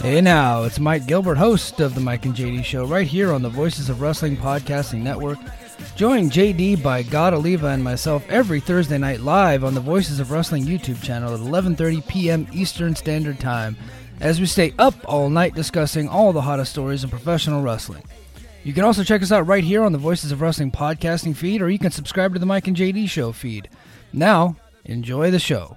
Hey now, it's Mike Gilbert, host of the Mike and JD Show, right here on the Voices of Wrestling Podcasting Network. Join JD by God Oliva and myself every Thursday night live on the Voices of Wrestling YouTube channel at 11:30 p.m. Eastern Standard Time, as we stay up all night discussing all the hottest stories in professional wrestling. You can also check us out right here on the Voices of Wrestling podcasting feed, or you can subscribe to the Mike and JD Show feed. Now, enjoy the show.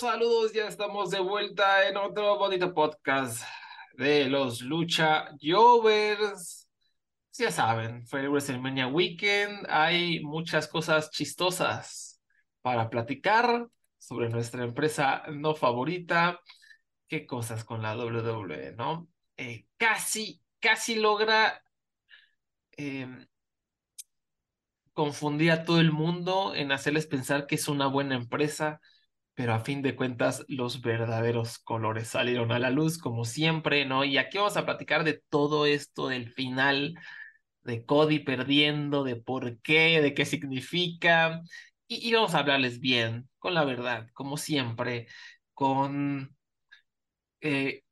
Saludos, ya estamos de vuelta en otro bonito podcast de los Lucha Jovers. Ya saben, fue el WrestleMania Weekend, hay muchas cosas chistosas para platicar sobre nuestra empresa no favorita. Qué cosas con la WWE, ¿no? Eh, casi, casi logra eh, confundir a todo el mundo en hacerles pensar que es una buena empresa, pero a fin de cuentas los verdaderos colores salieron a la luz como siempre, ¿no? Y aquí vamos a platicar de todo esto, del final, de Cody perdiendo, de por qué, de qué significa, y, y vamos a hablarles bien, con la verdad, como siempre, con eh,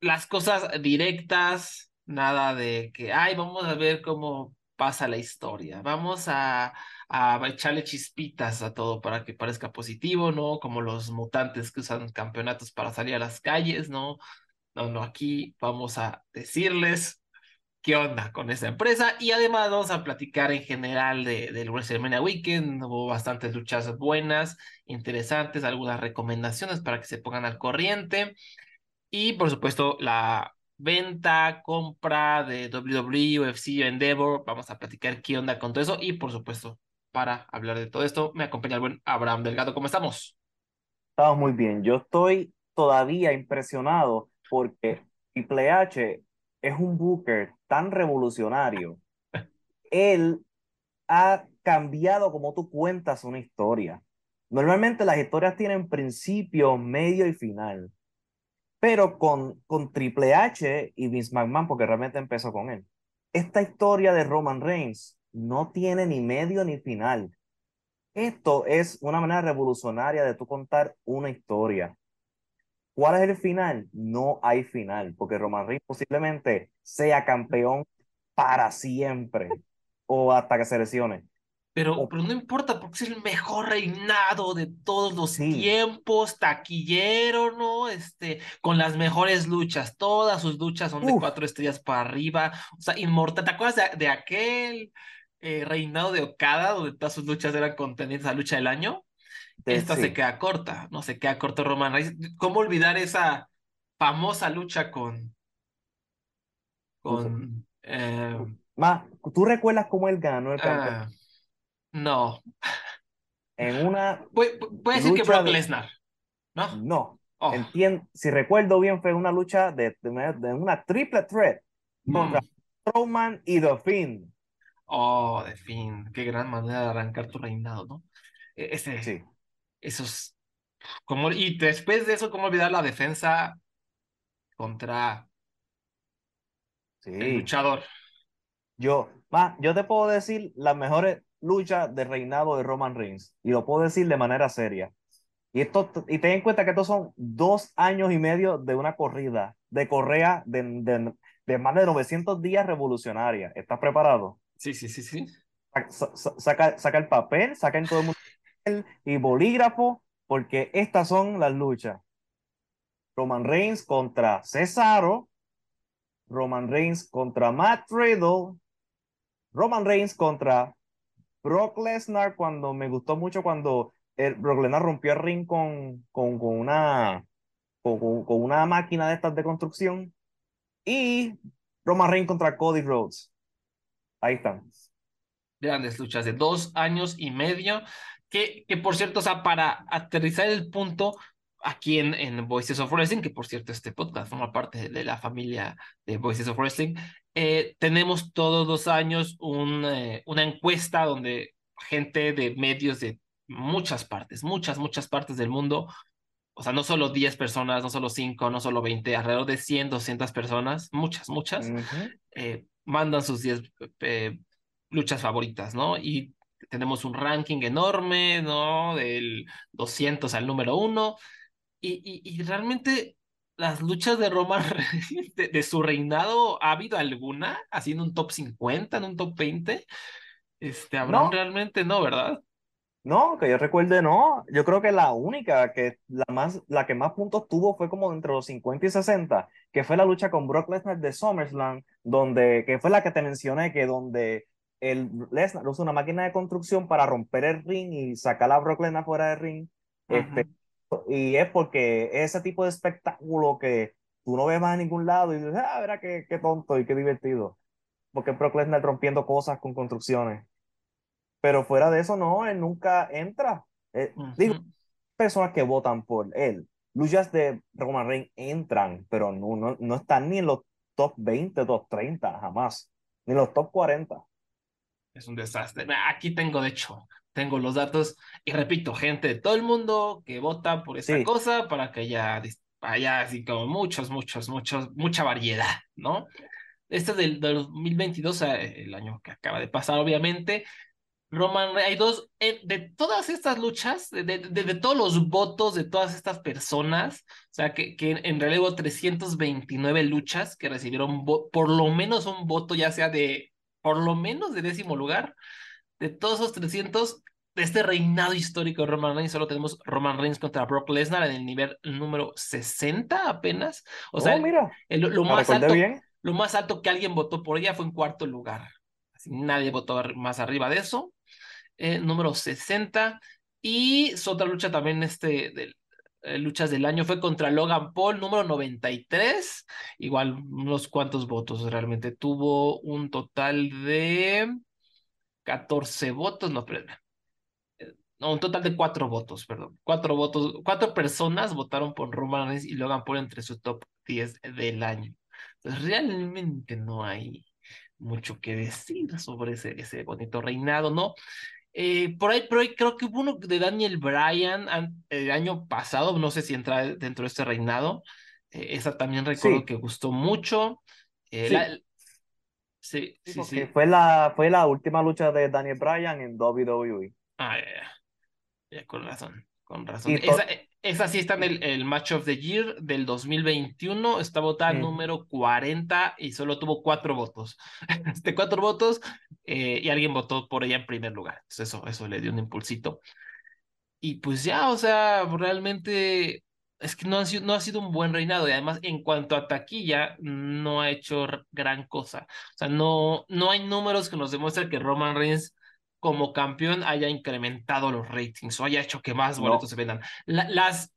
las cosas directas, nada de que, ay, vamos a ver cómo pasa la historia, vamos a, a echarle chispitas a todo para que parezca positivo, ¿no? Como los mutantes que usan campeonatos para salir a las calles, ¿no? No, no, aquí vamos a decirles qué onda con esta empresa y además vamos a platicar en general de, del WrestleMania Weekend, hubo bastantes luchas buenas, interesantes, algunas recomendaciones para que se pongan al corriente y por supuesto la venta, compra de WWE, UFC, Endeavor, vamos a platicar qué onda con todo eso y por supuesto para hablar de todo esto me acompaña el buen Abraham Delgado, ¿cómo estamos? Estamos muy bien, yo estoy todavía impresionado porque Triple H es un booker tan revolucionario. Él ha cambiado como tú cuentas una historia. Normalmente las historias tienen principio, medio y final. Pero con, con Triple H y Vince McMahon, porque realmente empezó con él, esta historia de Roman Reigns no tiene ni medio ni final. Esto es una manera revolucionaria de tú contar una historia. ¿Cuál es el final? No hay final, porque Roman Reigns posiblemente sea campeón para siempre o hasta que se lesione. Pero, pero no importa porque es el mejor reinado de todos los Sí. tiempos, taquillero, ¿no? Este, con las mejores luchas, todas sus luchas son de cuatro estrellas para arriba, o sea, inmortal. ¿Te acuerdas de, de aquel eh, reinado de Okada donde todas sus luchas eran contendientes a lucha del año? De- Esta se queda corta, no se queda corto Roman Reigns. ¿Cómo olvidar esa famosa lucha con, con, eh, Ma, ¿tú recuerdas cómo él ganó el campeón? ah, no, En una, a decir que Brock de- Lesnar, ¿no? no, Oh, entien- si recuerdo bien, fue una lucha de, de, una- de una triple threat contra mm. Roman y The Fiend. Oh, de fin, qué gran manera de arrancar tu reinado, ¿no? E- Ese, Sí, esos, como, y después de eso, ¿cómo olvidar la defensa contra el sí. luchador? Yo, ma, yo te puedo decir las mejores luchas de reinado de Roman Reigns y lo puedo decir de manera seria. Y, esto, y ten en cuenta que estos son dos años y medio de una corrida, de correa de, de, de más de 900 días revolucionaria. ¿Estás preparado? Sí, sí, sí, sí. Sa- sa- saca, saca el papel, saca en todo el mundo y bolígrafo porque estas son las luchas. Roman Reigns contra Cesaro, Roman Reigns contra Matt Riddle, Roman Reigns contra Brock Lesnar, cuando me gustó mucho cuando el Brock Lesnar rompió el ring con, con, con una, con, con, una máquina de estas de construcción, y Roman Reigns contra Cody Rhodes. Ahí están. Grandes luchas de dos años y medio, que, que por cierto, o sea, para aterrizar el punto, aquí en, en Voices of Wrestling, que por cierto este podcast forma parte de la familia de Voices of Wrestling, eh, tenemos todos los años un, eh, una encuesta donde gente de medios de muchas partes, muchas, muchas partes del mundo, o sea, no solo 10 personas, no solo 5, no solo 20, alrededor de 100, 200 personas, muchas, muchas, eh, mandan sus 10 luchas favoritas, ¿no? Y tenemos un ranking enorme, ¿no? Del 200 al número 1 y, y, realmente las luchas de Roman de, su reinado, ¿ha habido alguna? ¿Haciendo un top 50, en un top 20? Este, ¿Habrán realmente no, verdad? No, que yo recuerde, no. Yo creo que la única, que la, más, la que más puntos tuvo fue como entre los 50 y 60, que fue la lucha con Brock Lesnar de SummerSlam, donde, que fue la que te mencioné, que donde el Lesnar usa una máquina de construcción para romper el ring y sacar a Brock Lesnar fuera del ring. Este, y es porque ese tipo de espectáculo que tú no ves más en ningún lado y dices, ah, verá qué, qué tonto y qué divertido. Porque Brock Lesnar rompiendo cosas con construcciones. Pero fuera de eso, no, él nunca entra. Eh, digo, personas que votan por él. Luchas de Roman Reigns entran, pero no, no, no están ni en los top 20, top 30, jamás. Ni en los top 40. Es un desastre. Aquí tengo, de hecho, tengo los datos y repito, gente de todo el mundo que vota por esta cosa para que haya, haya así como muchos, muchos, muchos, mucha variedad, ¿no? Este es del, 2022, el año que acaba de pasar, obviamente. Roman, hay dos, eh, de todas estas luchas, de, de, todos los votos de todas estas personas, o sea, que, que en realidad hubo 329 luchas que recibieron por lo menos un voto, ya sea de, por lo menos de décimo lugar, de todos esos 300, de este reinado histórico de Roman Reigns, solo tenemos Roman Reigns contra Brock Lesnar en el nivel número 60 apenas. O sea, oh, mira, lo, más alto, lo más alto que alguien votó por ella fue en cuarto lugar. Así, nadie votó más arriba de eso. Eh, número 60. Y su otra lucha también, este, de, eh, luchas del año fue contra Logan Paul, número 93. Igual unos cuantos votos realmente. Tuvo un total de 14 votos, no, pero, eh, no, un total de cuatro votos, perdón. Cuatro votos, cuatro personas votaron por Roman Reigns y Logan Paul entre su top 10 del año. Entonces, realmente no hay mucho que decir sobre ese, ese bonito reinado, ¿no? Eh, por ahí, por ahí creo que hubo uno de Daniel Bryan el año pasado, no sé si entra dentro de este reinado. Eh, esa también recuerdo que gustó mucho. Sí, sí, sí. Fue la, fue la última lucha de Daniel Bryan en WWE. Ah, ya, con razón, con razón. Esa, esa, sí está en el, el, Match of the Year del 2021, está votada número 40 y solo tuvo cuatro votos. Este, cuatro votos eh, y alguien votó por ella en primer lugar. Entonces eso, eso le dio un impulsito. Y pues ya, o sea, realmente es que no ha, sido, no ha sido un buen reinado y además en cuanto a taquilla no ha hecho gran cosa. O sea, no, no hay números que nos demuestren que Roman Reigns como campeón haya incrementado los ratings o haya hecho que más boletos se vendan. las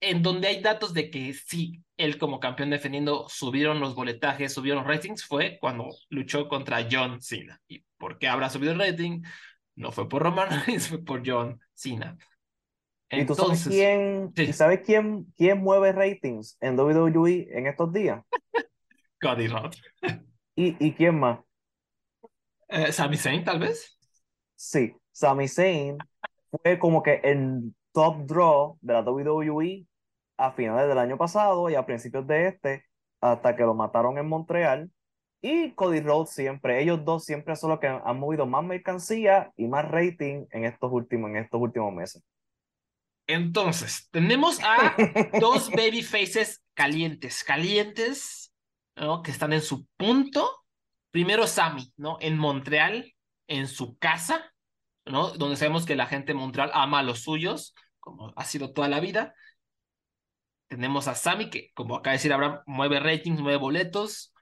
en donde hay datos de que sí, él como campeón defendiendo subieron los boletajes, subieron los ratings, fue cuando luchó contra John Cena. ¿Y por qué habrá subido el rating? No fue por Roman Reigns, fue por John Cena. ¿Y tú sabes quién, sabes quién, quién mueve ratings en WWE en estos días? Cody Rhodes. ¿Y, ¿Y quién más? Eh, Sami Zayn, tal vez. Sí, Sami Zayn fue como que el top draw de la WWE a finales del año pasado y a principios de este, hasta que lo mataron en Montreal. Y Cody Rhodes siempre, ellos dos siempre son los que han movido más mercancía y más rating en estos últimos, en estos últimos meses. Entonces, tenemos a dos baby faces calientes, calientes, ¿no? Que están en su punto. Primero Sammy, ¿no? En Montreal, en su casa, ¿no? Donde sabemos que la gente de Montreal ama a los suyos. como ha sido toda la vida. Tenemos a Sami, que como acaba de decir Abraham, mueve ratings, mueve boletos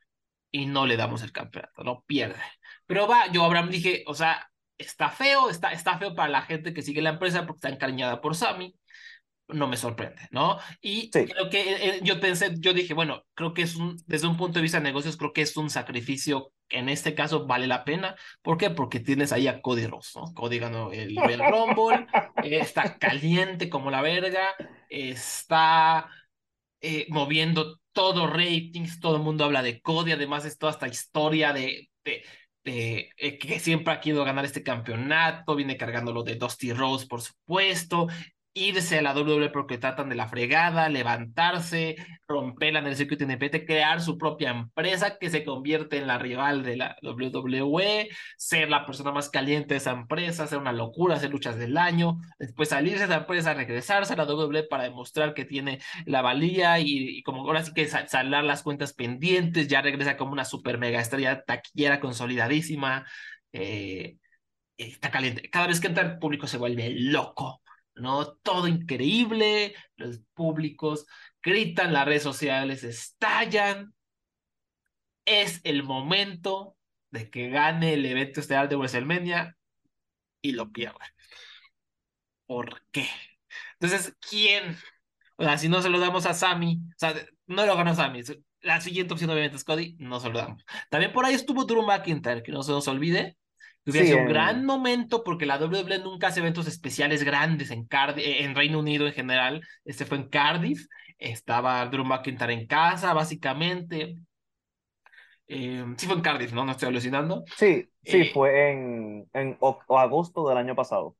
y no le damos el campeonato, no pierde. Pero va, yo Abraham dije, o sea, está feo, está, está feo para la gente que sigue la empresa porque está encariñada por Sami no me sorprende, ¿no? Y creo que eh, eh, yo pensé, yo dije, bueno, creo que es un, desde un punto de vista de negocios, creo que es un sacrificio que en este caso vale la pena. ¿Por qué? Porque tienes ahí a Cody Ross, ¿no? Cody ganó el Royal Rumble, eh, está caliente como la verga, está moviendo todo ratings, todo el mundo habla de Cody, además es toda esta historia de, de, de que siempre ha querido ganar este campeonato, viene cargándolo de Dusty Rose, por supuesto, irse a la WWE porque tratan de la fregada, levantarse, romperla en el circuito independiente, crear su propia empresa que se convierte en la rival de la WWE, ser la persona más caliente de esa empresa, hacer una locura, hacer luchas del año, después salirse de esa empresa, regresarse a la WWE para demostrar que tiene la valía y, como ahora sí que saldar las cuentas pendientes, ya regresa como una super mega estrella taquillera consolidadísima. Eh, está caliente. Cada vez que entra el público se vuelve loco. ¿No? Todo increíble, los públicos gritan, las redes sociales estallan. Es el momento de que gane el evento estelar de WrestleMania y lo pierde. ¿Por qué? Entonces, ¿quién? O sea, si no se lo damos a Sammy, o sea, no lo ganó Sammy. La siguiente opción, obviamente, es Cody, no se lo damos. También por ahí estuvo Drew McIntyre, que no se nos olvide, Hubiera sido un gran momento porque la WWE nunca hace eventos especiales grandes en, Cardiff, eh, en Reino Unido en general. Este fue en Cardiff. Estaba Drew McIntyre en casa, básicamente. Eh, sí fue en Cardiff, ¿no? No estoy alucinando. Sí, sí, eh, fue en, en agosto del año pasado.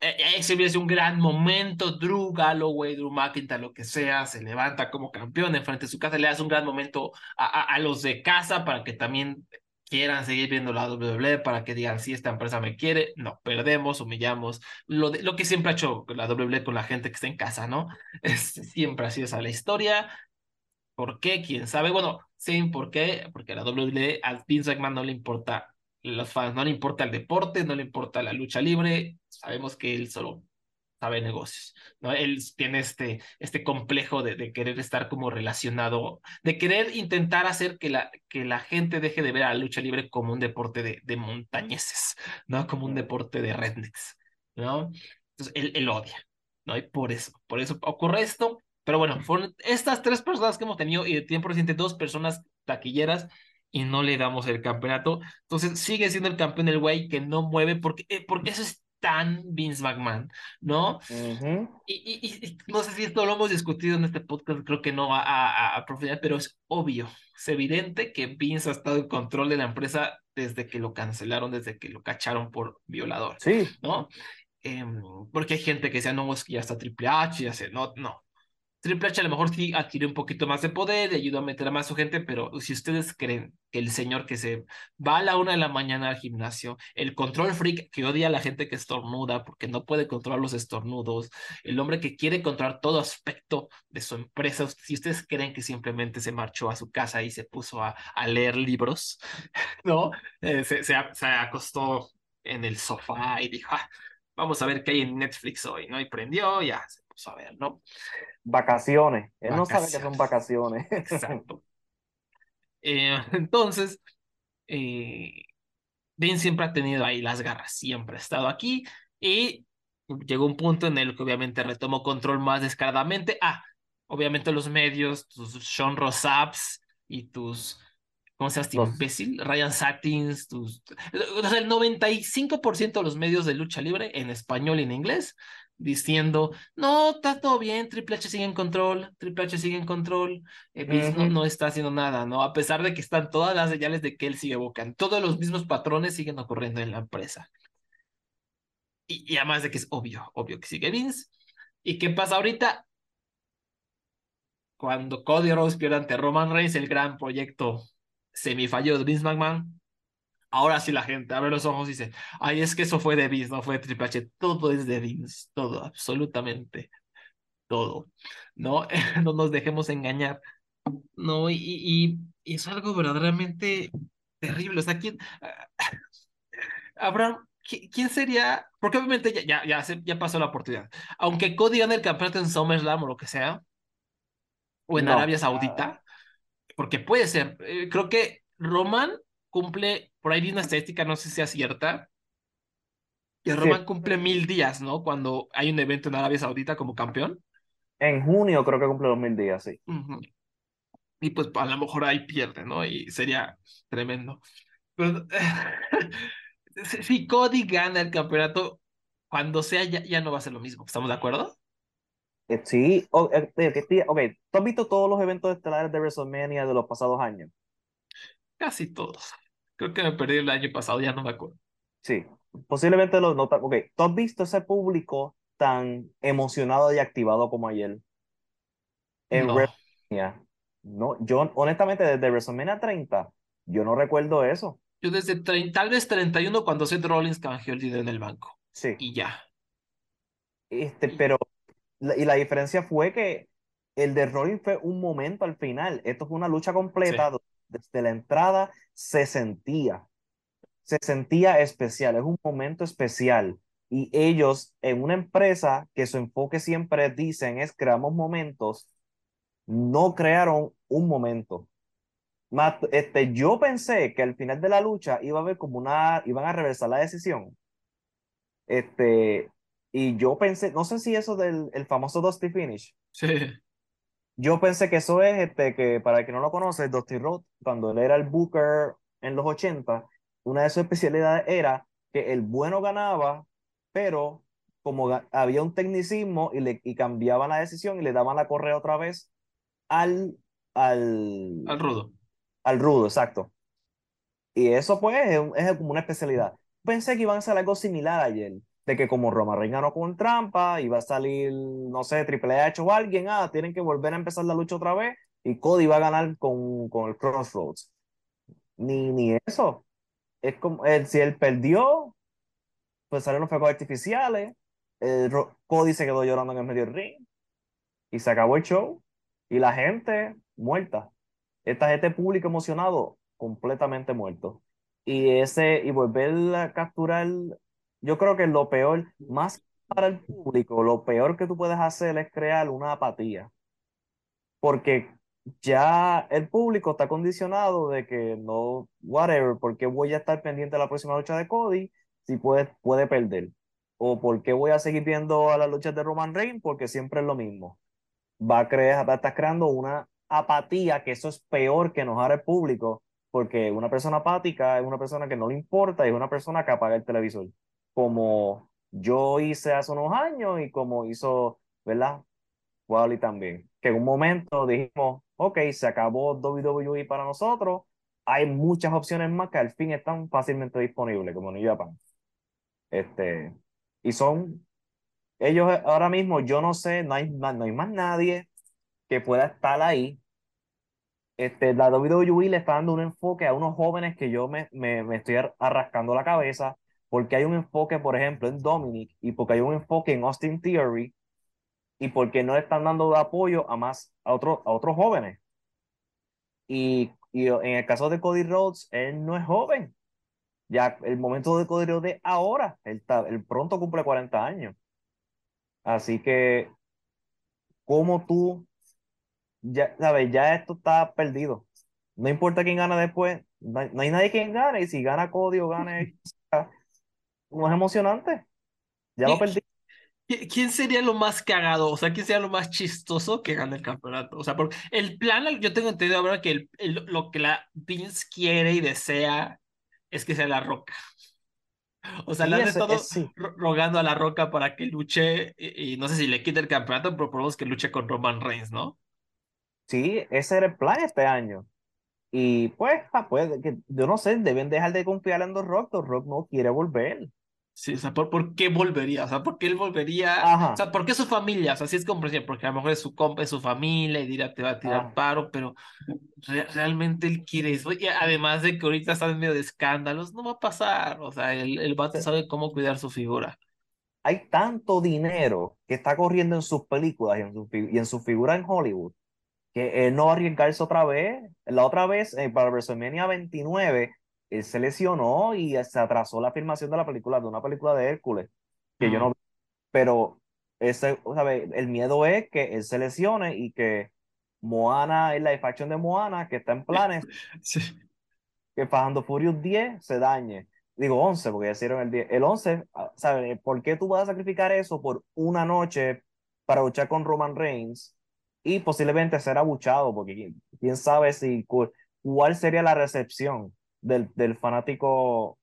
Ese hubiera sido un gran momento. Drew Galloway, Drew McIntyre, lo que sea, se levanta como campeón en frente de su casa. Le hace un gran momento a, a los de casa para que también quieran seguir viendo la WWE para que digan si esta empresa me quiere, no, perdemos, humillamos, lo, lo que siempre ha hecho la WWE con la gente que está en casa, ¿no? Es, siempre así es la historia. ¿Por qué? ¿Quién sabe? Bueno, sí, ¿por qué? Porque a la WWE, al Vince McMahon no le importa los fans, no le importa el deporte, no le importa la lucha libre, sabemos que él solo sabe negocios, ¿no? Él tiene este, este complejo de, de, querer estar como relacionado, de querer intentar hacer que la, que la gente deje de ver a la lucha libre como un deporte de, de montañeses, ¿no? Como un deporte de rednecks, ¿no? Entonces, él, él odia, ¿no? Y por eso, por eso ocurre esto, pero bueno, fueron estas tres personas que hemos tenido y de tiempo reciente dos personas taquilleras y no le damos el campeonato. Entonces sigue siendo el campeón el güey que no mueve porque, eh, porque eso es tan Vince McMahon, ¿no? y, no sé si esto lo hemos discutido en este podcast, creo que no va a, a, profundidad, pero es obvio, es evidente que Vince ha estado en control de la empresa desde que lo cancelaron, desde que lo cacharon por violador, sí. ¿no? Em, porque hay gente que decía, no, es que ya está Triple H, ya sé, no, no, Triple H a lo mejor sí adquiere un poquito más de poder y ayuda a meter a más su gente, pero si ustedes creen que el señor que se va a la una de la mañana al gimnasio, el control freak que odia a la gente que estornuda porque no puede controlar los estornudos, el hombre que quiere controlar todo aspecto de su empresa, si ustedes creen que simplemente se marchó a su casa y se puso a, a leer libros, ¿no? Eh, se, se, acostó en el sofá y dijo, ah, vamos a ver qué hay en Netflix hoy, ¿no? Y prendió, ya se a ver, ¿no? Vacaciones. Él no sabe que son vacaciones. Exacto. Eh, entonces, eh, Ben siempre ha tenido ahí las garras, siempre ha estado aquí y llegó un punto en el que obviamente retomó control más descaradamente. Ah, obviamente los medios, tus Sean Rosaps y tus ¿Cómo se llama este imbécil? Ryan Satins, tus... O sea, el 95% de los medios de lucha libre en español y en inglés diciendo, no, está todo bien, Triple H sigue en control, Triple H sigue en control, eh, no, está haciendo nada, ¿no? A pesar de que están todas las señales de que él sigue evocando, todos los mismos patrones siguen ocurriendo en la empresa. Y, además de que es obvio, obvio que sigue Vince. ¿Y qué pasa ahorita? Cuando Cody Rose pierde ante Roman Reigns, el gran proyecto semifallo de Vince McMahon, Ahora sí la gente abre los ojos y dice, ay, es que eso fue de Vince, no fue de Triple H. Todo es de Vince, todo, absolutamente todo. No, no nos dejemos engañar. No, y, y, es algo verdaderamente terrible. O sea, ¿quién? Abraham, ¿quién sería? Porque obviamente ya, ya, ya, pasó la oportunidad. Aunque Cody gane el campeonato en SummerSlam o lo que sea, o en Arabia Saudita, porque puede ser. Eh, creo que Roman cumple, por ahí vi una estadística, no sé si sea cierta, que Roman cumple mil días, ¿no? Cuando hay un evento en Arabia Saudita como campeón. En junio creo que cumple los mil días, sí. Y pues a lo mejor ahí pierde, ¿no? Y sería tremendo. Pero, si Cody gana el campeonato, cuando sea ya, ya no va a ser lo mismo. ¿Estamos de acuerdo? Eh, sí, eh, eh, ok, ¿tú has visto todos los eventos estelares de WrestleMania de los pasados años? Casi todos. Creo que me perdí el año pasado, ya no me acuerdo. Sí, posiblemente los notas. Ok, ¿tú has visto ese público tan emocionado y activado como ayer? En no. WrestleMania. No, yo honestamente desde WrestleMania 30, yo no recuerdo eso. Yo desde 30, tal vez 31 cuando Seth Rollins canjeó el dinero en el banco. Sí. Y ya. Este, pero, y la diferencia fue que el de Rollins fue un momento al final. Esto fue una lucha completa. Desde la entrada se sentía, se sentía especial. Es un momento especial. Y ellos, en una empresa que su enfoque siempre dicen es creamos momentos, no crearon un momento este, yo pensé que al final de la lucha iba a haber como una, iban a reversar la decisión. Este, y yo pensé, no sé si eso del el famoso Dusty Finish. Sí. Yo pensé que eso es, este, que para el que no lo conoce, Dusty Rhodes, cuando él era el Booker en los 80, una de sus especialidades era que el bueno ganaba, pero como había un tecnicismo y, le, y cambiaban la decisión y le daban la correa otra vez al, al, al rudo. Al rudo, exacto. Y eso pues es, como una especialidad. Pensé que iban a hacer algo similar ayer, de que como Roma Reigns ganó con trampa, iba a salir, no sé, Triple H o alguien, ah, tienen que volver a empezar la lucha otra vez y Cody va a ganar con, con el Crossroads. Ni, ni eso. Es como, si él perdió, pues salieron fuegos artificiales, Cody se quedó llorando en el medio ring y se acabó el show y la gente muerta. Esta gente público emocionado, completamente muerto. Y ese, y volver a capturar, yo creo que lo peor, más para el público, lo peor que tú puedes hacer es crear una apatía. Porque ya el público está condicionado de que no, whatever, porque voy a estar pendiente de la próxima lucha de Cody si puede, puede perder. O porque voy a seguir viendo a las luchas de Roman Reigns porque siempre es lo mismo. Va a crear, va a estar creando una apatía, que eso es peor que enojar al público, porque una persona apática es una persona que no le importa y es una persona que apaga el televisor, como yo hice hace unos años y como hizo, ¿verdad? Wally también, que en un momento dijimos, ok, se acabó WWE para nosotros, hay muchas opciones más que al fin están fácilmente disponibles, como New Japan. Este, y son, ellos ahora mismo, yo no sé, no hay, no hay más nadie que pueda estar ahí este, la WWE le está dando un enfoque a unos jóvenes que yo me, me, me estoy arrascando la cabeza, porque hay un enfoque, por ejemplo, en Dominic, y porque hay un enfoque en Austin Theory, y porque no le están dando apoyo a más, a, otros a otros jóvenes. Y, y en el caso de Cody Rhodes, él no es joven. Ya el momento de Cody Rhodes es ahora. Él, él pronto cumple 40 años. Así que, ¿cómo tú ya, ¿sabes? Ya esto está perdido. No importa quién gana después, no hay, nadie quien gane, y si gana Cody o gana no es emocionante. Ya lo perdí. ¿Quién sería lo más cagado? O sea, ¿quién sería lo más chistoso que gane el campeonato? O sea, porque el plan, yo tengo entendido ahora que el, lo que la Vince quiere y desea es que sea la roca. O sea, le han estado rogando a la roca para que luche, y, no sé si le quite el campeonato, pero por que luche con Roman Reigns, ¿no? Sí, ese era el plan este año. Y pues, ah, pues yo no sé, deben dejar de confiar en The Rock. The Rock no quiere volver. Sí, o sea, ¿por, qué volvería? O sea, ¿por qué él volvería? O sea, ¿por qué su familia? O sea, sí es comprensible, porque a lo mejor es su compa, es su familia y dirá, te va a tirar paro, pero realmente él quiere eso. Y además de que ahorita está en medio de escándalos, no va a pasar. O sea, el, el vato sabe cómo cuidar su figura. Hay tanto dinero que está corriendo en sus películas y en su, y en su figura en Hollywood que él no arriesgarse otra vez. La otra vez, eh, para WrestleMania 29, él se lesionó y se atrasó la filmación de la película, de una película de Hércules, que yo no pero ese, ¿sabe? el miedo es que él se lesione y que Moana, el live action de Moana, que está en planes, Sí. que Fast and Furious 10 se dañe. Digo 11, porque ya hicieron el 10. El 11, ah, ¿sabes? ¿Por qué tú vas a sacrificar eso por una noche para luchar con Roman Reigns y posiblemente ser abuchado? Porque quién, sabe si cu- cuál sería la recepción del, del fanático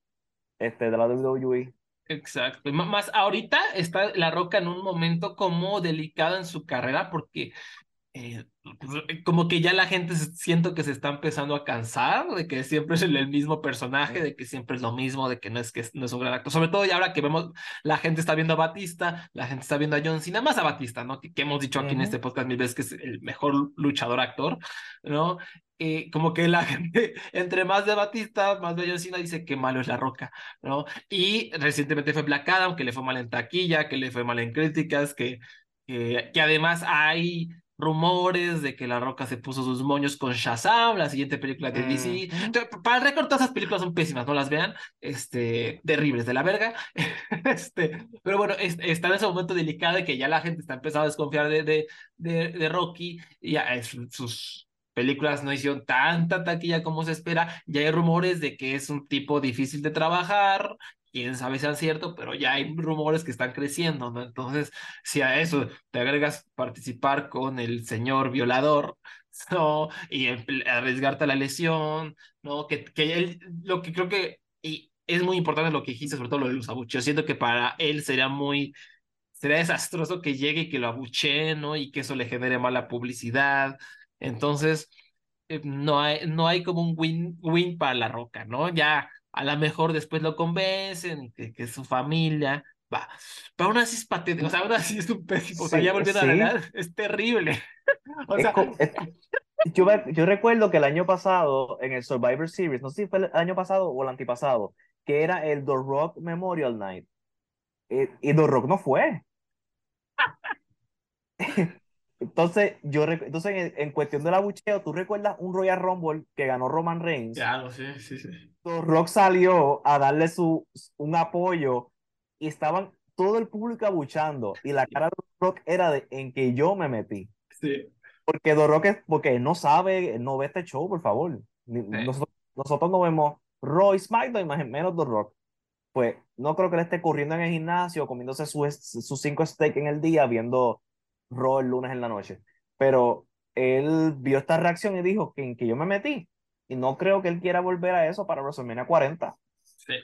este, de la WWE. Exacto. Ma- Más ahorita está La Roca en un momento como delicado en su carrera porque eh, como que ya la gente siento que se está empezando a cansar de que siempre es el, el mismo personaje, de que siempre es lo mismo, de que no es que no es un gran actor. Sobre todo ya ahora que vemos, la gente está viendo a Batista, la gente está viendo a John Cena, más a Batista, ¿no? Que, que hemos dicho aquí en Ujú. este podcast mil veces que es el mejor luchador actor, ¿no? Eh, como que la gente, entre más de Batista, más de Cena, dice que malo es La Roca, ¿no? Y recientemente fue Black Adam, que le fue mal en taquilla, que le fue mal en críticas, que, que, que además hay rumores de que La Roca se puso sus moños con Shazam, la siguiente película de DC. Ujú. Entonces, para todas esas películas son pésimas, no las vean, este, terribles de la verga. Este, pero bueno, es- está en ese momento delicado de que ya la gente está empezando a desconfiar de, de, de, de Rocky y es- sus películas no hicieron tanta taquilla como se espera. Ya hay rumores de que es un tipo difícil de trabajar. Quién sabe es cierto, pero ya hay rumores que están creciendo, ¿no? Entonces, si a eso te agregas participar con el señor violador, ¿no? Y em- arriesgarte a la lesión, ¿no? Que, que él, lo que creo que, y es muy importante lo que dijiste, sobre todo lo de los abucheos, siento que para él sería muy, sería desastroso que llegue y que lo abucheen, ¿no? Y que eso le genere mala publicidad. Entonces, eh, no hay, no hay como un win, win para la roca, ¿no? Ya a lo mejor después lo convencen, y que, su familia, va. Pero aún así es patético, o sea, aún así es un pésimo, o sea, Sí, ya volviendo a la sí. es terrible. O sea, es- yo, me- yo recuerdo que el año pasado, en el Survivor Series, no sé si fue el año pasado o el antipasado, que era el The Rock Memorial Night. Eh, y The Rock no fue. Entonces, yo entonces en, en cuestión del abucheo, ¿tú recuerdas un Royal Rumble que ganó Roman Reigns? claro, sí, sí, sí. The Rock salió a darle su, un apoyo y estaban todo el público abuchando y la cara de Rock era de en que yo me metí. Sí. Porque The Rock es, porque él no sabe, él no ve este show, por favor. Ni- Nosotros, nosotros no vemos Roy SmackDown, más menos The Rock. Pues no creo que él esté corriendo en el gimnasio, comiéndose sus sus cinco steaks en el día, viendo Raw el lunes en la noche. Pero él vio esta reacción y dijo que, en que yo me metí. Y no creo que él quiera volver a eso para WrestleMania 40. Sí.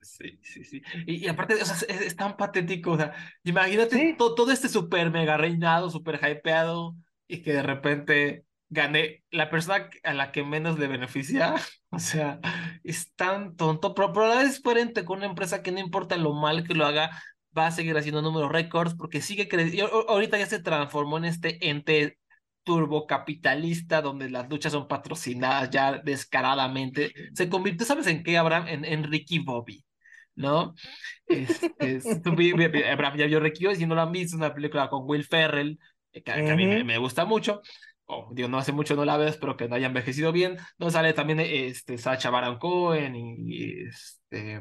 Sí, sí, sí. Y, y aparte, o sea, es, es tan patético. O sea, imagínate Sí. to- todo este super mega reinado, super hypeado, y que de repente gane la persona a la que menos le beneficia. O sea, es tan tonto, pero, pero a la vez es coherente con una empresa que no importa lo mal que lo haga, va a seguir haciendo números récords porque sigue creciendo. Ahorita ya se transformó en este ente turbocapitalista donde las luchas son patrocinadas ya descaradamente. Se convirtió, ¿sabes en qué, Abraham? En, en Ricky Bobby, ¿no? Este, Abraham ya vio Ricky Bobby, si no lo han visto, es una película con Will Ferrell, eh, que, que a mí me, me gusta mucho. Oh, digo, no hace mucho no la veo, espero que no haya envejecido bien. No sale también este, Sacha Baron Cohen y, y, este,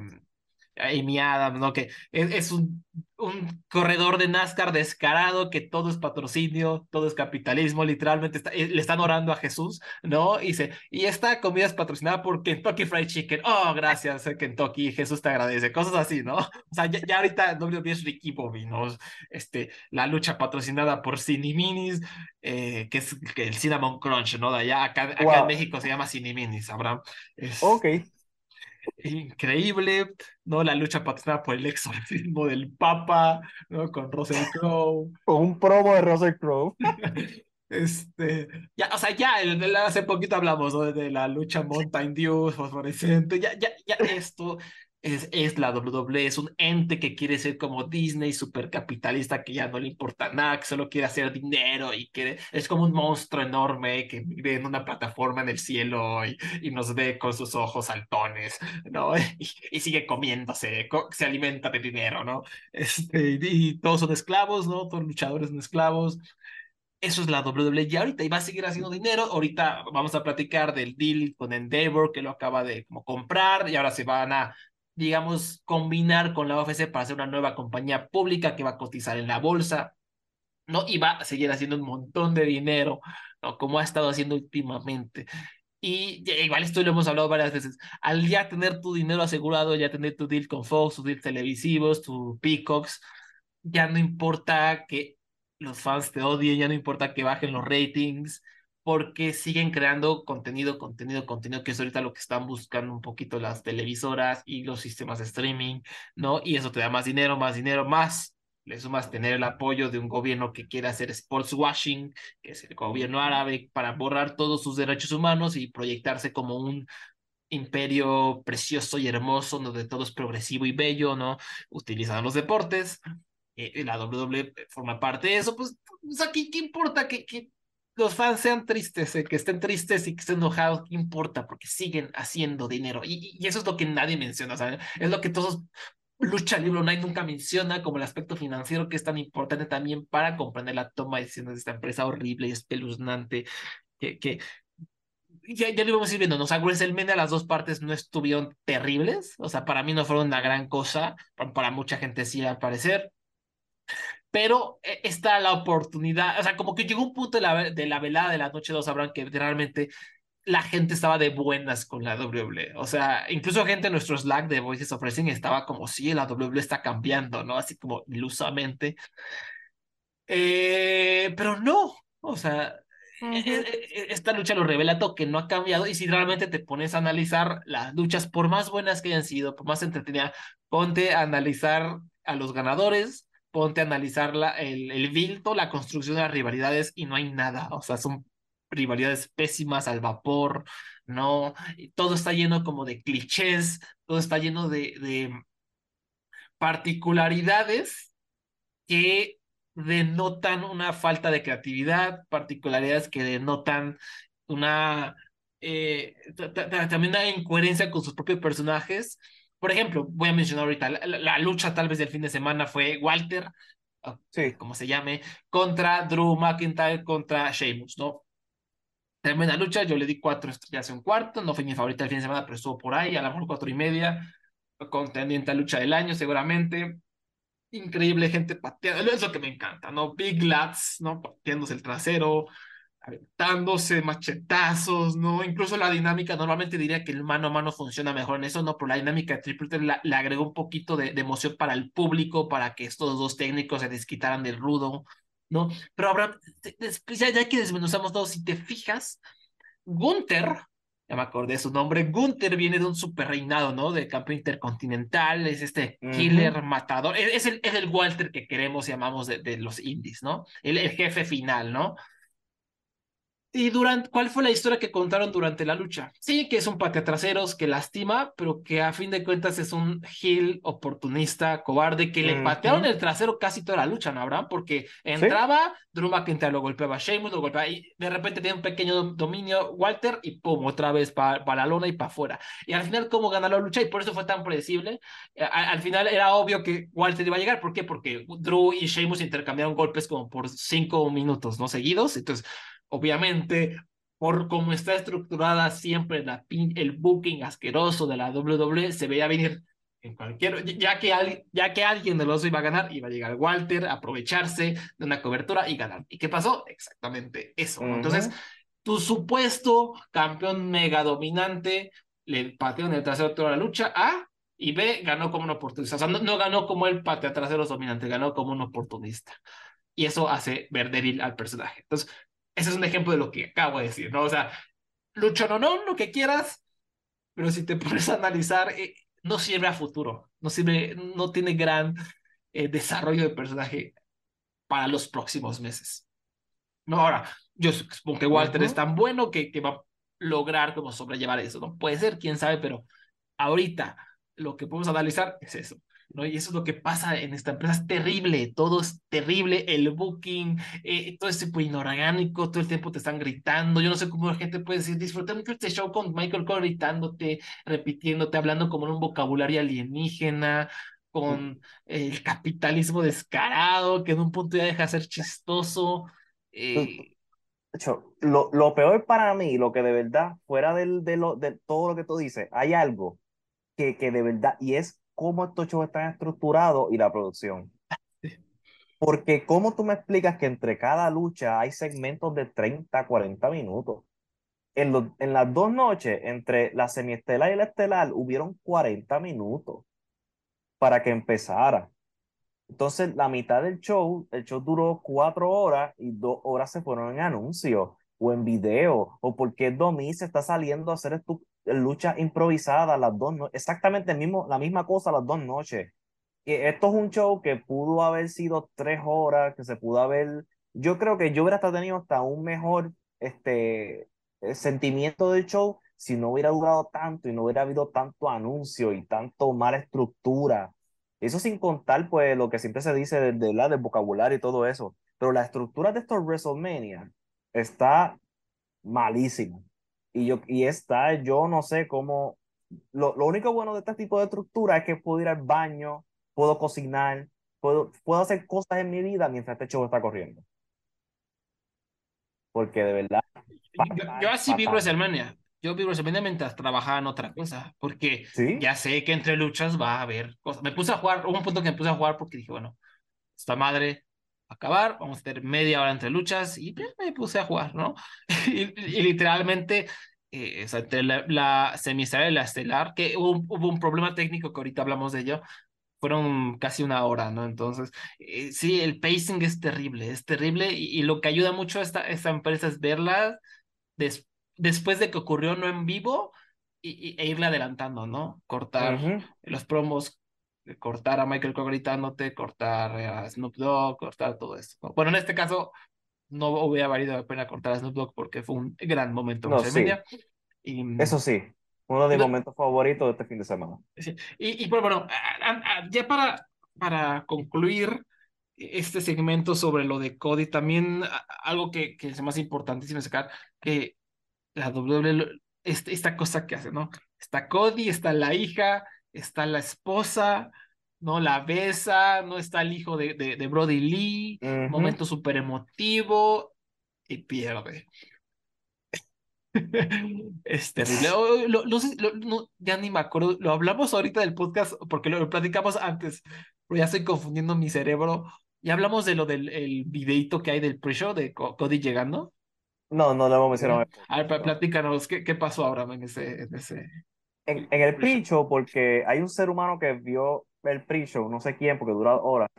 Amy Adams, ¿no? Que es, es un, un corredor de NASCAR descarado, que todo es patrocinio, todo es capitalismo, literalmente está- eh, le están orando a Jesús, ¿no? Y, dice, y esta comida es patrocinada por Kentucky Fried Chicken. Oh, gracias, eh, Kentucky, Jesús te agradece. Cosas así, ¿no? O sea, ya, ya ahorita WWE es Ricky Bobby, ¿no? Este, la lucha patrocinada por Cine Minis, eh, que es que el Cinnamon Crunch, ¿no? De allá, acá, acá en. México se llama Cine Minis, Abraham. Es, Ok. Increíble, ¿no? La lucha patrocinada por el exorcismo del Papa, ¿no? Con Russell Crowe. Un promo de Russell Crowe. Este, ya, o sea, ya el- el- hace poquito hablamos, ¿no? De la lucha Mountain Dew fosforescente, ya, ya, ya esto es, es la WWE, es un ente que quiere ser como Disney, supercapitalista, que ya no le importa nada, que solo quiere hacer dinero y que es como un monstruo enorme que vive en una plataforma en el cielo y, y nos ve con sus ojos saltones, ¿no? Y, sigue comiéndose, co- se alimenta de dinero, ¿no? Este, y, y todos son esclavos, ¿no? Todos los luchadores son esclavos. Eso es la WWE y ahorita y va a seguir haciendo dinero. Ahorita vamos a platicar del deal con Endeavor que lo acaba de como comprar y ahora se van a, digamos, combinar con la UFC para hacer una nueva compañía pública que va a cotizar en la bolsa. ¿no? Y va a seguir haciendo un montón de dinero, ¿no? Como ha estado haciendo últimamente. Y igual esto lo hemos hablado varias veces. Al ya tener tu dinero asegurado, ya tener tu deal con Fox, tus deals televisivos, tu Peacocks, ya no importa que los fans te odien, ya no importa que bajen los ratings, porque siguen creando contenido, contenido, contenido, que es ahorita lo que están buscando un poquito las televisoras y los sistemas de streaming, ¿no? Y eso te da más dinero, más dinero, más le sumas tener el apoyo de un gobierno que quiere hacer sports washing, que es el gobierno árabe, para borrar todos sus derechos humanos y proyectarse como un imperio precioso y hermoso, donde todo es progresivo y bello, ¿no? Utilizando los deportes. Eh, la WWE forma parte de eso, pues, pues aquí, ¿qué importa que, que los fans sean tristes, eh, que estén tristes y que estén enojados? ¿Qué importa? Porque siguen haciendo dinero. Y, eso es lo que nadie menciona, ¿sabes? Es lo que todos lucha libre online nunca menciona como el aspecto financiero que es tan importante también para comprender la toma de decisiones de esta empresa horrible y espeluznante que, ya, ya lo íbamos a ir viendo, ¿no? O sea, WrestleMania las dos partes no estuvieron terribles, o sea, para mí no fueron una gran cosa, para, mucha gente sí al parecer, pero eh, está la oportunidad, o sea, como que llegó un punto de la, de la velada de la noche dos sabrán que realmente la gente estaba de buenas con la WWE. O sea, incluso gente en nuestro Slack de Voices of Wrestling estaba como, sí, la WWE está cambiando, ¿no? Así como ilusamente. Eh, pero no, o sea, e, e, e, esta lucha lo revela todo que no ha cambiado y si realmente te pones a analizar las luchas, por más buenas que hayan sido, por más entretenidas, ponte a analizar a los ganadores, ponte a analizar el, el vilto, la construcción de las rivalidades y no hay nada, o sea, son rivalidades pésimas al vapor, ¿no? Todo está lleno como de clichés, todo está lleno de, de particularidades que denotan una falta de creatividad, particularidades que denotan una eh, también una incoherencia con sus propios personajes. Por ejemplo, voy a mencionar ahorita, la, lucha tal vez del fin de semana fue Walter, sí. como se llame, contra Drew McIntyre, contra Sheamus, ¿no? Tremenda lucha, yo le di cuatro estrellas en un cuarto, no fue mi favorita el fin de semana, pero estuvo por ahí, a lo mejor cuatro y media, contendiente a lucha del año seguramente. Increíble gente pateando, es lo que me encanta, ¿no? Big Lads, ¿no? Pateándose el trasero, aventándose machetazos, ¿no? Incluso la dinámica, normalmente diría que el mano a mano funciona mejor en eso, ¿no? Pero la dinámica de Triple le agregó un poquito de, de, emoción para el público, para que estos dos técnicos se desquitaran del rudo, ¿no? Pero ahora, ya, ya que desmenuzamos todo, si te fijas, Gunther, ya me acordé de su nombre, Gunther viene de un super reinado, ¿no? De campeón intercontinental, es este killer matador, es, el, es el Walter que queremos y amamos de, de los indies, ¿no? El, el, jefe final, ¿no? ¿Y durante, cuál fue la historia que contaron durante la lucha? Sí, que es un pateatraseros que lastima, pero que a fin de cuentas es un heel oportunista, cobarde, que le patearon el trasero casi toda la lucha, ¿no, Abraham? Porque entraba, Drew McIntyre lo golpeaba, Sheamus lo golpeaba, y de repente tiene un pequeño dominio Walter, y pum, otra vez para la lona y para afuera. Y al final, ¿cómo ganó la lucha? Y por eso fue tan predecible. Eh, al final era obvio que Walter iba a llegar. ¿Por qué? Porque Drew y Sheamus intercambiaron golpes como por cinco minutos, ¿no? Seguidos. Entonces, obviamente, por cómo está estructurada siempre la el booking asqueroso de la WWE, se veía venir en cualquier, ya que, ya que alguien de los iba a ganar, iba a llegar Walter, aprovecharse de una cobertura y ganar. ¿Y qué pasó? Exactamente eso. Entonces, tu supuesto campeón mega dominante le pateó en el trasero toda la lucha A y B ganó como un oportunista. O sea, no, no ganó como el patea traseros dominante, ganó como un oportunista. Y eso hace ver débil al personaje. Entonces, ese es un ejemplo de lo que acabo de decir, ¿no? O sea, lucho no, no, lo que quieras, pero si te pones a analizar, eh, no sirve a futuro, no sirve, no tiene gran eh, desarrollo de personaje para los próximos meses. No, ahora, yo supongo que Walter es tan bueno que, que va a lograr como sobrellevar eso, ¿no? Puede ser, quién sabe, pero ahorita lo que podemos analizar es eso. ¿No? Y eso es lo que pasa en esta empresa, es terrible, todo es terrible, el booking, eh, todo es tipo inorgánico, todo el tiempo te están gritando, yo no sé cómo la gente puede decir, disfruté mucho este show con Michael Cole gritándote, repitiéndote, hablando como en un vocabulario alienígena, con el capitalismo descarado, que en un punto ya deja de ser chistoso, Eh, hecho, lo, lo peor para mí, lo que de verdad, fuera del, de, lo, de todo lo que tú dices, hay algo que, que de verdad, y es cómo estos shows están estructurados y la producción. Porque cómo tú me explicas que entre cada lucha hay segmentos de 30, 40 minutos. En, los, en las dos noches, entre la semiestelar y la estelar, hubieron 40 minutos para que empezara. Entonces, la mitad del show, el show duró cuatro horas y dos horas se fueron en anuncios o en video, o porque Domi se está saliendo a hacer estu- luchas improvisadas las dos noches, exactamente mismo, la misma cosa las dos noches. Y esto es un show que pudo haber sido tres horas, que se pudo haber, yo creo que yo hubiera hasta tenido hasta un mejor este, eh, sentimiento del show si no hubiera durado tanto y no hubiera habido tanto anuncio y tanto mala estructura. Eso sin contar, pues, lo que siempre se dice del, del, del vocabulario y todo eso. Pero la estructura de estos WrestleMania está malísima. Y, yo, y está, yo no sé cómo. Lo, lo único bueno de este tipo de estructura es que puedo ir al baño, puedo cocinar, puedo, puedo hacer cosas en mi vida mientras este show está corriendo. Porque de verdad. yo, yo así vi fatal. WrestleMania. Yo vi WrestleMania mientras trabajaba en otra cosa, porque ¿Sí? ya sé que entre luchas va a haber cosas. Me puse a jugar, hubo un punto que me puse a jugar porque dije, bueno, esta madre acabar, vamos a tener media hora entre luchas y pues, me puse a jugar, ¿no? y, y literalmente, eh, o sea, entre la, la y la estelar, que hubo, un- hubo un problema técnico que ahorita hablamos de ello, fueron casi una hora, ¿no? Entonces, eh, sí, el pacing es terrible, es terrible y, y lo que ayuda mucho a esta, esta empresa es verla des- después de que ocurrió no en vivo y, y- e irle adelantando, ¿no? Cortar Ujú. los promos, cortar a Michael Cole gritándote, cortar a Snoop Dogg, cortar todo esto. ¿no? Bueno, en este caso no hubiera valido la pena cortar a Snoop Dogg porque fue un gran momento en No, WrestleMania. Y, mm, Eso sí, uno de mis No. momentos favoritos de este fin de semana. Sí, Y, y pues, bueno, a- a- a- ya para, para concluir este segmento sobre lo de Cody, también algo que, que es más importantísimo sacar, que la WWE, este- esta cosa que hace, ¿no? Está Cody, está la hija, está la esposa, ¿no? La besa, no está el hijo de, de, de Brody Lee, momento súper emotivo y pierde. Es terrible. Lo- no sé, lo- no, ya ni me acuerdo. Lo hablamos ahorita del podcast porque lo, platicamos antes, pero ya estoy confundiendo mi cerebro. Ya hablamos de lo del el videito que hay del pre-show de Co- Cody llegando. No, no lo hemos mencionado. A ver, pl- platícanos, ¿qué, qué pasó ahora en ese, en ese? En, en el pre-show, porque hay un ser humano que vio el pre-show, no sé quién, porque dura horas.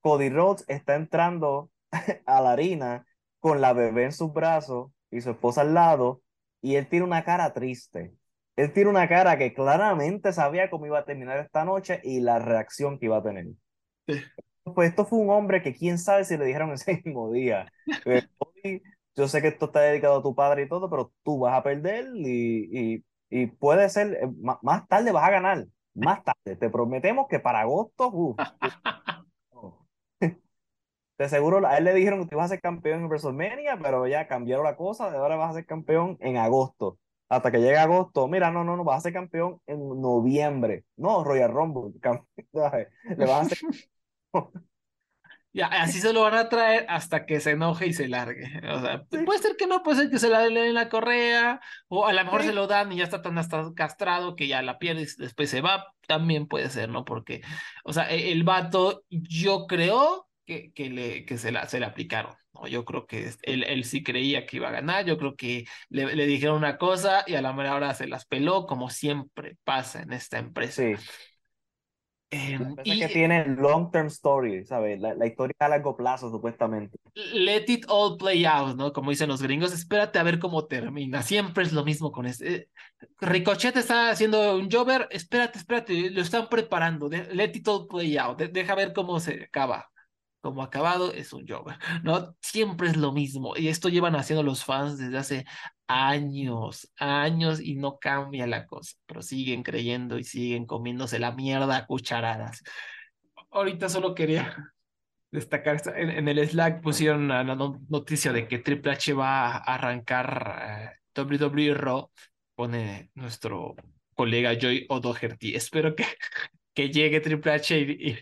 Cody Rhodes está entrando a la harina con la bebé en sus brazos y su esposa al lado, y él tiene una cara triste. Él tiene una cara que claramente sabía cómo iba a terminar esta noche y la reacción que iba a tener. Sí. Pues esto fue un hombre que quién sabe si le dijeron ese mismo día. Eh, yo sé que esto está dedicado a tu padre y todo, pero tú vas a perder y, y, y puede ser, eh, más tarde vas a ganar, más tarde. Te prometemos que para agosto, uf. de seguro a él le dijeron que tú ibas a ser campeón en WrestleMania, pero ya cambiaron la cosa, de ahora vas a ser campeón en agosto. Hasta que llegue agosto, mira, no, no, no, vas a ser campeón en noviembre. No, Royal Rumble, le vas a hacer Ya, así se lo van a traer hasta que se enoje y se largue. O sea, puede ser que no, puede ser que se la den en la correa, o a lo mejor Sí. se lo dan y ya está tan hasta castrado que ya la pierde y después se va. También puede ser, ¿no? Porque, o sea, e- el vato, yo creo que, que, le, que se, la, se le aplicaron. ¿no? Yo creo que él, él sí creía que iba a ganar. Yo creo que le, le dijeron una cosa y a la mera hora se las peló, como siempre pasa en esta empresa. Sí, Empresa y- que tiene long term story, ¿sabes? La, la historia a largo plazo, supuestamente. let it all play out, ¿no? Como dicen los gringos, espérate a ver cómo termina. Siempre es lo mismo con este. Ricochet está haciendo un jobber, espérate, espérate, lo están preparando. let it all play out. de- deja ver cómo se acaba. Como acabado es un jobber, ¿no? Siempre es lo mismo. Y esto llevan haciendo los fans desde hace años, años y no cambia la cosa. Pero siguen creyendo y siguen comiéndose la mierda a cucharadas. Ahorita solo quería destacar, esta- en, en el Slack pusieron la, la no- noticia de que Triple H va a arrancar eh, WWE Raw, pone nuestro colega Joy O'Doherty. Espero que, que llegue Triple H y, y,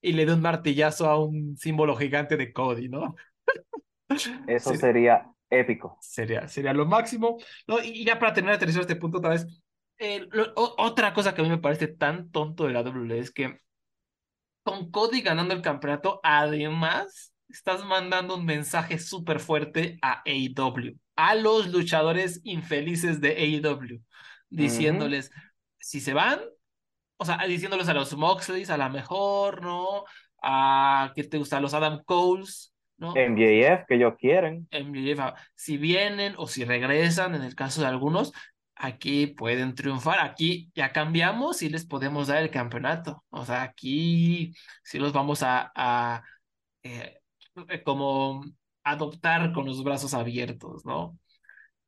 y le dé un martillazo a un símbolo gigante de Cody, ¿no? Eso sería épico. Sería, sería lo máximo. ¿no? Y ya para terminar aterrizar este punto otra vez, eh, lo- o- otra cosa que a mí me parece tan tonto de la WWE es que con Cody ganando el campeonato, además estás mandando un mensaje súper fuerte a AEW, a los luchadores infelices de AEW, diciéndoles, si se van, o sea, diciéndoles a los Moxleys, a la mejor, ¿no? A, ¿qué te gusta? A los Adam Coles, ¿no? MJF, que ellos quieren. MJF, ah, si vienen o si regresan, en el caso de algunos, aquí pueden triunfar. Aquí ya cambiamos y les podemos dar el campeonato. O sea, aquí sí los vamos a, a eh, eh, como adoptar con los brazos abiertos, ¿no?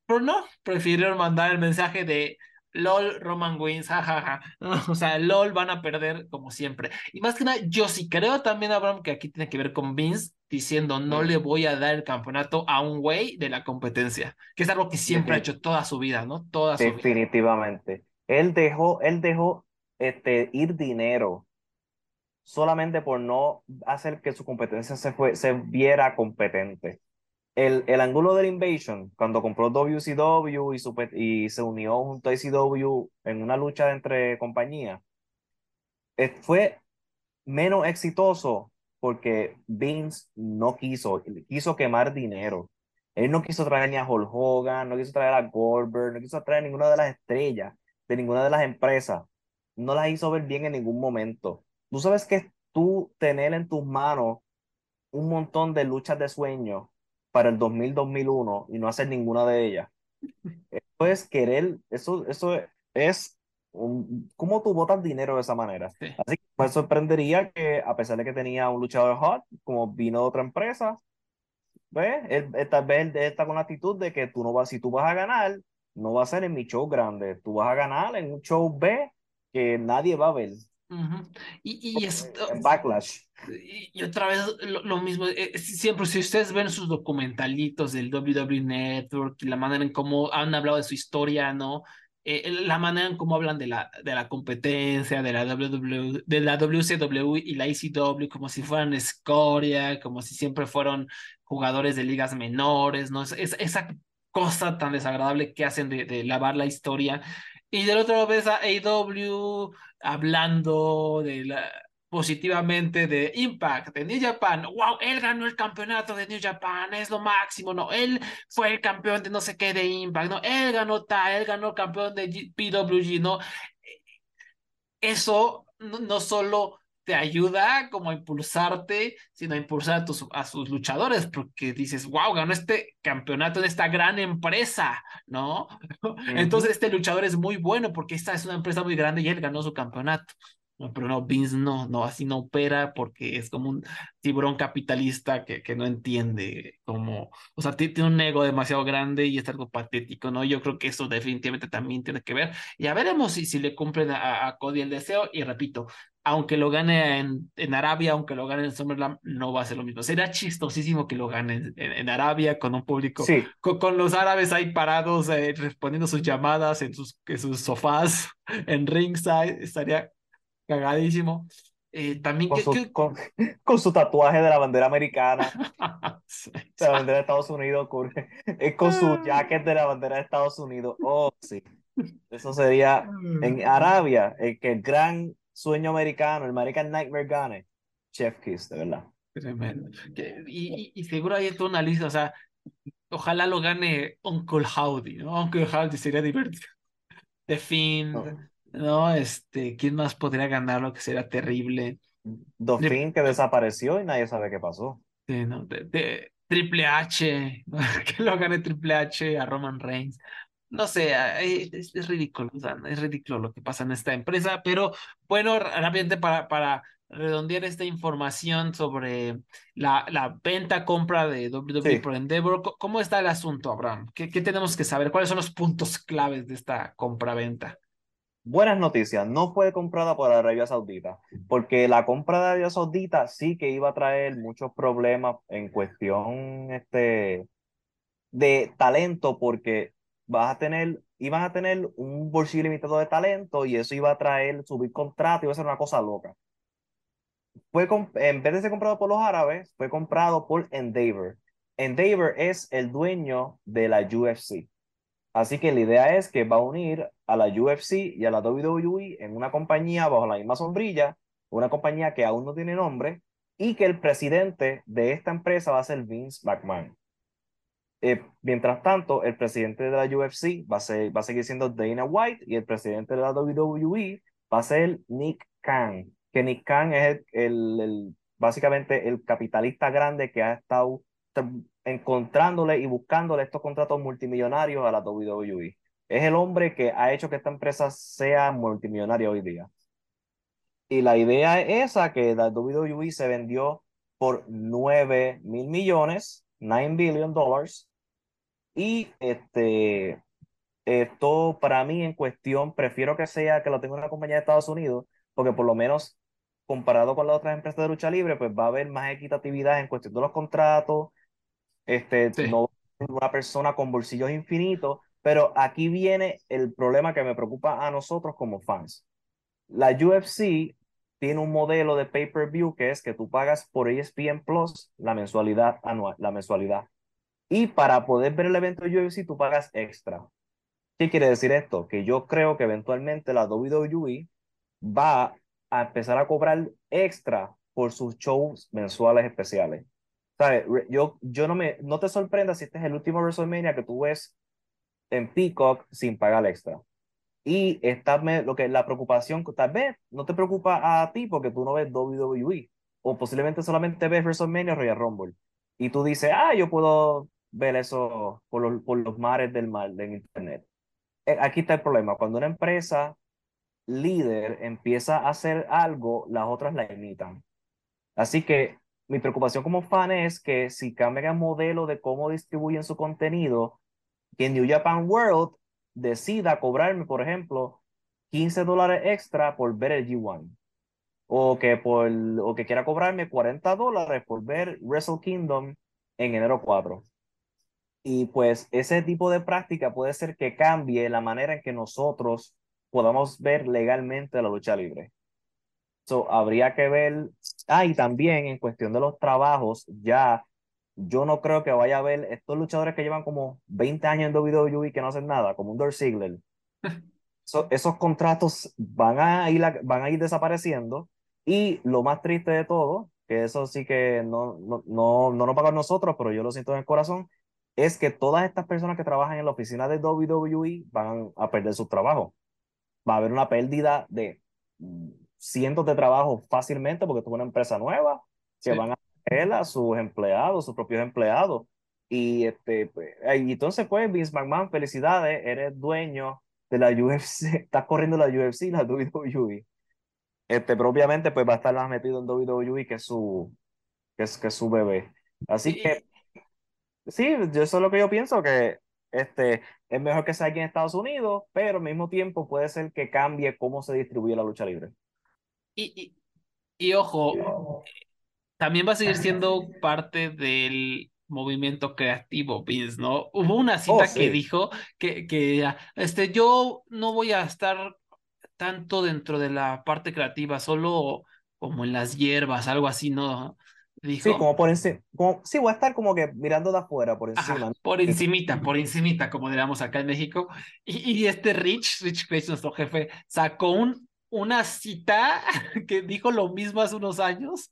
Pero no, prefirieron mandar el mensaje de LOL, Roman wins, jajaja. O sea, LOL van a perder como siempre. Y más que nada, yo sí creo también, Abraham, que aquí tiene que ver con Vince diciendo no le voy a dar el campeonato a un güey de la competencia, que es algo que siempre ha hecho toda su vida, ¿no? Toda su vida. Definitivamente. Él dejó, él dejó este, ir dinero solamente por no hacer que su competencia se, fue, se viera competente. El, el ángulo del Invasion, cuando compró WCW y, su pe- y se unió junto a ICW en una lucha entre compañías, eh, fue menos exitoso porque Vince no quiso, quiso quemar dinero. Él no quiso traer ni a Hulk Hogan, no quiso traer a Goldberg, no quiso traer ninguna de las estrellas de ninguna de las empresas. No las hizo ver bien en ningún momento. Tú sabes que tú tener en tus manos un montón de luchas de sueño para el 2000-2001 y no hacer ninguna de ellas. Eso es querer, eso, eso es un, ¿cómo tú botas dinero de esa manera? Sí. Así que me sorprendería que a pesar de que tenía un luchador hot, como vino de otra empresa, ¿ves? Él, él tal vez él está con la actitud de que tú no vas, si tú vas a ganar, no va a ser en mi show grande, tú vas a ganar en un show B que nadie va a ver. Ujú. Y, y esto, Backlash. Y, y otra vez lo, lo mismo, eh, siempre si ustedes ven sus documentalitos del WWE Network y la manera en cómo han hablado de su historia, ¿no? Eh, la manera en cómo hablan de la, de la competencia, de la WWE, de la WCW y la ECW, como si fueran escoria, como si siempre fueron jugadores de ligas menores, ¿no? Es, es- esa cosa tan desagradable que hacen de, de lavar la historia. Y del otro lado ves a AEW hablando de la positivamente de Impact, de New Japan. ¡Wow! Él ganó el campeonato de New Japan, es lo máximo, ¿no? Él fue el campeón de no sé qué de Impact, ¿no? Él ganó tal, él ganó el campeón de G- PWG, ¿no? Eso no, no solo te ayuda como a impulsarte, sino a impulsar a, tus, a sus luchadores, porque dices, wow, ganó este campeonato de esta gran empresa, ¿no? Entonces este luchador es muy bueno porque esta es una empresa muy grande y él ganó su campeonato. No, pero no, Vince no, no, así no opera porque es como un tiburón capitalista que, que no entiende cómo, o sea, ti- tiene un ego demasiado grande y es algo patético, ¿no? Yo creo que eso definitivamente también tiene que ver. Ya veremos si, si le cumplen a, a Cody el deseo y repito, aunque lo gane en, en Arabia, aunque lo gane en SummerSlam, no va a ser lo mismo. Sería chistosísimo que lo gane en, en- en Arabia con un público Sí, con, con los árabes ahí parados eh, respondiendo sus llamadas en sus, en sus sofás, en ringside, estaría cagadísimo. Eh, también con que, su, que- con, con su tatuaje de la bandera americana, de la bandera de Estados Unidos, con, eh, con su jacket de la bandera de Estados Unidos. Oh, sí. Eso sería en Arabia, el que el gran sueño americano, el American Nightmare gane. Chef Kiss, de verdad. Tremendo. Y, y, y seguro hay toda una lista, o sea, ojalá lo gane Uncle Howdy, ¿no? Uncle Howdy sería divertido. The Fiend, No. ¿no? Este, ¿quién más podría ganarlo que sería terrible? Dolphin que desapareció y nadie sabe qué pasó. Sí, ¿no? De, de Triple H, que lo gane Triple H a Roman Reigns. No sé, ah, eh, es, es ridículo, o sea, es ridículo lo que pasa en esta empresa, pero bueno, rápidamente para, para redondear esta información sobre la, la venta-compra de WWE Sí. por Endeavor, ¿cómo está el asunto, Abraham? ¿Qué, qué tenemos que saber? ¿Cuáles son los puntos claves de esta compra-venta? Buenas noticias, no fue comprada por Arabia Saudita, porque la compra de Arabia Saudita sí que iba a traer muchos problemas en cuestión este, de talento, porque vas a tener, iban a tener un bolsillo limitado de talento y eso iba a traer, subir contrato, iba a ser una cosa loca. Fue en vez de ser comprado por los árabes, fue comprado por Endeavor. Endeavor es el dueño de la UFC. Así que la idea es que va a unir a la UFC y a la WWE en una compañía bajo la misma sombrilla, una compañía que aún no tiene nombre, y que el presidente de esta empresa va a ser Vince McMahon. Eh, mientras tanto, el presidente de la UFC va a, ser, seguir siendo Dana White y el presidente de la WWE va a ser Nick Khan, que Nick Khan es el, básicamente el capitalista grande que ha estado encontrándole y buscándole estos contratos multimillonarios a la WWE. Es el hombre que ha hecho que esta empresa sea multimillonaria hoy día. Y la idea es esa, que la WWE se vendió por 9 mil millones, 9 billion dollars. Y este, esto para mí en cuestión, prefiero que sea que lo tenga una compañía de Estados Unidos, porque por lo menos comparado con las otras empresas de lucha libre, pues va a haber más equitatividad en cuestión de los contratos, este, no una persona con bolsillos infinitos, pero aquí viene el problema que me preocupa a nosotros como fans. La UFC tiene un modelo de pay-per-view que es que tú pagas por ESPN Plus la mensualidad anual, la mensualidad. Y para poder ver el evento de UFC tú pagas extra. ¿Qué quiere decir esto? Que yo creo que eventualmente la WWE va a empezar a cobrar extra por sus shows mensuales especiales. Yo, yo no me, no te sorprenda si este es el último WrestleMania que tú ves en Peacock sin pagar extra. Y esta, lo que la preocupación, tal vez no te preocupa a ti porque tú no ves WWE, o posiblemente solamente ves WrestleMania Royal Rumble. Y tú dices, ah, yo puedo ver eso por los, por los mares del mar en Internet. Eh, aquí está el problema. Cuando una empresa líder empieza a hacer algo, las otras la imitan. Así que mi preocupación como fan es que si cambian el modelo de cómo distribuyen su contenido, que New Japan World decida cobrarme, por ejemplo, 15 dólares extra por ver el G1. O que, por, o que quiera cobrarme 40 dólares por ver Wrestle Kingdom en enero 4. Y pues ese tipo de práctica puede ser que cambie la manera en que nosotros podamos ver legalmente la lucha libre habría que ver, ah, y también en cuestión de los trabajos, ya yo no creo que vaya a haber estos luchadores que llevan como 20 años en WWE que no hacen nada, como un Dolph Ziggler. esos contratos van a, ir, van a ir desapareciendo y lo más triste de todo, que eso sí que no, no, no, no nos pagan nosotros, pero yo lo siento en el corazón, es que todas estas personas que trabajan en la oficina de WWE van a perder su trabajo. Va a haber una pérdida de cientos de trabajos fácilmente porque tuvo una empresa nueva que van a tener a sus empleados, sus propios empleados. Y, este, pues, y entonces, pues, Vince McMahon, felicidades, eres dueño de la UFC, estás corriendo la UFC y la WWE. Este, pero obviamente, pues va a estar más metido en WWE que su, que es, que su bebé. Así que, sí, yo eso es lo que yo pienso, que este, es mejor que sea aquí en Estados Unidos, pero al mismo tiempo puede ser que cambie cómo se distribuye la lucha libre. Y, y, ojo, también va a seguir siendo parte del movimiento creativo, Vince, ¿no? Hubo una cita oh, que dijo que, que este, yo no voy a estar tanto dentro de la parte creativa, solo como en las hierbas, algo así, ¿no? Dijo. Sí, como por encima, sí, voy a estar como que mirando de afuera, por encima. por encimita, por encimita, como diríamos acá en México. Y, y este Rich, Rich Grace, nuestro jefe, sacó un una cita que dijo lo mismo hace unos años,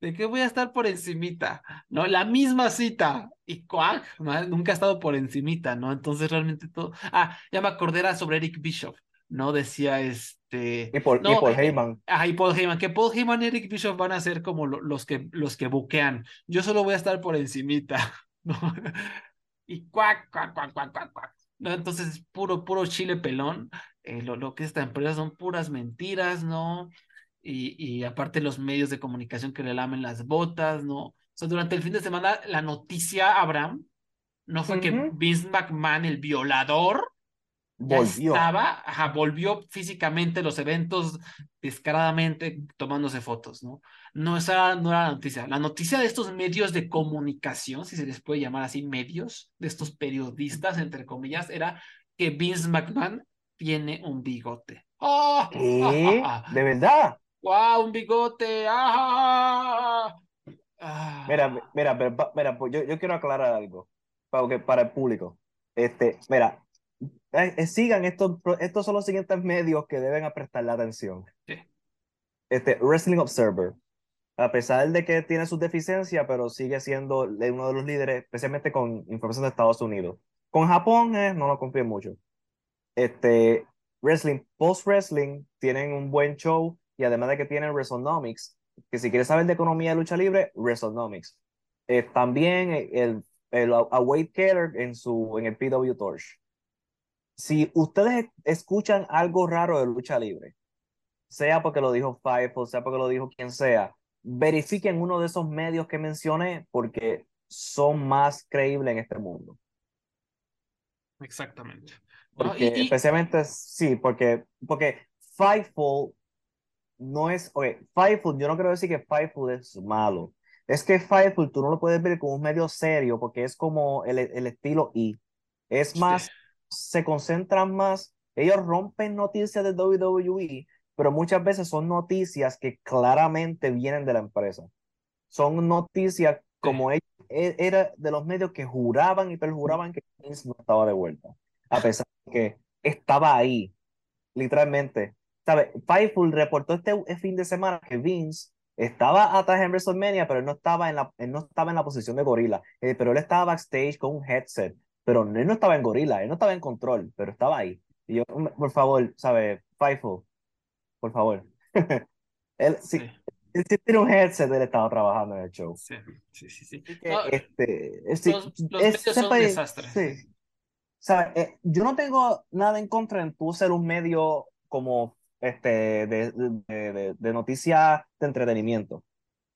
de que voy a estar por encimita, ¿no? La misma cita. Y cuac, nunca ha estado por encimita, ¿no? Entonces realmente todo... Ah, ya me acordé era sobre Eric Bishop, ¿no? Decía este... Y Paul, Heyman. Ah, y Paul Heyman, que Paul Heyman y Eric Bishop van a ser como los, que, los que buquean. Yo solo voy a estar por encimita, ¿no? y cuac, cuac, cuac, cuac, cuac, cuac. ¿no? Entonces, puro, puro chile pelón. Eh, lo, lo, que esta empresa son puras mentiras, ¿no? Y, y, aparte los medios de comunicación que le lamen las botas, ¿no? O sea, durante el fin de semana, la noticia, Abraham, no fue que Vince McMahon, el violador, volvió. estaba, ajá, volvió físicamente los eventos descaradamente tomándose fotos, ¿no? No, esa no era la noticia. La noticia de estos medios de comunicación, si se les puede llamar así, medios, de estos periodistas, entre comillas, era que Vince McMahon tiene un bigote. ¡Ah! ¿De verdad? ¡Wow! Un bigote. ¡Ah! Ah, Mira, mira, mira, mira, pues yo, yo quiero aclarar algo para, para el público. Este, mira, eh, eh, sigan estos, estos son los siguientes medios que deben prestarle atención. Sí. Este, Wrestling Observer, a pesar de que tiene sus deficiencias, pero sigue siendo uno de los líderes, especialmente con información de Estados Unidos. Con Japón, eh, no lo confío mucho. Este, Wrestling, Post Wrestling, tienen un buen show y además de que tienen WrestleNomics, que si quieres saber de economía de lucha libre, WrestleNomics. Eh, también el, el, a Wade Keller en, su, en el PW Torch. Si ustedes escuchan algo raro de lucha libre, sea porque lo dijo Fightful, sea porque lo dijo quien sea, verifiquen uno de esos medios que mencioné porque son más creíbles en este mundo. exactamente. ¿no? Porque Y- y- especialmente, sí, porque, porque Fightful no es, oye, Fightful, yo no quiero decir que Fightful es malo. Es que Fightful tú no lo puedes ver como un medio serio porque es como el, el estilo I. Es Sí. Se concentran más, ellos rompen noticias de WWE, pero muchas veces son noticias que claramente vienen de la empresa. Son noticias como ellos, e- era de los medios que juraban y perjuraban que Vince no estaba de vuelta, a pesar de que estaba ahí, literalmente. ¿Sabe? Fightful reportó este este fin de semana que Vince estaba atrás en WrestleMania, pero él no estaba en la, él no estaba en la posición de gorila, Eh, pero él estaba backstage con un headset, pero él no estaba en gorila, él no estaba en control, pero estaba ahí. Y yo, "Mm, por favor, ¿sabe? Fightful, por favor. Él, sí, Sí, él sí tiene un headset, él estaba trabajando en el show. sí, sí, sí, sí. Que, No, este, es- sí, los- los es- medios son sepa- un desastre. sí. ¿Sabe? Eh, yo no tengo nada en contra en tú ser un medio como este de, de, de, de noticias de entretenimiento.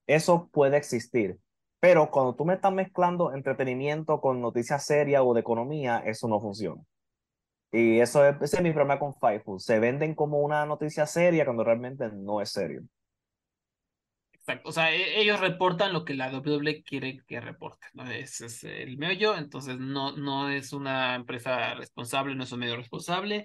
Eso puede existir. Pero cuando tú me estás mezclando entretenimiento con noticias serias o de economía, eso no funciona. Y eso es, ese es mi problema con Fightful. Se venden como una noticia seria cuando realmente no es serio. Exacto. O sea, e- ellos reportan lo que la WWE quiere que reporten, ¿no? Ese es el meollo, entonces no, no es una empresa responsable, no es un medio responsable.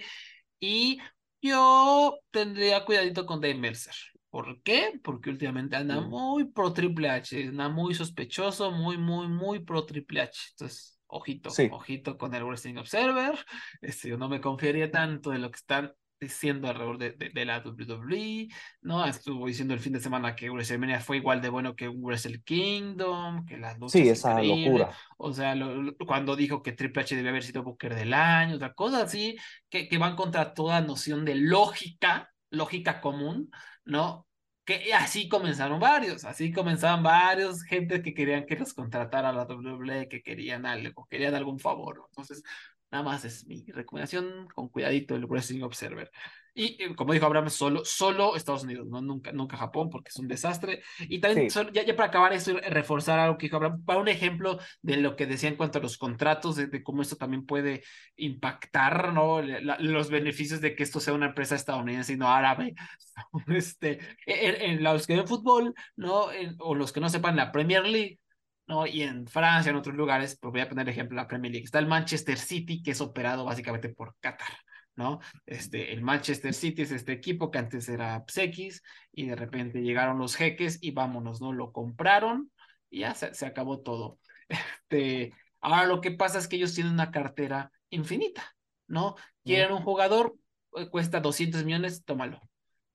Y yo tendría cuidadito con Dave Mercer. ¿Por qué? Porque últimamente anda muy pro Triple H, anda muy sospechoso, muy, muy, muy pro Triple H. Entonces, ojito, Sí. ojito con el Wrestling Observer. Este, yo no me confiaría tanto de lo que están diciendo alrededor de, de, de la WWE. ¿no? Estuvo diciendo el fin de semana que WrestleMania fue igual de bueno que Wrestle Kingdom, que las luchas Sí, esa locura. O sea, lo- cuando dijo que Triple H debía haber sido Booker del año, otra cosa así, que, que van contra toda noción de lógica, lógica común, ¿no? Que así comenzaron varios, así comenzaban varios gente que querían que los contratara la WWE, que querían algo, querían algún favor. Entonces, nada más es mi recomendación, con cuidadito el Wrestling Observer. Y eh, como dijo Abraham, solo, solo Estados Unidos, ¿no? Nunca, nunca Japón, porque es un desastre. Y también, Sí. solo- ya, ya para acabar esto, reforzar algo que dijo Abraham, para un ejemplo de lo que decía en cuanto a los contratos, de, de cómo esto también puede impactar, ¿no? La- los beneficios de que esto sea una empresa estadounidense y no árabe. Este, en, en los que ven fútbol, ¿no? En- o los que no sepan la Premier League, ¿no? Y en Francia, en otros lugares, pues voy a poner ejemplo la Premier League. Está el Manchester City, que es operado básicamente por Qatar, ¿no? Este, el Manchester City es este equipo que antes era PSX y de repente llegaron los jeques y vámonos, ¿no? Lo compraron y ya se, se acabó todo. Este, ahora lo que pasa es que ellos tienen una cartera infinita, ¿no? Quieren un jugador, eh, cuesta 200 millones, tómalo.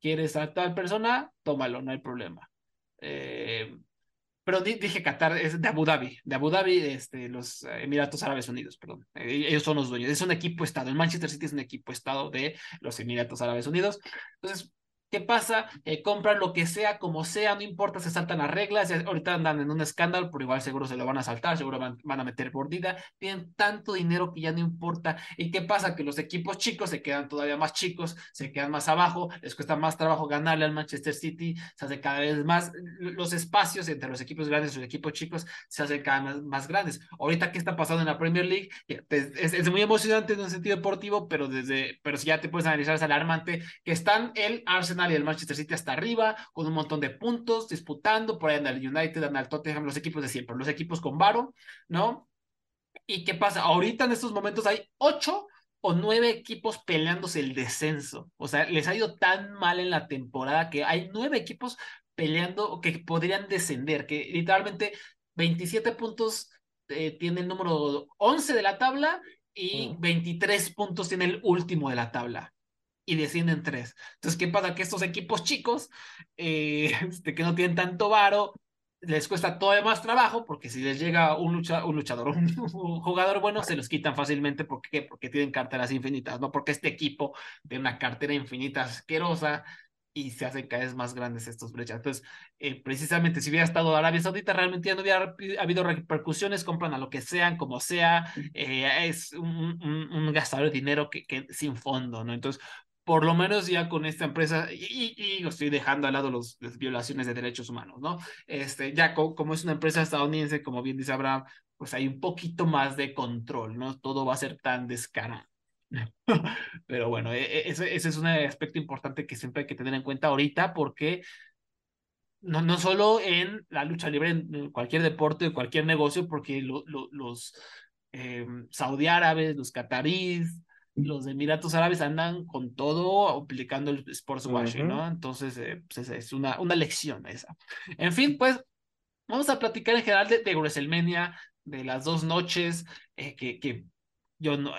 ¿Quieres a tal persona? Tómalo, no hay problema. Eh, pero di- dije Qatar, es de Abu Dhabi, de Abu Dhabi, este, los Emiratos Árabes Unidos, perdón. Eh, ellos son los dueños, es un equipo estado. El Manchester City es un equipo estado de los Emiratos Árabes Unidos. Entonces, ¿qué pasa? Eh, compran lo que sea, como sea, no importa, se saltan las reglas. ahorita andan en un escándalo, pero igual seguro se lo van a saltar, seguro van, a meter mordida. Tienen tanto dinero que ya no importa. ¿Y qué pasa? Que los equipos chicos se quedan todavía más chicos, se quedan más abajo, les cuesta más trabajo ganarle al Manchester City, se hace cada vez más, los espacios entre los equipos grandes y los equipos chicos se hacen cada vez más grandes. Ahorita, ¿qué está pasando en la Premier League? Es, es muy emocionante en un sentido deportivo, pero desde, pero si ya te puedes analizar, es alarmante que están el Arsenal y el Manchester City hasta arriba, con un montón de puntos, disputando, por ahí anda el United, anda el Tottenham, los equipos de siempre, los equipos con varo, ¿no? ¿Y qué pasa? Ahorita en estos momentos hay ocho o nueve equipos peleándose el descenso. O sea, les ha ido tan mal en la temporada que hay nueve equipos peleando, que podrían descender, que literalmente 27 puntos eh, tiene el número 11 de la tabla y 23 puntos tiene el último de la tabla y descienden tres. Entonces, ¿qué pasa? Que estos equipos chicos, eh, este, que no tienen tanto varo, les cuesta todavía más trabajo, porque si les llega un, lucha, un luchador, un, jugador bueno, se los quitan fácilmente. porque Porque tienen carteras infinitas, no porque este equipo tiene una cartera infinita asquerosa y se hacen cada vez más grandes estos brechas. Entonces, eh, precisamente si hubiera estado Arabia Saudita, realmente ya no hubiera habido repercusiones, compran a lo que sean, como sea, eh, es un, un, gastador de dinero que, que, sin fondo, ¿no? Entonces, por lo menos ya con esta empresa, y, y, estoy dejando al lado los, las violaciones de derechos humanos, ¿no? Este, ya como es una empresa estadounidense, como bien dice Abraham, pues hay un poquito más de control, ¿no? Todo va a ser tan descarado. Pero bueno, e, e, ese, ese, es un aspecto importante que siempre hay que tener en cuenta ahorita porque no, no solo en la lucha libre, en cualquier deporte, en cualquier negocio, porque los eh, saudí árabes, los cataríes, los Emiratos Árabes andan con todo aplicando el sports washing, ¿no? Entonces, eh, pues es, una, una lección esa. En fin, pues vamos a platicar en general de, de WrestleMania, de las dos noches, eh, que, que yo no,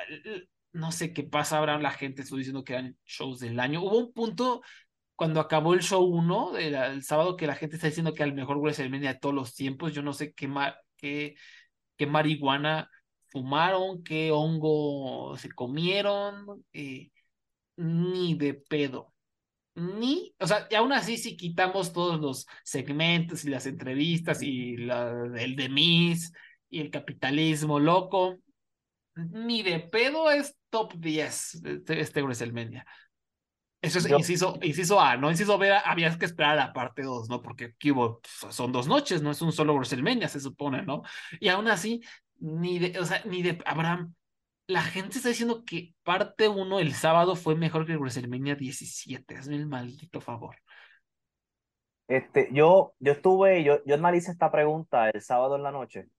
no sé qué pasa, ahora la gente está diciendo que eran shows del año. Hubo un punto cuando acabó el show 1, el, sábado, que la gente está diciendo que al mejor WrestleMania de todos los tiempos, yo no sé qué, qué, qué marihuana fumaron, qué hongo se comieron, eh, ni de pedo. Ni, o sea, y aún así si quitamos todos los segmentos y las entrevistas y la, el de Miss y el capitalismo loco, ni de pedo es top 10 este, este WrestleMania. Eso es inciso, inciso A, ¿no? Inciso B, habías que esperar a la parte 2, ¿no? Porque aquí hubo, son dos noches, no es un solo WrestleMania, se supone, ¿no? Y aún así, ni de, o sea, ni de Abraham. La gente está diciendo que parte 1 el sábado fue mejor que WrestleMania 17. Hazme el maldito favor. Este, yo, yo estuve, yo, yo analicé esta pregunta el sábado en la noche.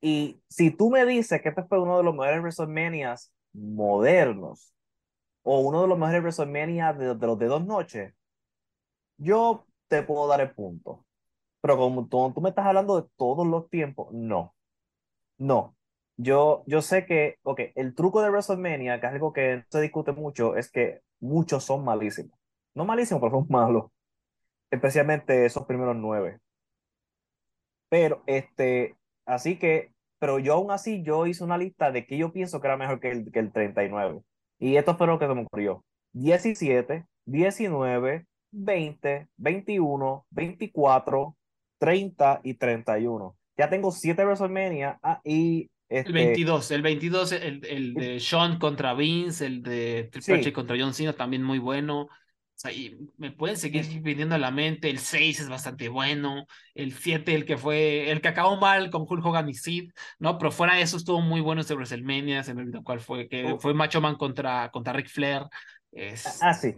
Y si tú me dices que este fue uno de los mejores WrestleManias modernos, o uno de los mejores WrestleMania de, de los de dos noches, yo te puedo dar el punto. Pero como tú, tú me estás hablando de todos los tiempos, no. No, yo, sé que, ok, el truco de WrestleMania, que es algo que se discute mucho, es que muchos son malísimos. No malísimos, pero son malos. Especialmente esos primeros nueve. Pero, este, así que, pero yo aún así, yo hice una lista de que yo pienso que era mejor que el, que el 39. Y esto fue lo que se me ocurrió. 17, 19, 20, 21, 24, 30 y 31. Ya tengo siete WrestleMania ah, y... el 22, este el 22, el, el de Sean contra Vince, el de Triple H contra John Cena, también muy bueno. O sea, y me pueden seguir viniendo a la mente. El 6 es bastante bueno. El 7, el que fue, el que acabó mal con Hulk Hogan y Sid, ¿no? Pero fuera de eso estuvo muy bueno este WrestleMania. Se me olvidó cuál fue, que fue Macho Man contra, contra Ric Flair. Es... Ah, sí.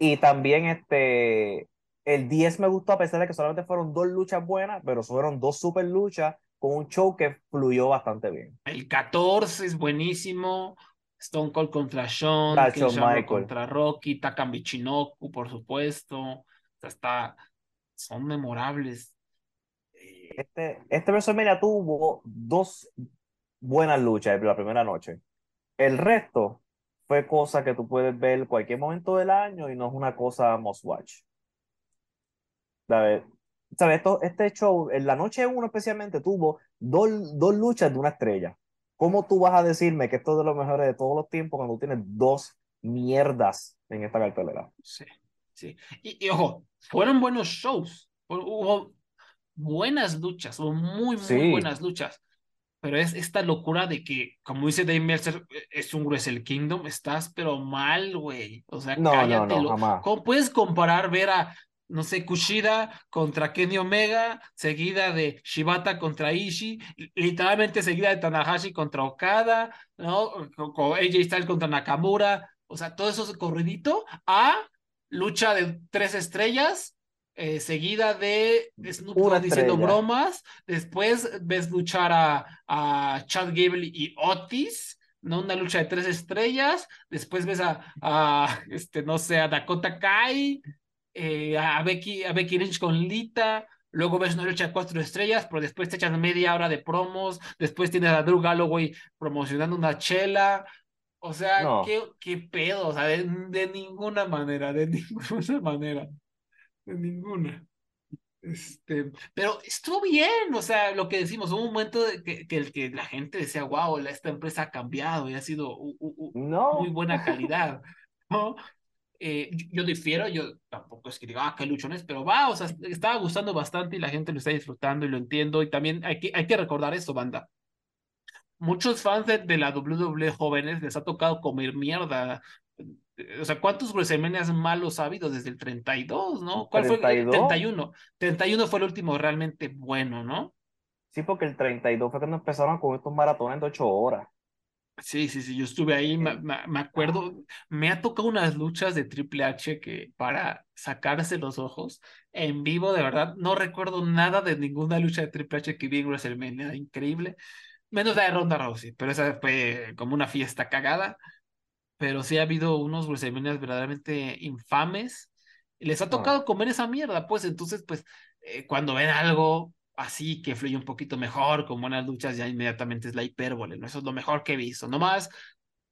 Y también este, el 10 me gustó a pesar de que solamente fueron dos luchas buenas, pero fueron dos super luchas con un show que fluyó bastante bien. El 14 es buenísimo. Stone Cold contra Sean, Michael contra Rocky, Taka Michinoku, por supuesto. Está, son memorables. Este, este WrestleMania tuvo dos buenas luchas la primera noche. El resto fue cosa que tú puedes ver cualquier momento del año y no es una cosa must watch. ¿Sabes? Esto, este show, en la noche 1 especialmente, tuvo dos, dos luchas de una estrella. ¿Cómo tú vas a decirme que esto es de los mejores de todos los tiempos cuando tienes dos mierdas en esta cartelera? Sí, sí. Y, ojo, fueron buenos shows. Hubo buenas luchas, hubo muy, muy buenas luchas. Pero es esta locura de que, como dice Dave Mercer, es un Wrestle Kingdom, estás pero mal, güey. O sea, no, No, no, jamás. ¿Cómo puedes comparar ver a no sé, Kushida contra Kenny Omega, seguida de Shibata contra Ishii, literalmente seguida de Tanahashi contra Okada, ¿no? Con AJ Styles contra Nakamura, o sea, todo eso es corridito a lucha de tres estrellas, eh, seguida de Snoop diciendo bromas, después ves luchar a, a Chad Gable y Otis, ¿no? Una lucha de tres estrellas, después ves a, a este, no sé, a Dakota Kai, eh, a, Becky, a Becky Lynch con Lita, luego ves una lucha de cuatro estrellas, pero después te echan media hora de promos, después tienes a Drew Galloway promocionando una chela. O sea, No. qué, qué pedo, o sea, de, de ninguna manera, de ninguna manera, de ninguna. Este, pero estuvo bien, o sea, lo que decimos, hubo un momento de que, que, que la gente decía, wow, esta empresa ha cambiado y ha sido u- u- u- No. muy buena calidad, ¿no? Eh, yo, yo difiero, yo tampoco es que diga, ah, qué luchones, pero va, o sea, estaba gustando bastante y la gente lo está disfrutando y lo entiendo. Y también hay que, hay que recordar esto, banda. Muchos fans de, de la WWE jóvenes les ha tocado comer mierda. O sea, ¿cuántos WrestleMania malos ha habido desde el 32, no? ¿Cuál fue el 32? 31? 31 fue el último realmente bueno, ¿no? Sí, porque el 32 fue cuando empezaron con estos maratones de 8 horas. Sí, sí, sí, yo estuve ahí, me, me- me acuerdo, me ha tocado unas luchas de Triple H que para sacarse los ojos en vivo, de verdad, no recuerdo nada de ninguna lucha de Triple H que vi en WrestleMania, increíble, menos la de Ronda Rousey, pero esa fue como una fiesta cagada, pero sí ha habido unos WrestleMania verdaderamente infames, les ha tocado comer esa mierda, pues entonces, pues, eh, cuando ven algo así que fluye un poquito mejor, con buenas luchas, ya inmediatamente es la hipérbole, ¿no? Eso es lo mejor que he visto, nomás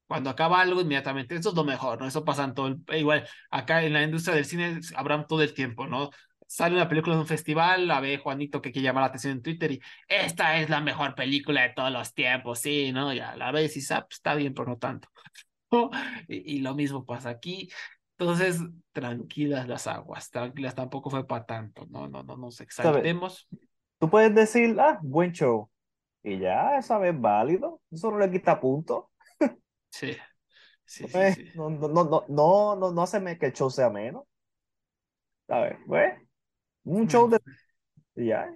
cuando acaba algo, inmediatamente, eso es lo mejor, ¿no? Eso pasa en todo el, e igual, acá en la industria del cine habrán todo el tiempo, ¿no? Sale una película de un festival, la ve Juanito que quiere llamar la atención en Twitter y esta es la mejor película de todos los tiempos, sí, ¿no? Ya la ves y ah, pues, está bien, pero no tanto. Y, y lo mismo pasa aquí. Entonces, tranquilas las aguas, tranquilas, tampoco fue para tanto, no, no, no nos exaltemos. Tú puedes decir, ah, buen show. Y ya, esa vez válido. Eso no le quita punto. Sí, sí, sí, sí. No, no, no, no, no, no, hace que el show sea menos. ¿Sabes? Pues, un show de. y ya.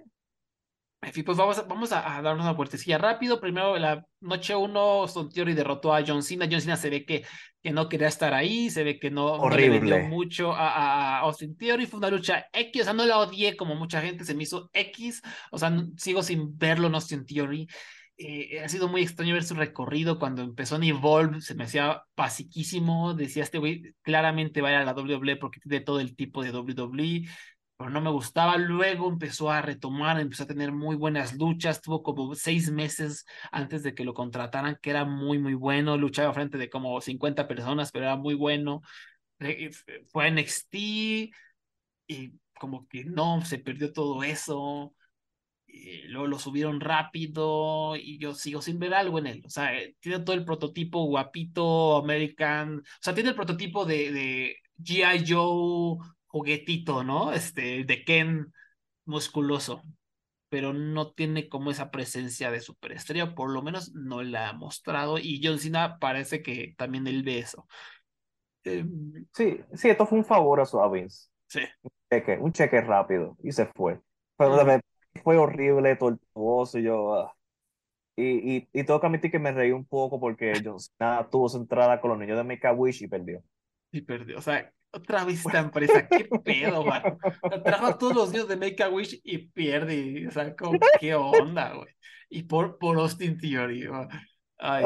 En fin, pues vamos a, vamos a, a darnos una vueltecilla rápido. Primero, la noche uno, Son Theory derrotó a John Cena. John Cena se ve que, que no quería estar ahí, se ve que no, no le vendió Horrible. mucho a, a, a Austin Theory. Fue una lucha X, o sea, no la odié como mucha gente, se me hizo X. O sea, no- sigo sin verlo en Austin Theory. Eh, ha sido muy extraño ver su recorrido cuando empezó en Evolve, se me hacía basiquísimo. Decía este güey, claramente vaya a la WWE porque tiene todo el tipo de WWE pero no me gustaba. Luego empezó a retomar, empezó a tener muy buenas luchas. Tuvo como seis meses antes de que lo contrataran, que era muy, muy bueno. Luchaba frente de como 50 personas, pero era muy bueno. Eh, Fue a NXT y como que no, se perdió todo eso. Y luego lo subieron rápido y yo sigo sin ver algo en él. O sea, eh, tiene todo el prototipo guapito, American. O sea, tiene el prototipo de, de G.I. Joe juguetito, ¿no? Este, de Ken musculoso. Pero no tiene como esa presencia de superestrella, por lo menos no la ha mostrado. Y John Cena parece que también él ve eso. Eh, Sí, sí, esto fue un favor a su Vince. sí. Cheque, un cheque rápido. Y se fue. Pero de verdad fue horrible, tortuoso. Y yo. ah. Y, y, y tengo que admitir que me reí un poco porque John Cena tuvo su entrada con los niños de Make a Wish y perdió. Y perdió. O sea, otra vez esta empresa, qué pedo, man. Trajo a todos los días de Make a Wish y pierde. O sea, como, qué onda, güey. Y por, por Austin Theory, güey. Ay,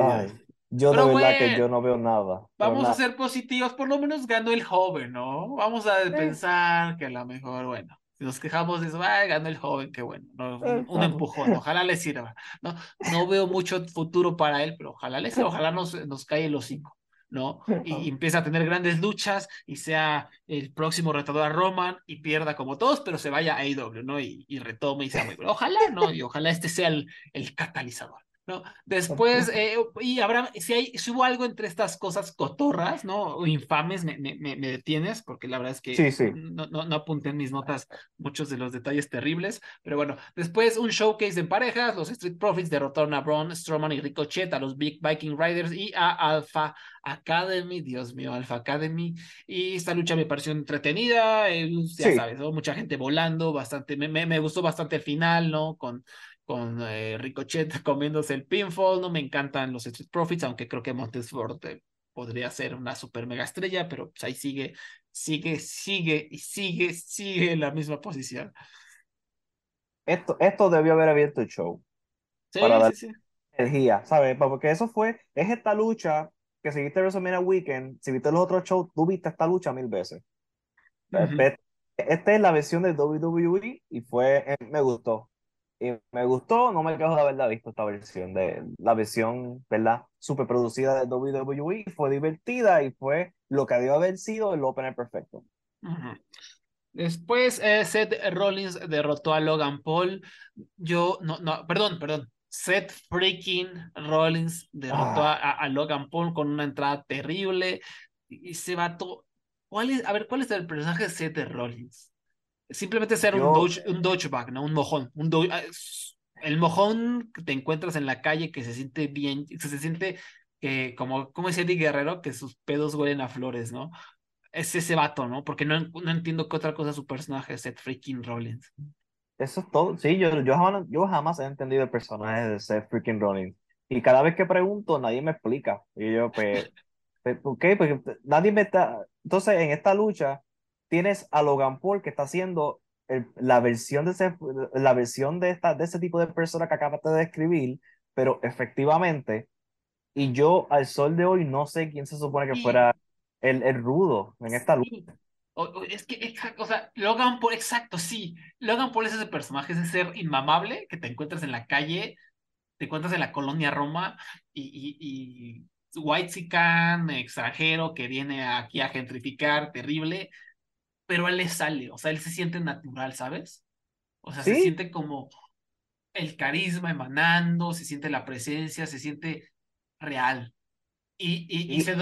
yo de Pero verdad que yo no veo nada. Vamos a ser positivos, por lo menos ganó el joven, ¿no? Vamos a Sí. pensar que a lo mejor, bueno, si nos quejamos de eso, ganó el joven, qué bueno, ¿no? Un, empujón, ojalá le sirva. No, no veo mucho futuro para él, pero ojalá le sirva, ojalá nos, nos cae el hocico, ¿no? Y, y empiece a tener grandes luchas y sea el próximo retador a Roman y pierda como todos, pero se vaya a AEW, ¿no? Y, y retome y sea muy bueno. Ojalá, ¿no? Y ojalá este sea el, el catalizador. ¿No? Después, eh, y habrá, si, hay, si hubo algo entre estas cosas cotorras, ¿no? O infames, me, me, me detienes, porque la verdad es que Sí, sí. no, no, no apunté en mis notas muchos de los detalles terribles, pero bueno, después un showcase en parejas, los Street Profits derrotaron a Braun Strowman y Ricochet, a los Big Viking Riders y a Alpha Academy, Dios mío, Alpha Academy, y esta lucha me pareció entretenida, eh, ya Sí. sabes, ¿no? mucha gente volando, bastante, me, me, me gustó bastante el final, ¿no? Con con eh, Ricochet comiéndose el pinfall. No me encantan los Street Profits, aunque creo que Montesford eh, podría ser una super mega estrella, pero pues ahí sigue, sigue, sigue y sigue, sigue en la misma posición. Esto, esto debió haber abierto el show. Sí, Para dar- sí, sí. Energía, ¿sabes? Porque eso fue, es esta lucha que si viste WrestleMania Weekend, si viste los otros shows, tú viste esta lucha mil veces. Ujú. Ve- esta es la versión de WWE y fue, eh, me gustó. Y me gustó, no me quejo de haberla visto esta versión, de la versión, ¿verdad? Super producida de WWE, fue divertida y fue lo que debió haber sido el opener perfecto. Después, eh, Seth Rollins derrotó a Logan Paul. Yo, no, no, perdón, perdón. Seth freaking Rollins derrotó Ah. a, a Logan Paul con una entrada terrible. Y se vato. ¿Cuál es, a ver, ¿cuál es el personaje de Seth Rollins? Simplemente ser un, douche, un douchebag, ¿no? Un mojón. Un dou- ah, es- el mojón que te encuentras en la calle que se siente bien, se, se siente que, como, como decía Eddie Guerrero, que sus pedos huelen a flores, ¿no? Es ese vato, ¿no? Porque no, no entiendo qué otra cosa es su personaje, Seth freaking Rollins. Eso es todo. Sí, yo, yo, jamás, yo jamás he entendido el personaje de Seth freaking Rollins. Y cada vez que pregunto, nadie me explica. Y yo, pues, pues, ¿por qué? Porque nadie me está. Entonces, en esta lucha, tienes a Logan Paul que está haciendo el- la versión de ese, la versión de esta, de ese tipo de persona que acabaste de describir, pero efectivamente, y yo al sol de hoy no sé quién se supone que Sí. fuera el, el rudo en esta lucha. Sí. O, o- es que, exacto, o sea, Logan Paul, exacto, sí. Logan Paul es ese personaje, ese ser inmamable que te encuentras en la calle, te encuentras en la colonia Roma y, y, y white extranjero que viene aquí a gentrificar, terrible, pero a él le sale, o sea, él se siente natural, ¿sabes? O sea, se siente como el carisma emanando, se siente la presencia, se siente real. Y, y, y Seth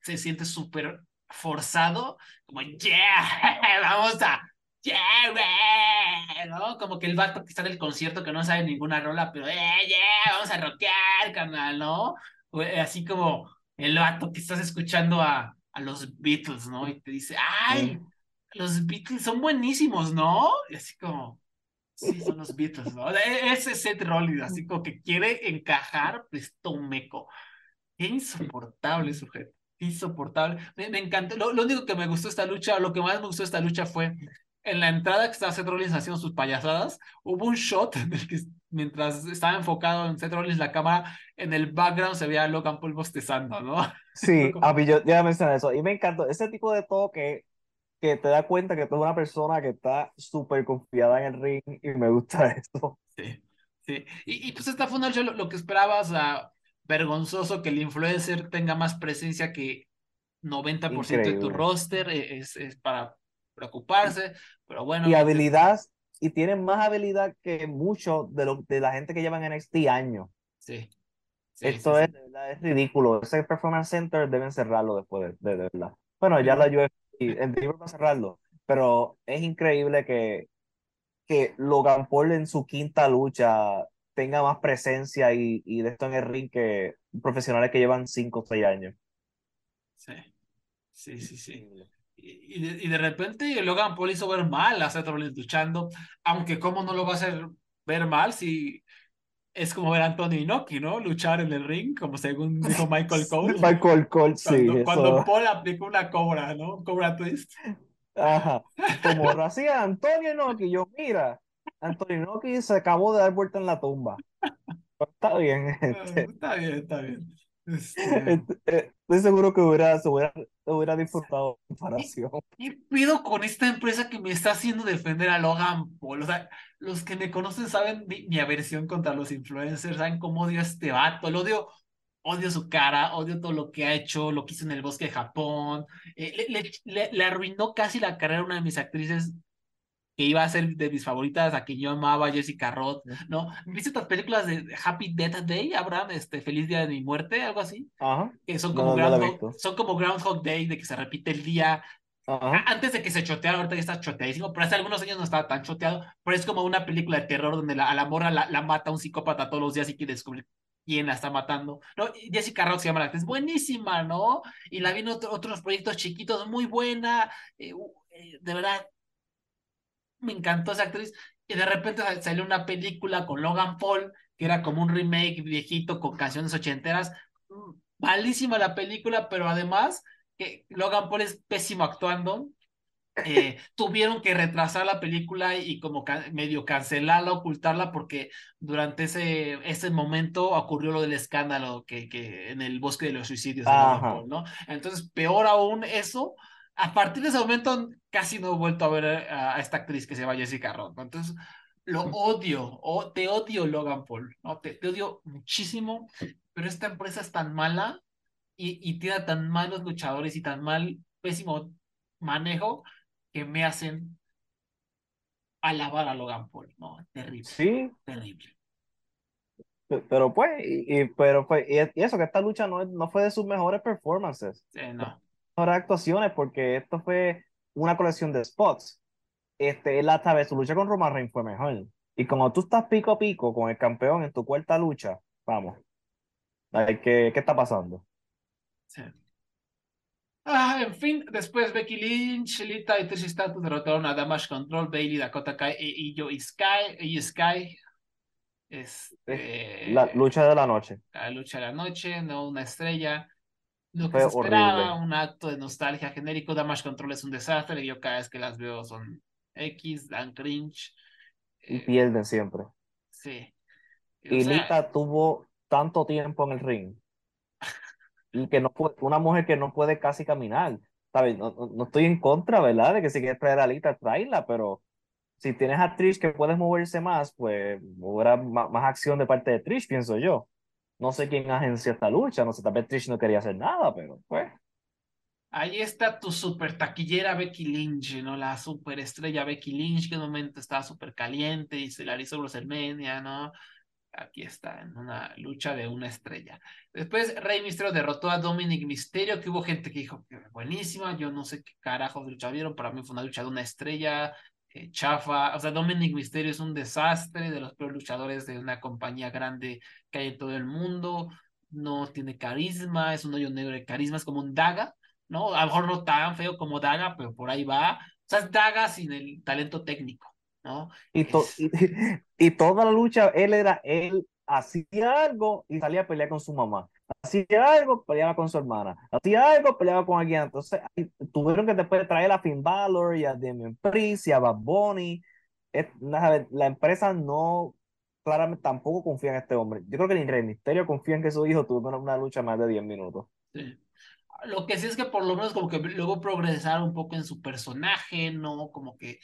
se siente súper forzado, como, yeah, vamos a, yeah, güey", ¿no? Como que el vato que está en el concierto que no sabe ninguna rola, pero, eh, yeah, vamos a rockear, carnal, ¿no? Eh, Así como el vato que estás escuchando a, a los Beatles, ¿no? Y te dice, ay, los Beatles son buenísimos, ¿no? Y así como, sí, son los Beatles, ¿no? E- Ese es Seth Rollins, así como que quiere encajar, pues, meco. Qué insoportable sujeto. Insoportable. Me, me encantó. Lo, lo único que me gustó esta lucha, lo que más me gustó esta lucha fue en la entrada que estaba Seth Rollins haciendo sus payasadas, hubo un shot en el que mientras estaba enfocado en Seth Rollins la cámara, en el background se veía a Logan Paul bostezando, ¿no? Sí, a mí yo ya mencioné eso. Y me encantó ese tipo de toque que te da cuenta que tú eres una persona que está súper confiada en el ring y me gusta eso. Sí, sí. Y, y pues esta fue una lo, lo que esperabas, a vergonzoso que el influencer tenga más presencia que 90% de tu Increíble. roster, eh, es, es para preocuparse, pero bueno. Y este, habilidad, y tienen más habilidad que muchos de, lo, de la gente que llevan NXT años. Sí. Sí, Esto sí, es, de verdad, es ridículo. Ese Performance Center deben cerrarlo después de, de, de verdad. Bueno, ya la UFC, el va a cerrarlo, pero es increíble que, que Logan Paul en su quinta lucha tenga más presencia y, y de esto en el ring que profesionales que llevan 5 o 6 años. Sí, sí, sí, sí. Y, y de, y de repente Logan Paul hizo ver mal a Seth Rollins luchando, aunque cómo no lo va a hacer ver mal si es como ver a Anthony Inoki, ¿no? Luchar en el ring, como según dijo Michael Cole. Michael Cole, sí, Cuando, cuando eso. Paul aplicó una cobra, ¿no? Cobra twist. Ajá. Como lo hacía Antonio Inoki, yo, mira, Antonio Inoki se acabó de dar vuelta en la tumba. Pero está bien, Ah, este, Está bien, está bien. Este, eh, estoy seguro que hubiera, hubiera, hubiera disfrutado la comparación. ¿Qué pido con esta empresa que me está haciendo defender a Logan Paul? O sea, los que me conocen saben mi, mi aversión contra los influencers, saben cómo odio a este vato, lo odio, odio su cara, odio todo lo que ha hecho, lo que hizo en el bosque de Japón, eh, le- le- le arruinó casi la carrera a una de mis actrices que iba a ser de mis favoritas, a quien yo amaba, Jessica Roth, ¿no? ¿Viste estas películas de Happy Death Day, Abraham? Este, Feliz Día de mi Muerte, algo así, Ajá, que son No, como, no Groundhog, visto. son como Groundhog Day, de que se repite el día, ajá. Antes de que se choteara, ahorita ya está choteadísimo, pero hace algunos años no estaba tan choteado, pero es como una película de terror donde la, a la morra la, la mata un psicópata todos los días y quiere descubrir quién la está matando. ¿no? Jessica Roth se llama la actriz, buenísima, ¿no? Y la vi en otro- otros proyectos chiquitos, muy buena, eh, eh, de verdad, me encantó esa actriz. Y de repente sal- salió una película con Logan Paul, que era como un remake viejito con canciones ochenteras. Mm, Malísima la película, pero además que Logan Paul es pésimo actuando. Eh, tuvieron que retrasar la película y como medio cancelarla, ocultarla, porque durante ese, ese momento ocurrió lo del escándalo que, que en el bosque de los suicidios de Logan. Paul, ¿no? Entonces, peor aún eso, a partir de ese momento casi no he vuelto a ver a, esta actriz que se llama Jessica Ron. Entonces, lo odio, o te odio Logan Paul, ¿no? Te, te, odio muchísimo, pero esta empresa es tan mala y, y tiene tan malos luchadores y tan mal, pésimo manejo que me hacen alabar a Logan Paul, ¿no? Terrible. Sí. Terrible. Pero pues, y, pero pues, y eso, que esta lucha no, no fue de sus mejores performances. Sí, no. Mejores actuaciones, porque esto fue una colección de spots. Este, él esta vez su lucha con Roman Reigns fue mejor. Y como tú estás pico a pico con el campeón en tu cuarta lucha, vamos. ¿Qué, qué está pasando? Sí. Ah, en fin, después Becky Lynch, Lita y Trish Stratus derrotaron a Damage Control, Bailey, Dakota Kai y Yo Sky. Y Sky este, la lucha de la noche. La lucha de la noche, no una estrella. Lo que se esperaba, un acto de nostalgia genérico. Damage Control es un desastre. Yo cada vez que las veo son X, dan cringe. Y eh, pierden siempre. Sí. Y Lita tuvo tanto tiempo en el ring. y que no puede, una mujer que no puede casi caminar. ¿sabes? No, no, estoy en contra, ¿verdad? De que si quieres traer a Lita, tráela, pero si tienes a Trish que puedes moverse más, pues habrá más, acción de parte de Trish, pienso yo. No sé quién agencia esta lucha, no sé, tal vez Trish no quería hacer nada, pero pues. Ahí está tu super taquillera Becky Lynch, ¿no? La superestrella Becky Lynch, que en un momento estaba súper caliente y se la hizo WrestleMania, ¿no? Aquí está, en una lucha de una estrella. Después Rey Mysterio derrotó a Dominic Mysterio, que hubo gente que dijo buenísima, yo no sé qué carajos lucha vieron, para mí fue una lucha de una estrella, eh, chafa. O sea, Dominic Mysterio es un desastre de los peores luchadores de una compañía grande que hay en todo el mundo. No tiene carisma, es un hoyo negro de carisma, es como un Daga, ¿no? A lo mejor no tan feo como Daga, pero por ahí va. O sea, es Daga sin el talento técnico, ¿no? Y, y, toda la lucha, él era, él hacía algo y salía a pelear con su mamá. Hacía algo, peleaba con su hermana. Hacía algo, peleaba con alguien. Entonces, tuvieron que después traer a Finn Balor y a Damian Priest y a Bad Bunny. la empresa no, claramente tampoco confía en este hombre. Yo creo que ni Rey Misterio confía en que su hijo tuvo una lucha más de 10 minutos. Sí. Lo que sí es que por lo menos como que luego progresar un poco en su personaje, ¿no? Como que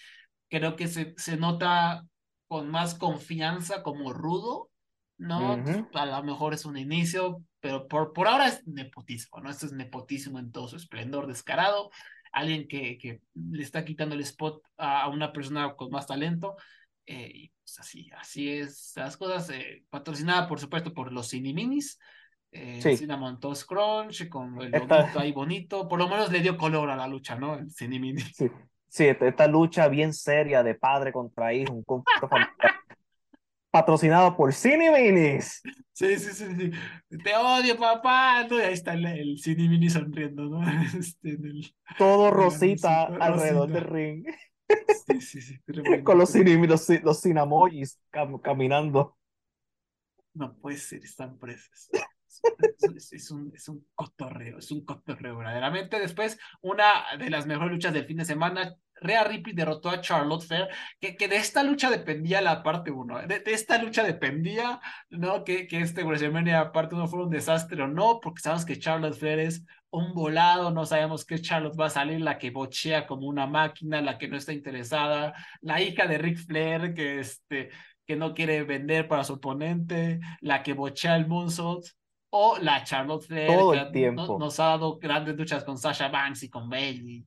creo que se, se nota con más confianza como rudo, ¿no? A lo mejor es un inicio, pero por, por ahora es nepotismo, ¿no? Esto es nepotismo en todo su esplendor descarado, alguien que, que le está quitando el spot a una persona con más talento, eh, y pues así, así es las cosas, eh, patrocinada por supuesto por los Cineminis, eh, sí. Cinnamon Toast Crunch, con el loguito ahí bonito, por lo menos le dio color a la lucha, ¿no? El Cinemini. Sí. Sí, esta lucha bien seria de padre contra hijo, un conflicto familiar patrocinado por Cine Minis. Sí, sí, sí, sí. Te odio, papá. y ahí está el, el Cine Mini sonriendo, ¿no? Este, Todo rosita alrededor del ring. Sí, sí, sí. Con los, cine, los, los cinemojis caminando. No puede ser, están presos. Es, un, es un cotorreo, es un cotorreo verdaderamente. Después, una de las mejores luchas del fin de semana, Rhea Ripley derrotó a Charlotte Fair, que, que de esta lucha dependía la parte 1, ¿eh? de, esta lucha dependía, ¿no? Que, que este WrestleMania parte 1 fuera un desastre o no, porque sabemos que Charlotte Fair es un volado, no sabemos qué Charlotte va a salir, la que bochea como una máquina, la que no está interesada, la hija de Ric Flair, que, este, que no quiere vender para su oponente, la que bochea el moonsault, o la Charlotte Flair, que nos ha dado grandes luchas con Sasha Banks y con Bailey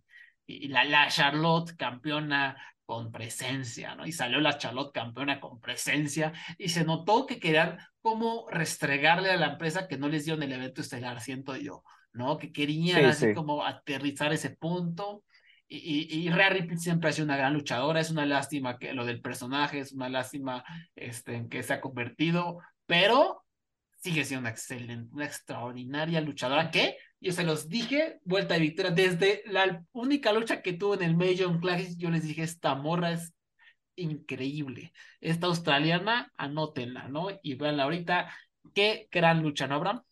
y la, la Charlotte campeona con presencia, ¿no? Y salió la Charlotte campeona con presencia y se notó que querían como restregarle a la empresa que no les dio en el evento estelar, siento yo, ¿no? Que querían así como aterrizar ese punto. Y, y, y Rhea Ripley siempre ha sido una gran luchadora, es una lástima que lo del personaje, es una lástima este, en que se ha convertido, pero sigue siendo una excelente, una extraordinaria luchadora que yo se los dije, vuelta de victoria, desde la única lucha que tuvo en el Major Classic, yo les dije, esta morra es increíble. Esta australiana, anótenla, ¿no? Y veanla ahorita, qué gran lucha, ¿no, Abraham?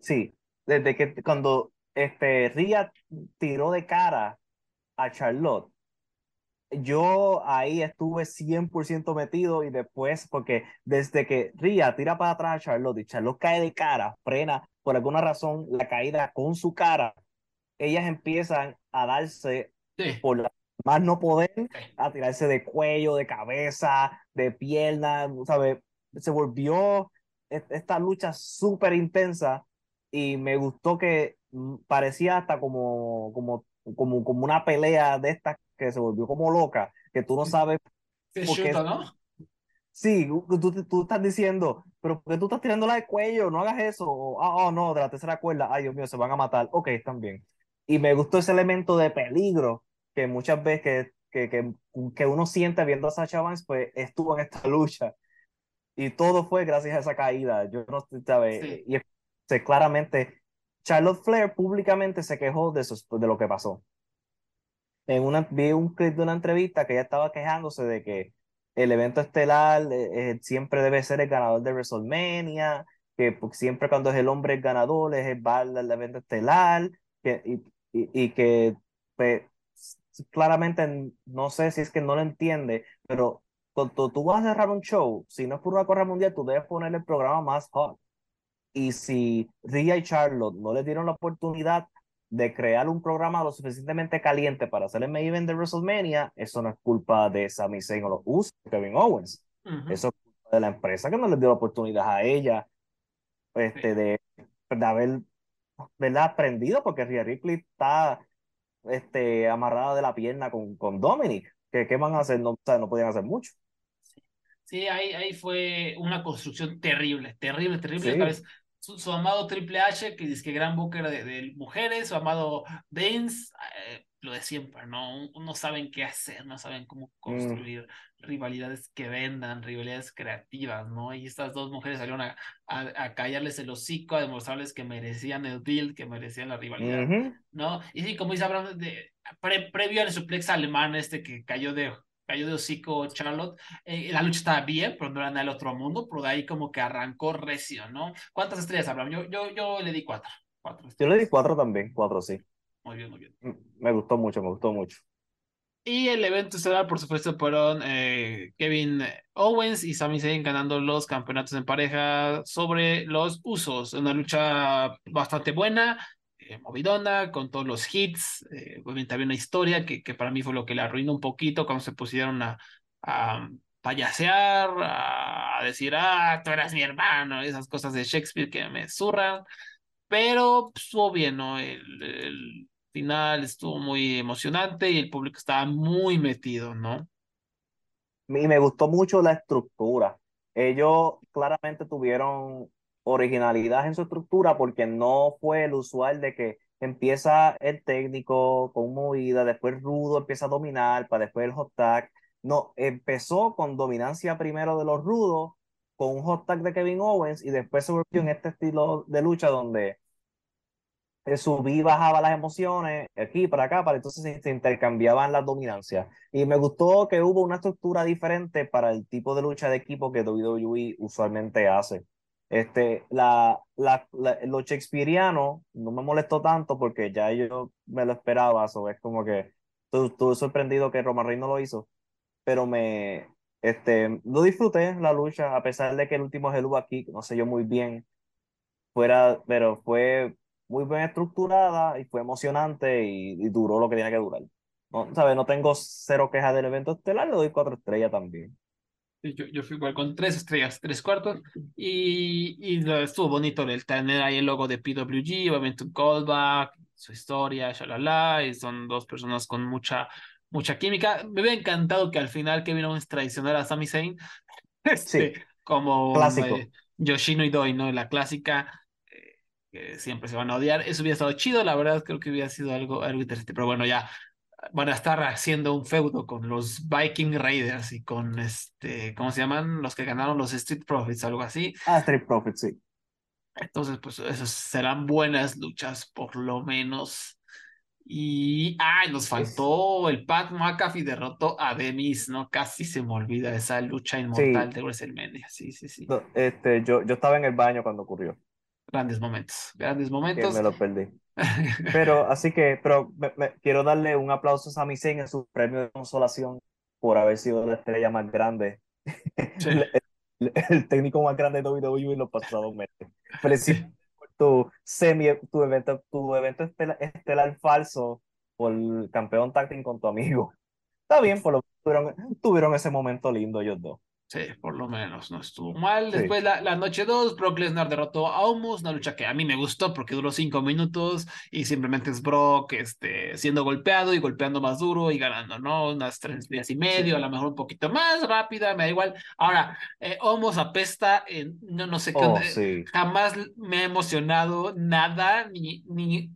Sí, desde que cuando este, Ria tiró de cara a Charlotte, yo ahí estuve 100% metido y después, porque desde que Ria tira para atrás a Charlotte y Charlotte cae de cara, frena por alguna razón la caída con su cara, ellas empiezan a darse Sí. por la más no poder, Sí. a tirarse de cuello, de cabeza, de pierna, ¿sabes? Se volvió e- esta lucha súper intensa y me gustó que mm, parecía hasta como, como, como, como una pelea de estas que se volvió como loca, que tú no sabes Se chuta, ¿no? Sí, tú, tú- estás diciendo, pero ¿por qué tú estás tirándola de cuello? No hagas eso. O, ah, oh, no, de la tercera cuerda. Ay, Dios mío, se van a matar. Ok, están bien. Y me gustó ese elemento de peligro que muchas veces que, que, que, que uno siente viendo a Sacha Banks, pues estuvo en esta lucha. Y todo fue gracias a esa caída. Yo no sé, ¿sabes? Sí. Y es- se- claramente, Charlotte Flair públicamente se quejó de, eso, de lo que pasó. En una, vi un clip de una entrevista que ella estaba quejándose de que el evento estelar eh, eh, siempre debe ser el ganador de WrestleMania, que siempre cuando es el hombre el ganador es el bar del evento estelar, que, y, y, y que pues, claramente no sé si es que no lo entiende, pero cuando tú vas a cerrar un show, si no es por una correa mundial, tú debes poner el programa más hot. Y si Rhea y Charlotte no le dieron la oportunidad de crear un programa lo suficientemente caliente para hacer el main event de WrestleMania, eso no es culpa de Sami Zayn o los Usos, Kevin Owens. Ujú. Eso es culpa de la empresa que no les dio la oportunidad a ella este, de, de haber ¿verdad? aprendido, porque Rhea Ripley está este, amarrada de la pierna con, con Dominic. ¿Qué, qué van a hacer? No, o sea, no podían hacer mucho. Sí, ahí, ahí fue una construcción terrible, terrible, terrible. Sí. Otra vez, su, su amado Triple H, que dice que gran booker de, de mujeres, su amado Vince, eh, lo de siempre, ¿no? No saben qué hacer, no saben cómo construir rivalidades que vendan, rivalidades creativas, ¿no? Y estas dos mujeres salieron a, a, a callarles el hocico, a demostrarles que merecían el deal, que merecían la rivalidad. ¿no? Y sí, como dice Abraham, de, pre- previo al suplex alemán este que cayó de, cayó de hocico Charlotte, eh, la lucha estaba bien, pero no era nada del otro mundo, pero de ahí como que arrancó recio, ¿no? ¿Cuántas estrellas, Abraham? Yo, yo, yo le di cuatro. Cuatro Yo le di cuatro también, cuatro sí. Muy bien, muy bien. Mm, Me gustó mucho, me gustó mucho. Y el evento estelar, por supuesto, fueron eh, Kevin Owens y Sami Zayn ganando los campeonatos en pareja sobre los Usos. Una lucha bastante buena, eh, movidona, con todos los hits. Eh, obviamente había una historia que, que para mí fue lo que le arruinó un poquito cuando se pusieron a, a payasear, a, a decir, ah, tú eras mi hermano, esas cosas de Shakespeare que me zurran. Pero estuvo bien, ¿no? El, el final estuvo muy emocionante y el público estaba muy metido, ¿no? Y me gustó mucho la estructura. Ellos claramente tuvieron originalidad en su estructura porque no fue el usual de que empieza el técnico con movida, después Rudo empieza a dominar, para después el hot tag. No, empezó con dominancia primero de los rudos, con un hot tag de Kevin Owens y después se volvió en este estilo de lucha donde eh, subí bajaba las emociones aquí para acá, para entonces se intercambiaban las dominancias. Y me gustó que hubo una estructura diferente para el tipo de lucha de equipo que WWE usualmente hace. Este, la, la, la- lo shakespeariano no me molestó tanto porque ya yo me lo esperaba, so, es como que estu- estuve sorprendido que Roman Reigns no lo hizo, pero me, este, lo disfruté la lucha, a pesar de que el último Hello aquí no sé yo muy bien, fuera, pero fue muy bien estructurada y fue emocionante y, y duró lo que tenía que durar. No, ¿sabes? No tengo cero quejas del evento estelar, le doy cuatro estrellas también. Yo, yo fui igual con tres estrellas, tres cuartos, y, y estuvo bonito el tener ahí el logo de PWG, obviamente un callback, su historia, shalala, y son dos personas con mucha, mucha química. Me hubiera encantado que al final Kevin Owens traicionara a Sami Zayn, este, como clásico. eh, Yoshino y Doi, ¿no? La clásica, eh, que siempre se van a odiar. Eso hubiera estado chido, la verdad, creo que hubiera sido algo, algo interesante, pero bueno, ya van a estar haciendo un feudo con los Viking Raiders y con este, ¿cómo se llaman? Los que ganaron los Street Profits, algo así. Ah, Street Profits, sí. Entonces, pues esas serán buenas luchas, por lo menos. Y, ay, nos faltó el Pat McAfee derrotó a Demis, ¿no? Casi se me olvida esa lucha inmortal Sí. de WrestleMania. Sí, sí, sí. No, Este, yo, yo estaba en el baño cuando ocurrió, Grandes momentos, grandes que momentos. me lo perdí. Pero así que, pero me- me- quiero darle un aplauso a Sami Zayn en su premio de consolación por haber sido la estrella más grande, Sí. el, el- el técnico más grande de WWE en los pasados meses. Felicito por tu semi, tu evento, tu evento estelar, estelar falso por el campeón tag team con tu amigo. Está bien, por lo tuvieron, tuvieron ese momento lindo ellos dos. Sí, por lo menos no estuvo mal. Sí. Después la, la noche 2, Brock Lesnar derrotó a Omos, una lucha que a mí me gustó porque duró cinco minutos y simplemente es Brock este, siendo golpeado y golpeando más duro y ganando, ¿no? Unas tres días y medio, a lo mejor un poquito más rápida, me da igual. Ahora, eh, Omos apesta, en, no, no sé qué, Oh, sí. jamás me ha emocionado nada, ni, ni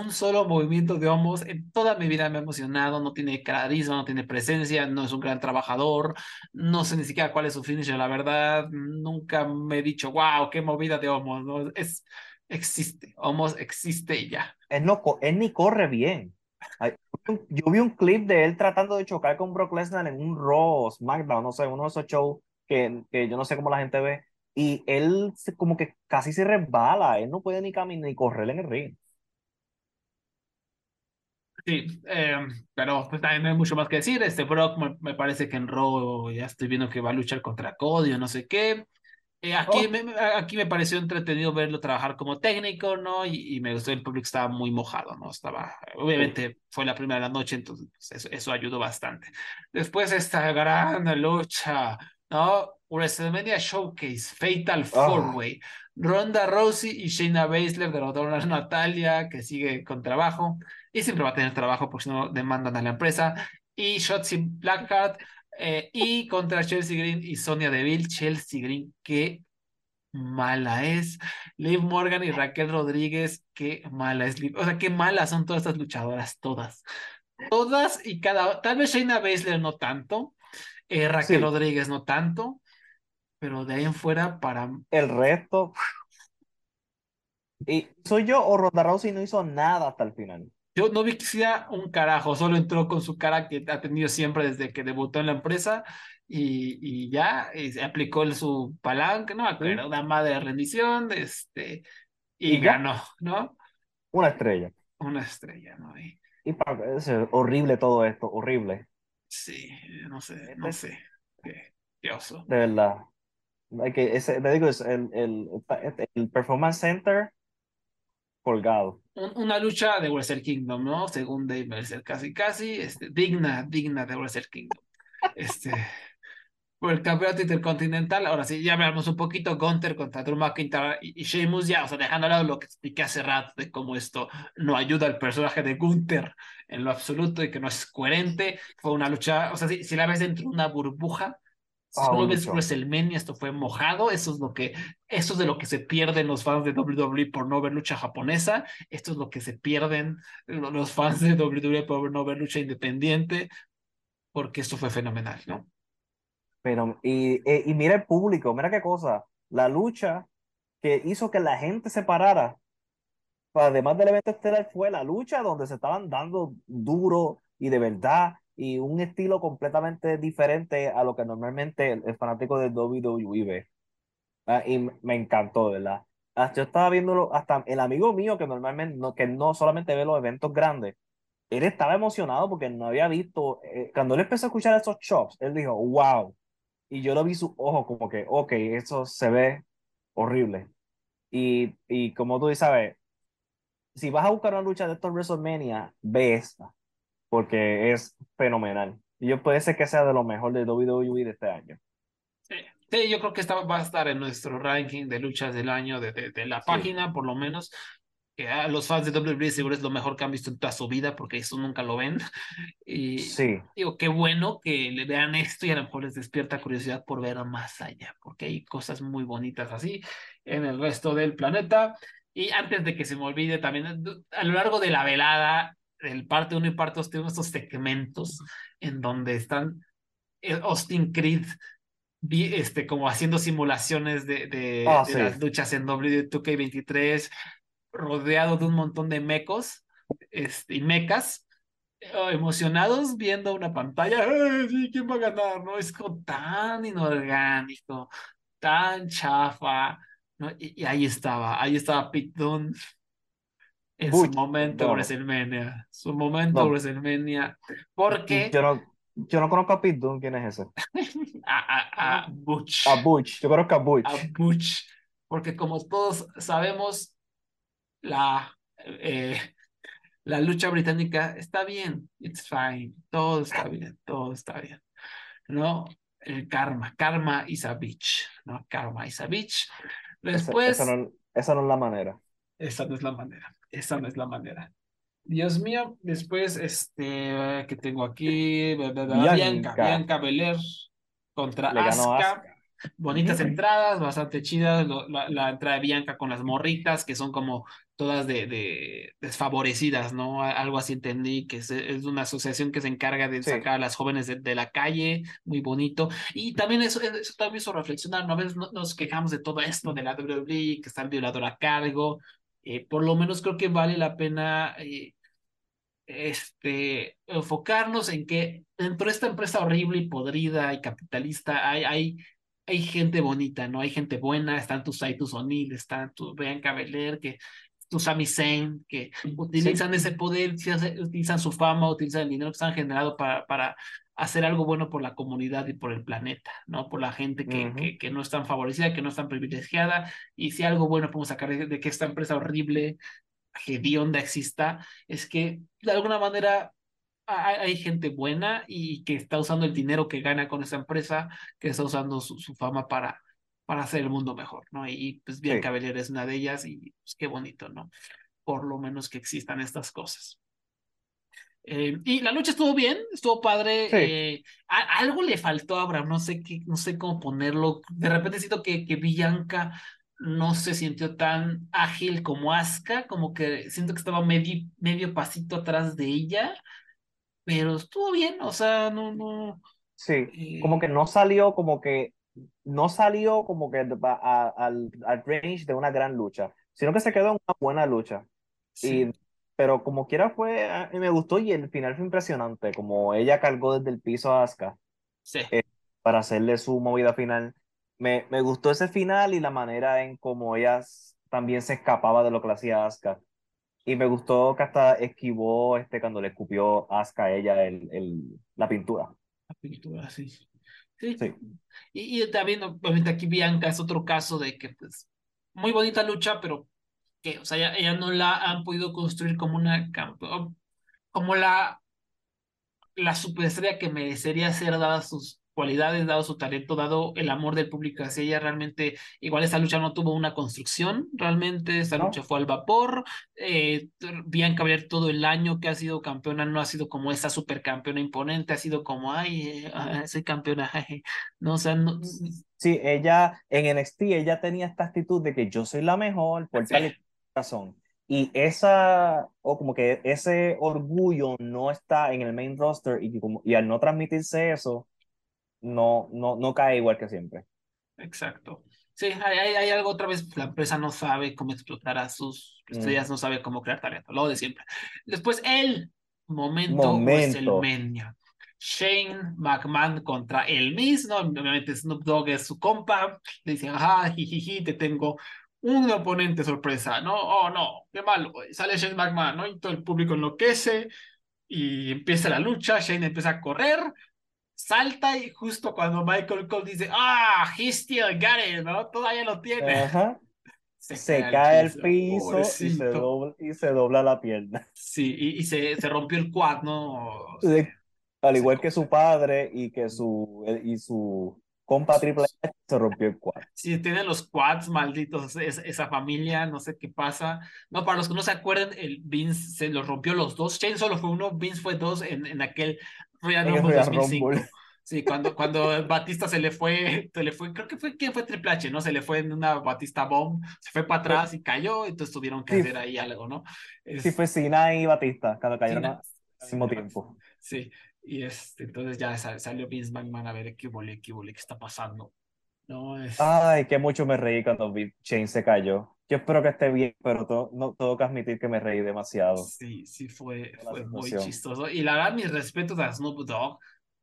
un solo movimiento de Homos en toda mi vida me ha emocionado, no tiene carisma, no tiene presencia, no es un gran trabajador, no sé ni siquiera cuál es su finisher, la verdad, nunca me he dicho, wow, qué movida de Homos, ¿no? Es, existe, Homos existe y ya. Él, no, él ni corre bien. Yo vi un clip de él tratando de chocar con Brock Lesnar en un Raw o SmackDown, no sé, uno de esos shows que, que yo no sé cómo la gente ve. Y él como que casi se resbala, él no puede ni caminar ni correr en el ring. Sí, eh, pero pues también no hay mucho más que decir. Este Brock me, me parece que en Raw ya estoy viendo que va a luchar contra Cody o no sé qué. Eh, aquí, Oh. me, aquí me pareció entretenido verlo trabajar como técnico, ¿no? Y, y me gustó, el público estaba muy mojado, ¿no? Estaba, obviamente fue la primera de la noche, entonces pues, eso, eso ayudó bastante. Después esta gran lucha, ¿no? WrestleMania Showcase, Fatal Four Way. Ronda Rousey y Shayna Baszler derrotaron a Natalia, que sigue con trabajo, y siempre va a tener trabajo porque si no demandan a la empresa. Y Shotzi Blackheart eh, y contra Chelsea Green y Sonia Deville. Chelsea Green, qué mala es. Liv Morgan y Raquel Rodríguez, qué mala es Liv. O sea, qué malas son todas estas luchadoras, todas. Todas y cada. Tal vez Shayna Baszler no tanto. eh, Raquel Sí. Rodríguez no tanto. Pero de ahí en fuera, para. El resto. Y soy yo o Ronda Rousey no hizo nada hasta el final. Yo no vi que hiciera un carajo, solo entró con su cara que ha tenido siempre desde que debutó en la empresa y, y ya y se aplicó el, su palanca, no me una madre de rendición, este, y, Y ganó, ¿no? Una estrella. Una estrella, ¿no? Y Y para, es horrible todo esto, horrible, sí, no sé, no sé, qué, de verdad. Que, ese, te digo, es el, el, el Performance Center colgado. Un- una lucha de Wrestle Kingdom, ¿no? Según Dave Mercer, casi, casi, este, digna, digna de Wrestle Kingdom. Este, por el campeonato intercontinental, ahora sí, ya hablamos un poquito, Gunther contra Drew McIntyre y, y Sheamus, ya, o sea, dejando a lado lo que expliqué hace rato de cómo esto no ayuda al personaje de Gunther en lo absoluto y que no es coherente, fue una lucha, o sea, si, la ves dentro de una burbuja, solo un ves luchón. WrestleMania, esto fue mojado, eso es lo que, eso es de lo que se pierden los fans de WWE por no ver lucha japonesa, esto es lo que se pierden lo- los fans de WWE por no ver lucha independiente, porque esto fue fenomenal, ¿no? Pero, y, e- y mira el público, mira qué cosa. La lucha que hizo que la gente se parara, además del evento estelar, fue la lucha donde se estaban dando duro y de verdad, y un estilo completamente diferente a lo que normalmente el, fanático de WWE ve. Ah, y me- encantó, ¿verdad? Ah, Yo estaba viéndolo, hasta el amigo mío que normalmente no, que no solamente ve los eventos grandes, él estaba emocionado porque no había visto, eh, cuando él empezó a escuchar esos chops, él dijo, wow. Y yo lo vi sus ojos como que, ok, eso se ve horrible. Y, y como tú sabes, si vas a buscar una lucha de estos WrestleMania, ve esta, porque es fenomenal. Y yo puede ser que sea de lo mejor de WWE de este año. Sí, sí, yo creo que esta va a estar en nuestro ranking de luchas del año de, de, de la Sí. página, por lo menos. Que a los fans de WWE seguro es lo mejor que han visto en toda su vida, porque eso nunca lo ven. Y Sí, digo, qué bueno que le vean esto y a lo mejor les despierta curiosidad por ver más allá, porque hay cosas muy bonitas así en el resto del planeta. Y antes de que se me olvide, también a lo largo de la velada, del parte 1 y parte 2, tenemos estos segmentos en donde están eh, Austin Creed este, como haciendo simulaciones de, de, Ah, de sí. las luchas en W2K23, rodeado de un montón de mecos este, y mecas, eh, emocionados viendo una pantalla. "Ay, sí, ¿Quién va a ganar? ¿No? Es como tan inorgánico, tan chafa. ¿no? Y, y ahí estaba, ahí estaba Pete Dunne en su Butch, momento no. WrestleMania, su momento No. WrestleMania, porque yo no, yo no conozco a Pete Dunne, ¿quién es ese? a, a, a Butch. A Butch, yo conozco a Butch. a Butch, porque como todos sabemos, la, eh, La lucha británica está bien, it's fine, todo está bien, todo está bien, ¿no? El karma, karma is a bitch, ¿no? Karma is a bitch. Después... Esa, no, esa no es la manera. Esa no es la manera, esa no es la manera. Dios mío, después, este, que tengo aquí, Bianca, Bianca, Bianca Belair contra Asuka. Bonitas entradas, bastante chidas. la, entrada de Bianca con las morritas, que son como todas de, desfavorecidas, ¿no? Algo así entendí, que es, una asociación que se encarga de sacar a las jóvenes de, la calle, muy bonito. Y también eso, eso también hizo reflexionar, ¿no? A veces nos quejamos de todo esto de la WWE, que está el violador a cargo. Eh, por lo menos creo que vale la pena eh, este, enfocarnos en que dentro de esta empresa horrible y podrida y capitalista hay, hay, hay gente bonita, ¿no? Hay gente buena, están tus Titus O'Neill, están tu Bianca Belair, que tus Sami Zayn, que utilizan ese poder, utilizan su fama, utilizan el dinero que han generado para, para hacer algo bueno por la comunidad y por el planeta, ¿no? Por la gente que, que, que, no es tan favorecida, que no es tan privilegiada, y si algo bueno podemos sacar de, que esta empresa horrible, hedionda exista, es que de alguna manera hay, gente buena y que está usando el dinero que gana con esa empresa, que está usando su, su fama para, para hacer el mundo mejor, ¿no? Y, pues bien, sí. es una de ellas y pues qué bonito, ¿no? Por lo menos que existan estas cosas. Eh, y la lucha estuvo bien, estuvo padre. Eh, algo le faltó a Abraham, no sé qué, no sé cómo ponerlo. De repente siento que, que Villanca no se sintió tan ágil como Asuka, como que siento que estaba medio, medio pasito atrás de ella, pero estuvo bien, o sea, no, no. Sí, como que no salió, como que no salió como que al, al range de una gran lucha, sino que se quedó en una buena lucha. Sí. Pero como quiera fue, me gustó y el final fue impresionante, como ella cargó desde el piso a Asuka sí. eh, para hacerle su movida final. Me, me gustó ese final y la manera en cómo ella también se escapaba de lo que le hacía Asuka. Y me gustó que hasta esquivó este cuando le escupió Asuka a ella el, el, la pintura. La pintura, sí. Sí. sí. Y, y, también, obviamente, aquí Bianca es otro caso de que, pues, muy bonita lucha, pero que, o sea, ella, no la han podido construir como una como la la superestrella que merecería ser dada sus cualidades, dado su talento, dado el amor del público hacia ella, realmente, igual esta lucha no tuvo una construcción, realmente esta no. lucha fue al vapor, eh, Bianca Belair todo el año que ha sido campeona no ha sido como esa supercampeona imponente, ha sido como, ay, eh, soy campeona, no, o sea, no... Sí, ella en NXT, ella tenía esta actitud de que yo soy la mejor, por sí. tal razón. Y esa, o como que ese orgullo no está en el main roster y, como, y al no transmitirse eso, no, no, no cae igual que siempre. Exacto. Sí, hay, hay, algo otra vez, la empresa no sabe cómo explotar a sus estrellas, mm. no sabe cómo crear talento, lo de siempre. Después el momento, momento. WrestleMania. Shane McMahon contra el mismo, obviamente Snoop Dogg es su compa, le dicen, ajá, jijiji, te tengo un oponente sorpresa, ¿no? Oh, no, qué malo. Sale Shane McMahon, ¿no? Y todo el público enloquece y empieza la lucha, Shane empieza a correr, salta y justo cuando Michael Cole dice, ah, he still got it, ¿no? Todavía lo tiene. Ajá. Se, se, cae, cae el piso, y, se dobla, y se dobla la pierna. Sí, y, y se, se, rompió el quad, ¿no? Al igual que su padre y que su, y su compa Triple H se rompió el quad. Sí, tienen los quads malditos, es, esa familia, no sé qué pasa. No, para los que no se acuerdan, el Vince se los rompió los dos. Shane solo fue uno, Vince fue dos en, en aquel Royal Rumble 2005. Rumble. Sí, cuando, cuando Batista se le fue, se le fue, creo que fue, ¿quién fue Triple H? ¿No? Se le fue en una Batista Bomb, se fue para atrás y cayó, entonces tuvieron que sí. hacer ahí algo, ¿no? Es... Sí, fue Cena y Batista, cuando cayeron al mismo tiempo. Sí, y este, entonces ya salió Vince McMahon a ver qué volé, qué volé, qué está pasando. No, es... Ay, que mucho me reí cuando Shane se cayó. Yo espero que esté bien, pero to no tengo que admitir que me reí demasiado. Sí, sí, fue, fue muy chistoso. Y la verdad, mis respetos a Snoop Dogg.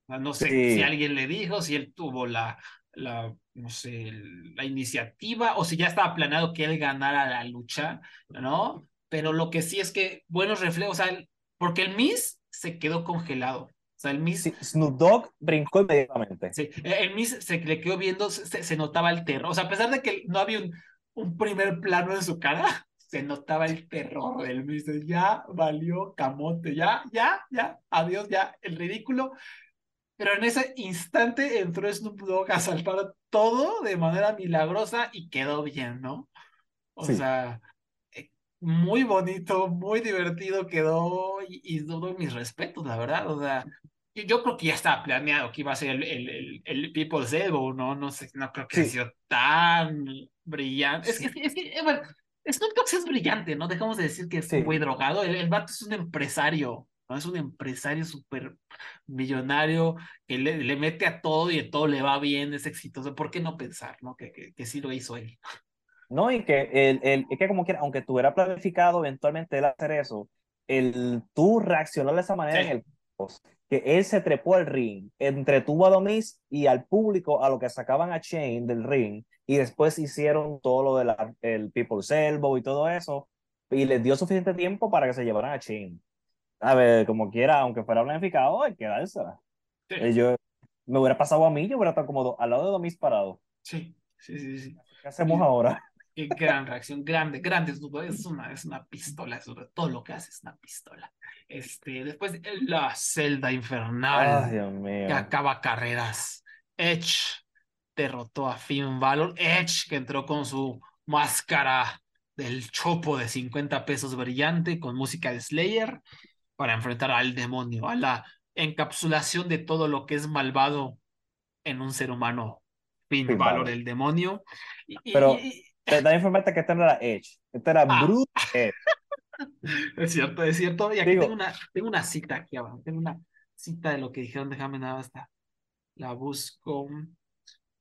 No sé sí. si alguien le dijo, si él tuvo la, la, no sé, la iniciativa o si ya estaba planeado que él ganara la lucha, ¿no? Pero lo que sí es que buenos reflejos, o sea, porque el Miss se quedó congelado. O sea, el Miss... Sí, Snoop Dogg brincó inmediatamente. Sí, el Miss se le quedó viendo, se, se, notaba el terror. O sea, a pesar de que no había un, un primer plano en su cara, se notaba el terror del mismo. Ya valió camote, ya, ya, ya, adiós, ya, el ridículo. Pero en ese instante entró Snoop Dogg a salvar todo de manera milagrosa y quedó bien, ¿no? O sea, eh, muy bonito, muy divertido quedó y, y todo mis respetos, la verdad. O sea, yo, creo que ya estaba planeado que iba a ser el, el, el, People's Elbow, ¿no? No sé, no creo que haya sido tan brillante. Es que, es que, eh, bueno, Snoop Dogg es brillante, ¿no? Dejamos de decir que es un güey drogado. El, el, vato es un empresario, ¿no? Es un empresario súper millonario que le, le, mete a todo y a todo le va bien, es exitoso. ¿Por qué no pensar, ¿no? Que, que, que sí lo hizo él. No, y que, el, el, es que como quiera, aunque tuviera planificado eventualmente él hacer eso, el tú reaccionar de esa manera en el que él se trepó al ring, entretuvo a Domis y al público a lo que sacaban a Shane del ring y después hicieron todo lo del el People's Elbow y todo eso y les dio suficiente tiempo para que se llevaran a Shane. A ver, como quiera, aunque fuera planificado, hay que dársela. Eh, yo me hubiera pasado a mí, yo hubiera estado como al lado de Domis parado. Sí, sí, sí, sí. ¿Qué hacemos ahora? Qué gran reacción, grande, grande. Es una, es una pistola, sobre todo lo que hace es una pistola. Este, después la celda infernal que acaba carreras. Edge derrotó a Finn Balor. Edge que entró con su máscara del chopo de 50 pesos brillante con música de Slayer para enfrentar al demonio, a la encapsulación de todo lo que es malvado en un ser humano. Finn, Balor, el demonio. Pero, da informarte que este no era Edge, este era ah. Bruce Edge. Es cierto, es cierto. Y aquí tengo, una, tengo una cita aquí abajo, tengo una cita de lo que dijeron, déjame nada hasta la busco.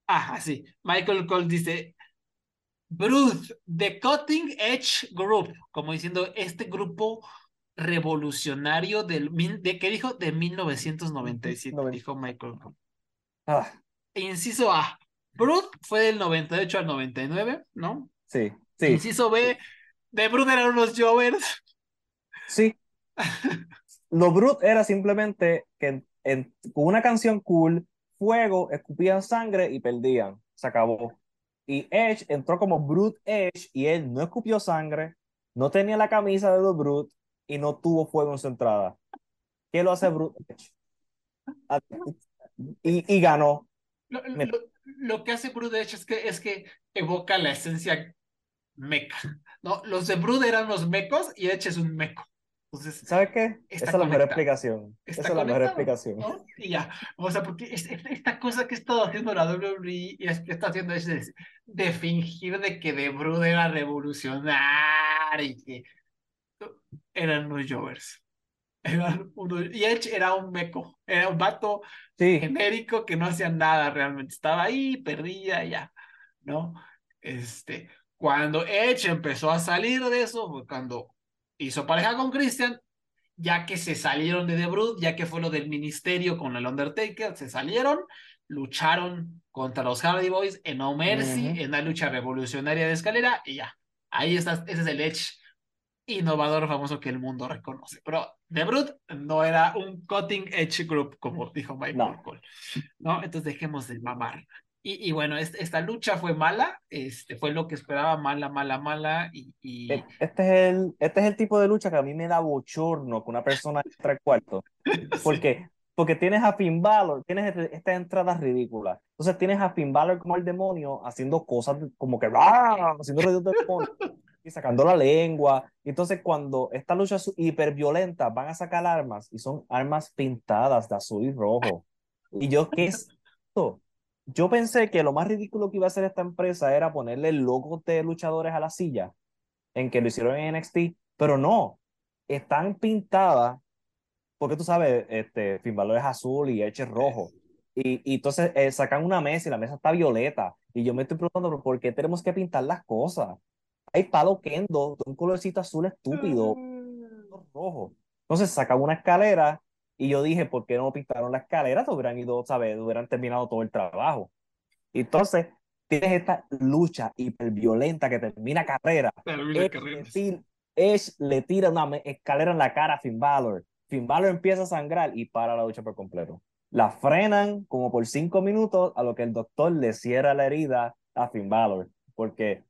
Ah, sí. Michael Cole dice, Bruce, The Cutting Edge Group, como diciendo, este grupo revolucionario del, de, ¿qué dijo? De 1997, dijo Michael Cole. Ah. E inciso A, Brut fue del 98 al 99, ¿no? Sí, sí. Inciso B, de Brut eran unos Jovers. Sí. Lo Brut era simplemente que con una canción cool, fuego, escupían sangre y perdían. Se acabó. Y Edge entró como Brut Edge y él no escupió sangre, no tenía la camisa de los Brut y no tuvo fuego en su entrada. ¿Qué lo hace Brut Edge? Y, y ganó lo que hace Brood Edge es que, es que evoca la esencia meca, ¿no? Los de Brood eran los mecos y Edge es un meco. Entonces, ¿Sabe qué? Esa es la mejor explicación. Esa es la mejor explicación. Y ya, o sea, porque esta cosa que ha estado haciendo la WWE y que está haciendo es de, de, fingir de que The Brood era revolucionario y que eran los Jovers. Y Edge era un meco, era un vato genérico que no hacía nada realmente, estaba ahí, perdía ya, ¿no? Este, cuando Edge empezó a salir de eso, fue cuando hizo pareja con Christian, ya que se salieron de The Brood, ya que fue lo del ministerio con el Undertaker, se salieron, lucharon contra los Hardy Boys en No Mercy, en una lucha revolucionaria de escalera, y ya, ahí está, ese es el Edge innovador famoso que el mundo reconoce. Pero The no era un cutting edge group, como dijo Mike no. ¿no? Entonces dejemos de mamar. Y, y bueno, esta, lucha fue mala, este, fue lo que esperaba, mala, mala, mala. Y, e, Este, es el, este es el tipo de lucha que a mí me da bochorno con una persona de tres cuartos. Porque, porque tienes a Finn Balor, tienes este, estas entradas ridículas. Entonces tienes a Finn Balor como el demonio haciendo cosas como que haciendo ruidos de demonio y sacando la lengua. Entonces, cuando esta lucha es hiperviolenta, van a sacar armas y son armas pintadas de azul y rojo. Y yo, ¿qué es esto? Yo pensé que lo más ridículo que iba a hacer esta empresa era ponerle logo de luchadores a la silla, en que lo hicieron en NXT, pero no, están pintadas, porque tú sabes, este, Finvalor es azul y Edge es rojo. Y, y entonces eh, sacan una mesa y la mesa está violeta. Y yo me estoy preguntando, ¿por qué tenemos que pintar las cosas? Hay palo kendo de un colorcito azul estúpido, mm. rojo. Entonces sacan una escalera y yo dije, ¿por qué no pintaron la escalera? Hubieran ido, ¿sabes? Hubieran terminado todo el trabajo. Entonces, tienes esta lucha hiperviolenta que termina carrera. Es le tira una escalera en la cara a Finn Balor. Finn Balor empieza a sangrar y para la lucha por completo. La frenan como por cinco minutos a lo que el doctor le cierra la herida a Finn Balor. Porque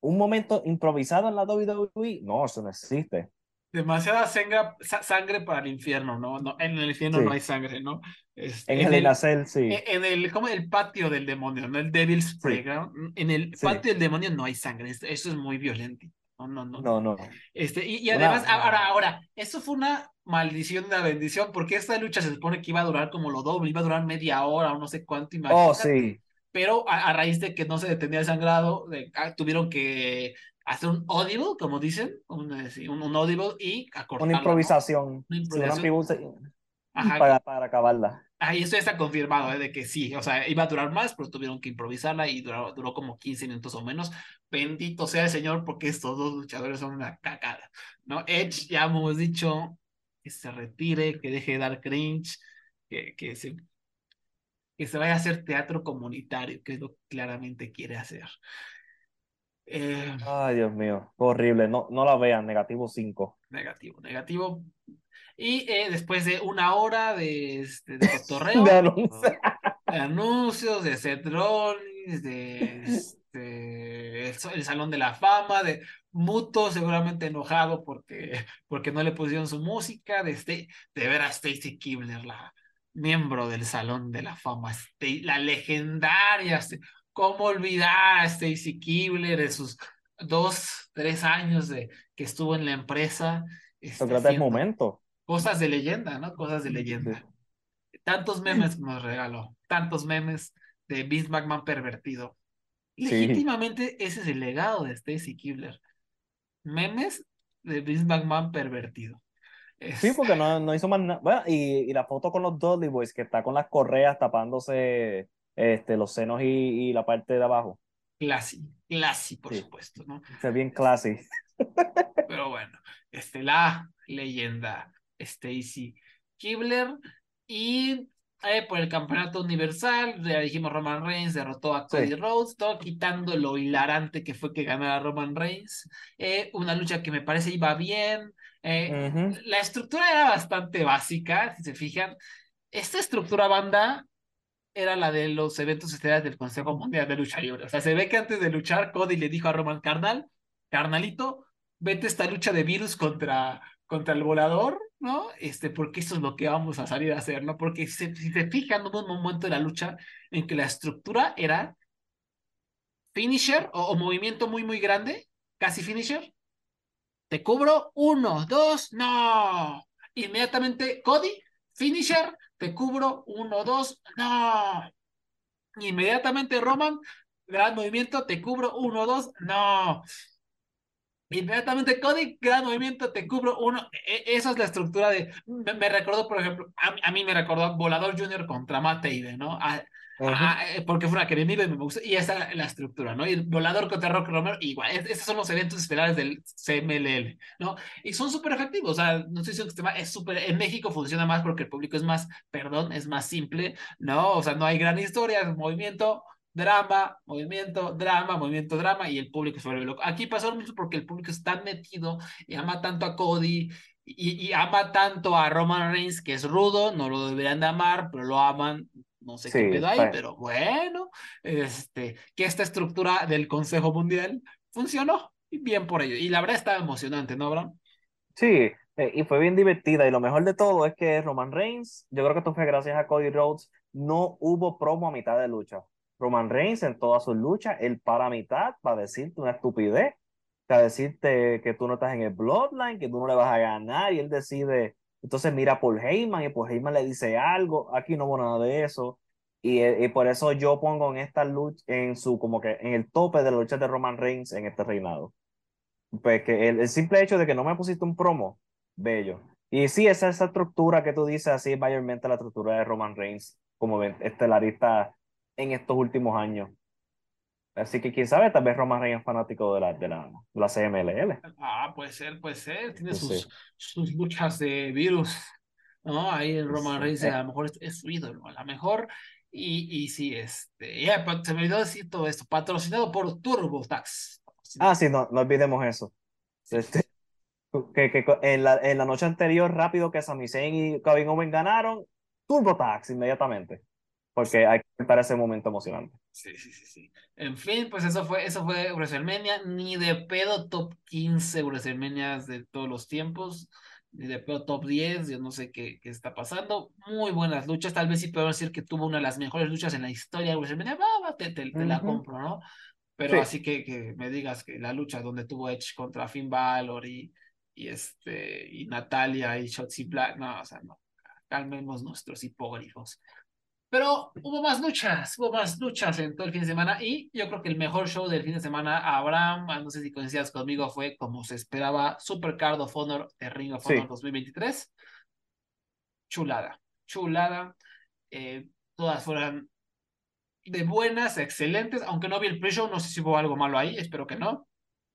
un momento improvisado en la WWE, no, eso no existe. Demasiada sangre, sangre para el infierno, ¿no? no en el infierno no hay sangre, ¿no? Este, en, el, el sí. E, en el, como el patio del demonio, ¿no? El Devil's Playground. En el patio del demonio no hay sangre, eso es muy violento. No, no, no. No, no. Este, y, y además, ahora, ahora, eso fue una maldición, una bendición, porque esta lucha se supone que iba a durar como lo doble, iba a durar media hora o no sé cuánto, imagínate. Oh, sí. Pero a, raíz de que no se detenía el sangrado, ah, tuvieron que hacer un audible, como dicen, un, eh, un, audible y acortarla. Una improvisación. Una improvisación. Para, para acabarla. Ahí esto está confirmado, ¿eh? de que sí, o sea, iba a durar más, pero tuvieron que improvisarla y duró, duró como 15 minutos o menos. Bendito sea el Señor, porque estos dos luchadores son una cagada, ¿no? Edge, ya hemos dicho, que se retire, que deje de dar cringe, que, que, se, que se vaya a hacer teatro comunitario, que es lo que claramente quiere hacer. Eh, Ay, Dios mío, horrible. No, no la vean, negativo 5. Negativo, negativo. Y eh, después de una hora de, este, de cotorreo, de, anuncios. de anuncios, de Rollins, de este, el, Salón de la Fama, de Muto seguramente enojado porque, porque no le pusieron su música, de, este, de ver a Stacy Kibler, la miembro del Salón de la Fama, la legendaria ¿Cómo olvidar a Stacy Kibler de sus dos, tres años de que estuvo en la empresa? Este, trata momento. Cosas de leyenda, ¿no? Cosas de leyenda. Tantos memes nos regaló, tantos memes de Vince McMahon pervertido. Legítimamente ese es el legado de Stacy Kibler. Memes de Vince McMahon pervertido. Sí, porque no, no hizo más nada. Bueno, y, la foto con los Dudley Boys, que está con las correas tapándose este, los senos y, la parte de abajo. Classy, classy, por supuesto, ¿no? Es bien classy. Pero bueno, este, la leyenda Stacy Kibler y eh, por el campeonato universal, ya dijimos Roman Reigns derrotó a Cody Rhodes, todo quitando lo hilarante que fue que ganara Roman Reigns. Eh, una lucha que me parece iba bien. Eh, la estructura era bastante básica, si se fijan. Esta estructura banda era la de los eventos estelares del Consejo Mundial de Lucha Libre. O sea, se ve que antes de luchar, Cody le dijo a Roman Carnal, carnalito, vete esta lucha de virus contra, contra el volador, ¿no? Este, porque eso es lo que vamos a salir a hacer, ¿no? Porque si, si se fijan, hubo un momento de la lucha en que la estructura era finisher o, o movimiento muy, muy grande, casi finisher. Te cubro, uno, dos, no. Inmediatamente, Cody, finisher, te cubro, uno, dos, no. Inmediatamente Roman, gran movimiento, te cubro, uno, dos, no. Inmediatamente Cody, gran movimiento, te cubro, uno. E, esa es la estructura de. Me, recordó, por ejemplo, a, mí me recordó Volador Junior contra Matt ¿no? Eh, porque fue una que me gustó, y esa es la estructura, ¿no? Y el volador contra Rock Romero, igual, estos son los eventos estelares del CMLL, ¿no? Y son súper efectivos, o sea, no sé si un sistema es súper, en México funciona más porque el público es más, perdón, es más simple, ¿no? O sea, no hay gran historia, movimiento, drama, movimiento, drama, movimiento, drama, y el público se vuelve loco. Aquí pasó lo mismo porque el público está metido y ama tanto a Cody, y, y, ama tanto a Roman Reigns, que es rudo, no lo deberían de amar, pero lo aman, no sé qué pedo hay, pero bueno, este, que esta estructura del Consejo Mundial funcionó bien por ello. Y la verdad estaba emocionante, ¿no, Abraham? Sí, eh, y fue bien divertida. Y lo mejor de todo es que Roman Reigns, yo creo que esto fue gracias a Cody Rhodes, no hubo promo a mitad de lucha. Roman Reigns en todas sus luchas, él para mitad para decirte una estupidez, para decirte que tú no estás en el Bloodline, que tú no le vas a ganar, y él decide entonces mira por Heyman y por Heyman le dice algo, aquí no hubo nada de eso. Y, y, por eso yo pongo en esta lucha, en su, como que en el tope de la lucha de Roman Reigns en este reinado. Pues que el, simple hecho de que no me pusiste un promo, bello. Y sí, esa, esa estructura que tú dices, así es mayormente la estructura de Roman Reigns como estelarista en estos últimos años. Así que quién sabe, tal vez Roman Reigns es fanático de la, de la, la CMLL. Ah, puede ser, puede ser. Tiene sus, sus luchas de virus. ¿no? Ahí el Roman Reigns a lo mejor es, su ídolo, a lo mejor. Y, y sí, este, ya, se me olvidó decir todo esto, patrocinado por TurboTax. Ah, sí, no, no olvidemos eso. Este, que, que en, la, en la noche anterior, rápido que Sami Zayn y Kevin Owens ganaron, TurboTax inmediatamente. Porque hay que contar ese momento emocionante. Sí, sí, sí, sí. En fin, pues eso fue, eso fue WrestleMania, ni de pedo top 15 WrestleMania de todos los tiempos, ni de pedo top 10, yo no sé qué, qué está pasando. Muy buenas luchas, tal vez sí podemos decir que tuvo una de las mejores luchas en la historia de WrestleMania, va, te, te, la compro, ¿no? Pero Sí. así que, que me digas que la lucha donde tuvo Edge contra Finn Balor y, y este y Natalia y Shotzi Black, no, o sea, no, calmemos nuestros hipógrifos. Pero hubo más luchas, hubo más luchas en todo el fin de semana y yo creo que el mejor show del fin de semana, Abraham, ah, no sé si coincidas conmigo, fue como se esperaba, Supercard of Honor de Ring of Sí. Honor 2023. Chulada, chulada. eh, todas fueron de buenas, excelentes, aunque no vi el pre-show, no sé si hubo algo malo ahí, espero que no.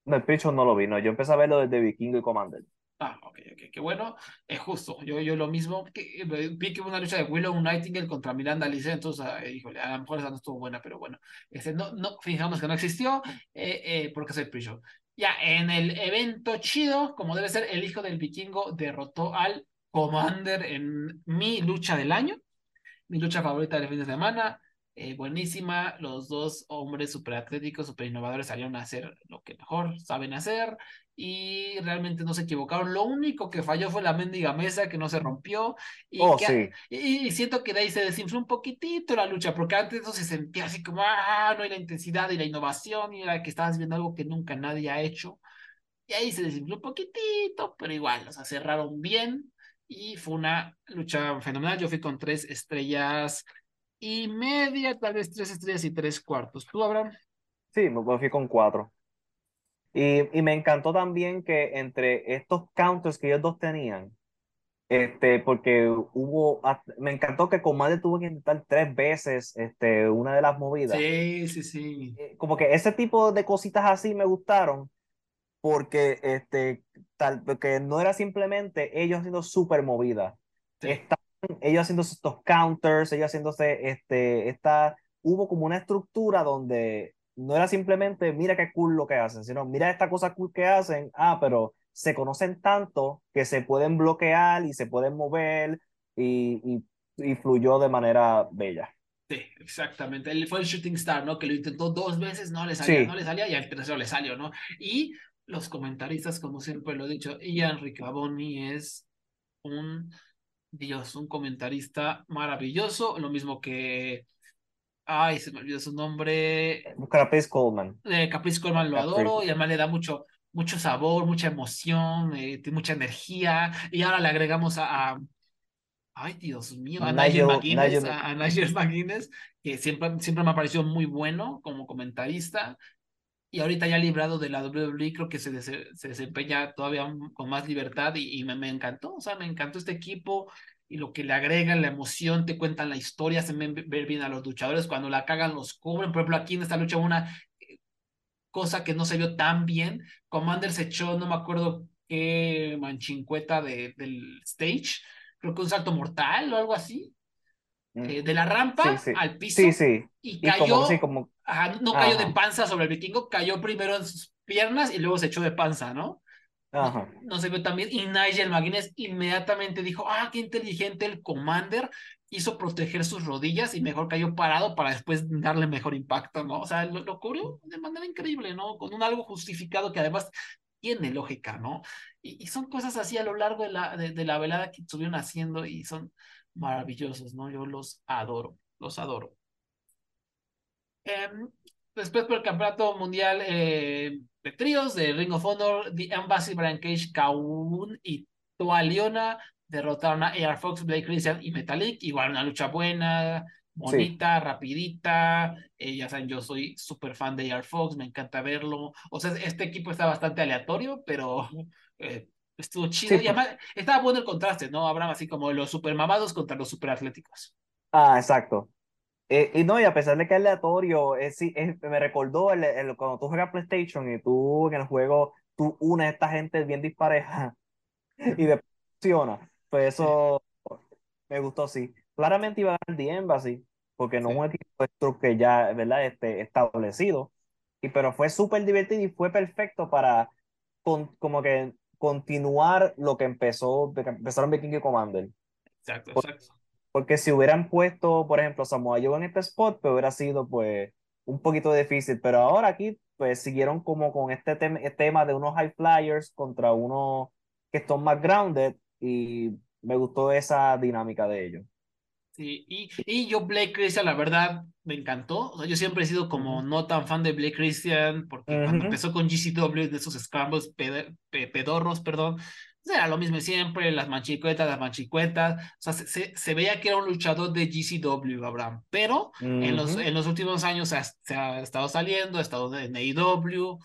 No, el Pricho no lo vi, no. Yo empecé a verlo desde Vikingo y Commander. Ah, ok, ok, qué bueno. Es justo, yo, yo lo mismo. Eh, vi que una lucha de Willow Nightingale contra Miranda Alice, entonces, ah, híjole, a lo mejor esa no estuvo buena, pero bueno. Este, no, no, fijamos que no existió, eh, eh, porque es el pre-show. Ya, en el evento chido, como debe ser, el hijo del vikingo derrotó al Commander en mi lucha del año, mi lucha favorita del fin de semana. eh, buenísima, los dos hombres súper atléticos, súper innovadores salieron a hacer lo que mejor saben hacer y realmente no se equivocaron. Lo único que falló fue la mendiga mesa que no se rompió y, Oh, que- sí. y, y siento que de ahí se desinfló un poquitito la lucha, porque antes no se sentía así como, ah, no hay la intensidad y la innovación y era que estabas viendo algo que nunca nadie ha hecho. Y ahí se desinfló un poquitito, pero igual, o sea, cerraron bien y fue una lucha fenomenal. Yo fui con tres estrellas y media, tal vez tres estrellas y tres cuartos. ¿Tú, Abraham? Sí, me me fui con cuatro. Y, y me encantó también que entre estos counters que ellos dos tenían, este, porque hubo, me encantó que Commander tuvo que intentar tres veces este, una de las movidas. Sí, sí, sí. Eh, Como que ese tipo de cositas así me gustaron, porque este, tal, porque no era simplemente ellos haciendo super movidas. Sí. Estaban ellos haciendo estos counters, ellos haciéndose, este, esta, hubo como una estructura donde no era simplemente, mira qué cool lo que hacen, sino mira esta cosa cool que hacen, ah, pero se conocen tanto que se pueden bloquear y se pueden mover y, y, y fluyó de manera bella. Sí, exactamente. Él fue el shooting star, ¿no? Que lo intentó dos veces, no le salía, Sí. no le salía y al tercero le salió, ¿no? Y los comentaristas, como siempre lo he dicho, Ian Riccaboni es un Dios, un comentarista maravilloso, lo mismo que, ay, se me olvidó su nombre, Caprice Coleman. eh, Caprice Coleman lo Caprice. adoro y además le da mucho, mucho sabor, mucha emoción, eh, mucha energía. Y ahora le agregamos a, a- ay Dios mío, a Nigel, McGuinness, Nigel- a, a Nigel McGuinness, que siempre, siempre me ha parecido muy bueno como comentarista. Y ahorita ya librado de la WWE creo que se, dese- se desempeña todavía con más libertad y, y me, me encantó, o sea, me encantó este equipo y lo que le agregan, la emoción, te cuentan la historia, se ven ver bien a los luchadores, cuando la cagan los cubren, por ejemplo aquí en esta lucha una eh, cosa que no se vio tan bien, Commander se echó, no me acuerdo qué manchincueta de, del stage, creo que un salto mortal o algo así, eh, de la rampa Sí, sí. al piso Sí, y Y cayó, como, sí, como, ajá, no cayó de panza sobre el vikingo, cayó primero en sus piernas y luego se echó de panza, ¿no? Ajá. No tan bien. Y Nigel McGuinness inmediatamente dijo, ah, qué inteligente el Commander, hizo proteger sus rodillas y mejor cayó parado para después darle mejor impacto, ¿no? O sea, lo, lo cubrió de manera increíble, ¿no? Con un algo justificado que además tiene lógica, ¿no? Y, son cosas así a lo largo de la, de la velada que estuvieron haciendo y son maravillosos, ¿no? Yo los adoro, los adoro. Em, después por el campeonato mundial eh, de tríos de Ring of Honor, The Embassy, Brian Cage, Kaun y Toa Liona derrotaron a AR Fox, Blake Christian y Metalik. Igual una lucha buena, bonita, rapidita. Eh, ya saben, yo soy súper fan de AR Fox, me encanta verlo. O sea, este equipo está bastante aleatorio, pero eh, estuvo chido. Sí, y pues. además estaba bueno el contraste, ¿no? Habrán así como los super mamados contra los super atléticos. Ah, exacto. Eh, y no, y a pesar de que es aleatorio, es, sí, es- me recordó el, el- cuando tú juegas PlayStation y tú en el juego, tú unes a esta gente bien dispareja y después funciona. Pues eso me gustó, sí. Claramente iba a ganar The Embassy, porque no es Sí. un equipo de que ya, ¿verdad? Este, establecido. Y, pero fue súper divertido y fue perfecto para con- como que continuar lo que empezó, empezaron Viking y Commander. Exacto, exacto. Porque si hubieran puesto, por ejemplo, Samoa Joe en este spot, pues hubiera sido, pues, un poquito difícil, pero ahora aquí pues siguieron como con este tema de unos high flyers contra unos que están más grounded y me gustó esa dinámica de ellos. Sí, y, y yo Blake Christian, la verdad, me encantó. O sea, yo siempre he sido como no tan fan de Blake Christian, porque cuando empezó con GCW, de esos scrambles pedorros, perdón, era lo mismo siempre, las manchicuetas, las manchicuetas. O sea, se, se, veía que era un luchador de GCW, Abraham. Pero en, los, en los últimos años se ha, se ha estado saliendo, ha estado en AEW,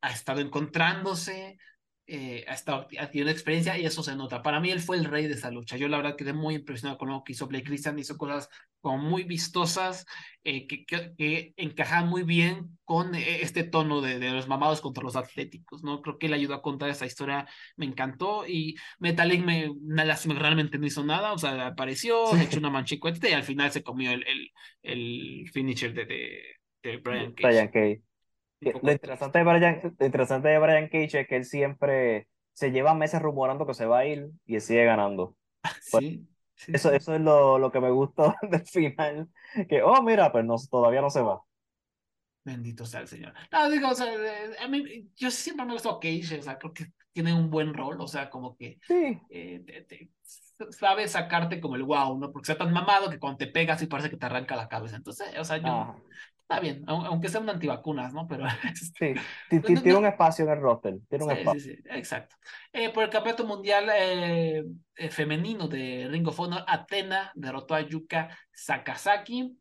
ha estado encontrándose eh, ha estado adquiriendo experiencia y eso se nota. Para mí él fue el rey de esa lucha. Yo la verdad quedé muy impresionado con lo que hizo Blake Christian, hizo cosas como muy vistosas, eh, que, que, encajan muy bien con eh, este tono de, de, los mamados contra los atléticos, ¿no? Creo que él ayudó a contar esa historia, me encantó y Metalik me, realmente no hizo nada, o sea, apareció, sí. echó una manchicueta y al final se comió el, el, el finisher de, de, de Brian Cage. Brian Cage. Lo interesante, de Brian, lo interesante de Brian Cage es que él siempre se lleva meses rumorando que se va a ir y él sigue ganando. Sí, sí, eso, eso es lo, lo, que me gustó del final. Que, oh, mira, pero no, todavía no se va. Bendito sea el Señor. No, digo, o sea, a mí, yo siempre me gustó Cage, o sea, creo que tiene un buen rol, o sea, como que sí. eh, te, te, sabe sacarte como el wow, ¿no? Porque sea tan mamado que cuando te pegas y parece que te arranca la cabeza. Entonces, o sea, yo, ah. Está bien, aunque sea un antivacunas, ¿no? Pero. Sí, tiene no, un espacio en el roster. Tiene un sí, espacio. Sí, sí, exacto. Eh, por el campeonato mundial eh, eh, femenino de Ring of Honor, Atena derrotó a Yuka Sakazaki.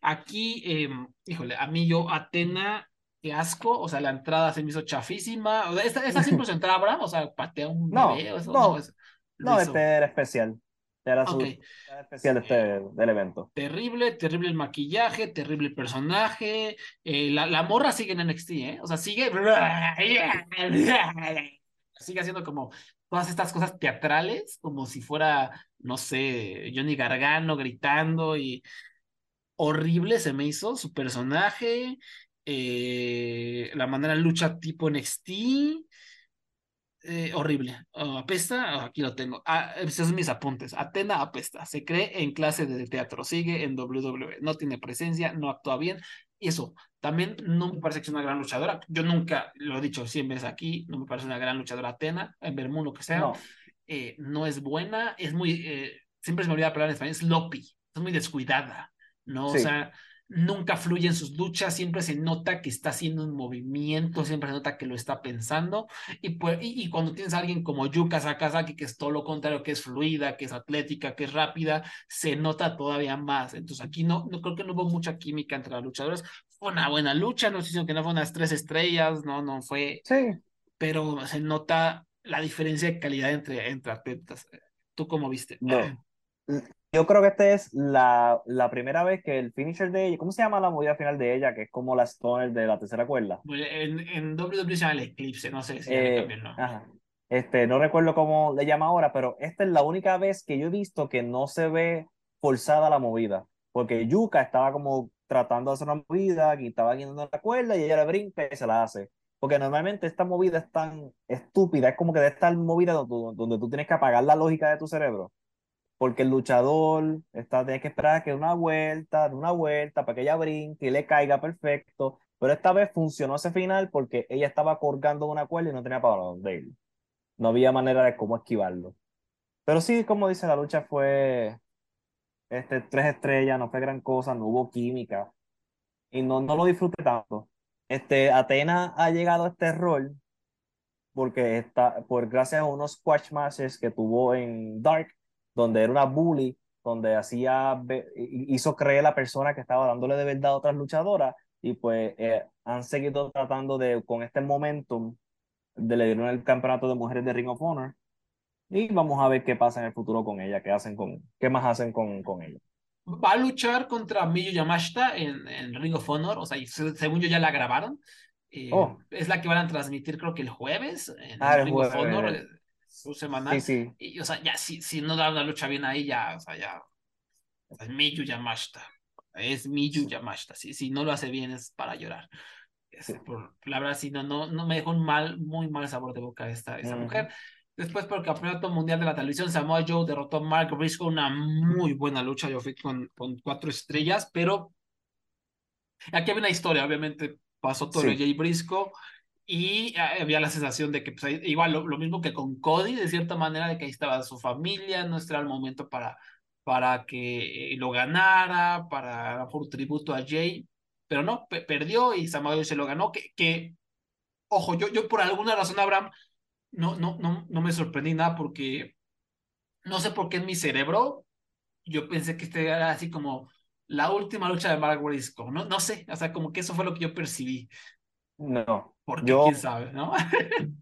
Aquí, em, híjole, a mí yo, Atena, qué asco. O sea, la entrada se me hizo chafísima. O sea, esta, esta siempre se entraba, o sea, patea un no, bebé. Eso, no, no, es, no este era especial. Era su okay. especial este, del evento. Terrible, terrible el maquillaje, terrible el personaje. Eh, la, la, morra sigue en NXT, ¿eh? O sea, sigue. Sigue haciendo como todas estas cosas teatrales, como si fuera, no sé, Johnny Gargano gritando y. Horrible se me hizo su personaje. Eh, la manera de lucha tipo NXT. Eh, horrible. Oh, apesta, oh, aquí lo tengo. Ah, esos son mis apuntes. Atena apesta. Se cree en clase de teatro. Sigue en WWE. No tiene presencia, no actúa bien. Y eso, también no me parece que es una gran luchadora. Yo nunca, lo he dicho 100 veces aquí, no me parece una gran luchadora Atena, en Bermudo, lo que sea. No, eh, no es buena, es muy, eh, siempre se me olvida hablar en español, es sloppy, es muy descuidada, ¿no? Sí. O sea, nunca fluye en sus luchas, siempre se nota que está haciendo un movimiento, siempre se nota que lo está pensando, y, pues, y, y, cuando tienes a alguien como Yuka Sakazaki, que es todo lo contrario, que es fluida, que es atlética, que es rápida, se nota todavía más. Entonces aquí no, no creo que no hubo mucha química entre las luchadoras. Fue una buena lucha, no diciendo que no fue unas tres estrellas, no, no fue, sí. pero se nota la diferencia de calidad entre, entre atletas. ¿Tú cómo viste? No. Yo creo que esta es la, la primera vez que el finisher de ella, ¿cómo se llama la movida final de ella? Que es como la Stoner de la tercera cuerda. En, en WWE se llama el Eclipse, no sé si eh, también no. Ajá. Este, no recuerdo cómo le llama ahora, pero esta es la única vez que yo he visto que no se ve forzada la movida. Porque Yuka estaba como tratando de hacer una movida, que estaba guiando la cuerda y ella le brinca y se la hace. Porque normalmente esta movida es tan estúpida, es como que de esta movida donde, donde tú tienes que apagar la lógica de tu cerebro porque el luchador está, tiene que esperar que una vuelta, de una vuelta, para que ella brinque y le caiga perfecto. Pero esta vez funcionó ese final porque ella estaba colgando una cuerda y no tenía para dónde ir. No había manera de cómo esquivarlo. Pero sí, como dice, la lucha fue este, tres estrellas, no fue gran cosa, no hubo química. Y no, no lo disfruté tanto. Este, Atena ha llegado a este rol porque está, por gracias a unos squash matches que tuvo en Dark, donde era una bully, donde hacía, hizo creer a la persona que estaba dándole de verdad a otras luchadoras, y pues eh, han seguido tratando de, con este momentum, de le dieron el campeonato de mujeres de Ring of Honor, y vamos a ver qué pasa en el futuro con ella, qué hacen con, qué más hacen con, con ella. Va a luchar contra Miyu Yamashita en, en Ring of Honor, o sea, según yo ya la grabaron. Eh, oh. Es la que van a transmitir creo que el jueves en ah, el Ring jueves. of Honor su semanal. Sí, sí. Y, o sea, ya, si, si no da una lucha bien ahí, ya, o sea, ya. O sea, es Miyu Yamashita. Es Miyu Yamashita. Si, si no lo hace bien, es para llorar. Es, Sí. por, la verdad, sí, no, no, no me dejó un mal, muy mal sabor de boca esta, Ujú. mujer. Después, por el Campeonato Mundial de la Televisión, Samoa Joe derrotó a Mark Briscoe, una muy buena lucha. Yo fui con, con cuatro estrellas, pero Aquí había una historia, obviamente pasó todo de Jay Briscoe y eh, había la sensación de que pues, igual lo, mismo que con Cody, de cierta manera, de que ahí estaba su familia, no era el momento para, para que lo ganara, para por tributo a Jay, pero no, perdió y Samuel se lo ganó, que, que ojo, yo, yo por alguna razón, Abraham, no, no, no, no me sorprendí nada porque no sé por qué en mi cerebro yo pensé que este era así como la última lucha de Mark Briscoe. No, no sé, o sea, como que eso fue lo que yo percibí. No. Porque yo... quién sabe, ¿no?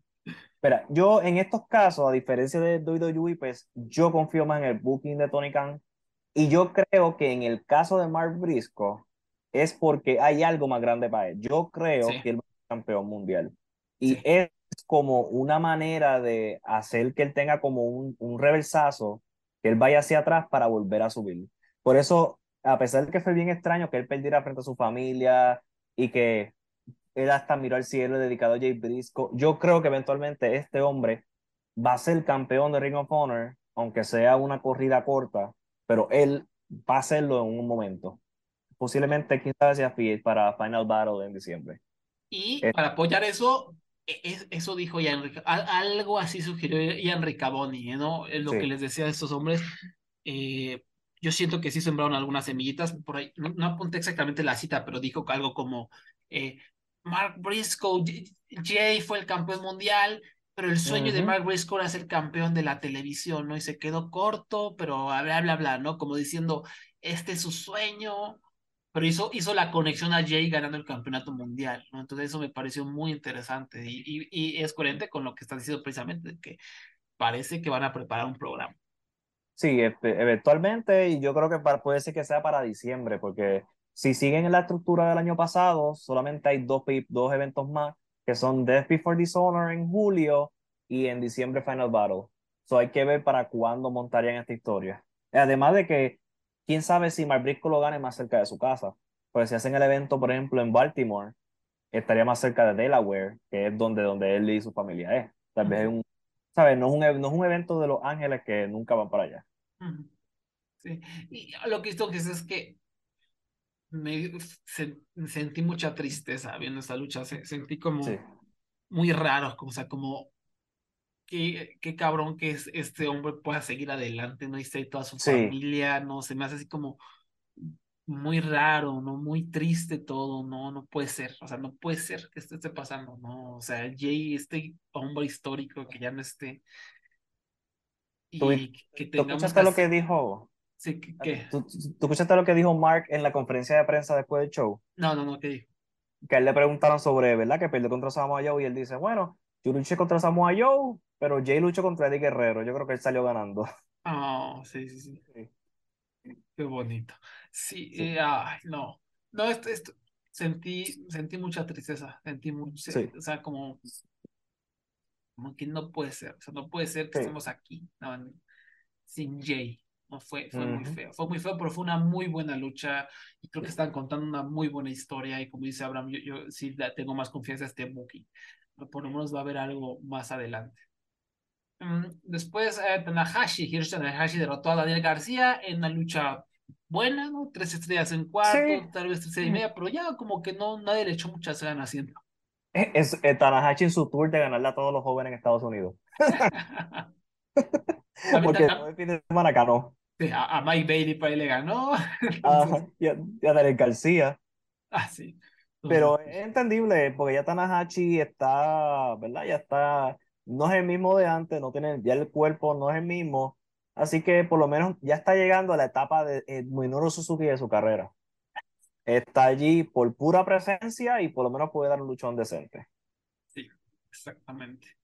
Espera, yo en estos casos, a diferencia de WWE, pues yo confío más en el booking de Tony Khan. Y yo creo que en el caso de Mark Briscoe es porque hay algo más grande para él. Yo creo que él va a ser campeón mundial. Y es como una manera de hacer que él tenga como un, un reversazo, que él vaya hacia atrás para volver a subir. Por eso, a pesar de que fue bien extraño que él perdiera frente a su familia y que él hasta miró al cielo dedicado a Jay Briscoe, yo creo que eventualmente este hombre va a ser campeón de Ring of Honor, aunque sea una corrida corta, pero él va a hacerlo en un momento. Posiblemente, quién sabe si para Final Battle en diciembre. Y para apoyar eso, e, eso dijo Ian algo así sugirió Ian Riccaboni, ¿no? Es lo que les decía a estos hombres. Eh, yo siento que sí sembraron algunas semillitas por ahí. No, apunté exactamente la cita, pero dijo algo como eh, Mark Briscoe, Jay fue el campeón mundial, pero el sueño de Mark Briscoe era ser campeón de la televisión, ¿no? Y se quedó corto, pero bla, bla, bla, ¿no? Como diciendo, este es su sueño, pero hizo, hizo la conexión a Jay ganando el campeonato mundial, ¿no? Entonces eso me pareció muy interesante y, y, es coherente con lo que están diciendo precisamente, que parece que van a preparar un programa. Sí, este, eventualmente, y yo creo que para, puede ser que sea para diciembre, porque si siguen en la estructura del año pasado, solamente hay dos, dos eventos más, que son Death Before Dishonor en julio y en diciembre Final Battle. So hay que ver para cuándo montarían esta historia. Además de que quién sabe si Mark lo gane más cerca de su casa. Pues si hacen el evento, por ejemplo, en Baltimore, estaría más cerca de Delaware, que es donde, donde él y su familia es. Tal vez un, ¿sabes? No es, un, no es un evento de Los Ángeles que nunca van para allá. Sí, y lo que esto es que me sentí mucha tristeza viendo esa lucha, sentí como muy raro, o sea, como qué, qué cabrón que es este hombre pueda seguir adelante, ¿no? Y está toda su familia, ¿no? Se me hace así como muy raro, ¿no? Muy triste todo, ¿no? No puede ser, o sea, no puede ser que esto esté pasando, ¿no? O sea, Jay, este hombre histórico que ya no esté. Y que tengamos... ¿Tú escuchaste lo que dijo? Sí, ¿qué? ¿Tú, ¿Tú, escuchaste lo que dijo Mark en la conferencia de prensa después del show? No, no, no, ¿qué dijo? Que a él le preguntaron sobre, ¿verdad? Que perdió contra Samoa Joe y él dice, bueno, yo luché contra Samoa Joe, pero Jay luchó contra Eddie Guerrero. Yo creo que él salió ganando. Oh, sí, sí, sí. Qué bonito. Sí, eh, ay, no. No, esto, esto, sentí, sentí mucha tristeza. Sentí mucho, o sea, como, como que no puede ser. O sea, no puede ser que estemos aquí sin Jay. No, fue, fue muy feo. Fue muy feo, pero fue una muy buena lucha. Y creo que están contando una muy buena historia. Y como dice Abraham, yo, yo sí tengo más confianza en este booking por lo menos va a haber algo más adelante. Mm, después, eh, Tanahashi, Hiroshi Tanahashi derrotó a Daniel García en una lucha buena, ¿no? Tres estrellas en cuarto, tal vez tres y media, pero ya como que no, nadie le echó muchas ganas haciendo. Es, Tanahashi en su tour de ganarle a todos los jóvenes en Estados Unidos. Porque el fin de semana ganó. a, Mike Bailey para ahí le ganó. y, a, Daniel García. Ah, sí. Pero es entendible, porque ya Tanahashi está, ¿verdad? Ya está, no es el mismo de antes, no tiene, ya el cuerpo no es el mismo, así que por lo menos ya está llegando a la etapa de eh, Minoru Suzuki de su carrera. Está allí por pura presencia y por lo menos puede dar un luchón decente. Sí, exactamente.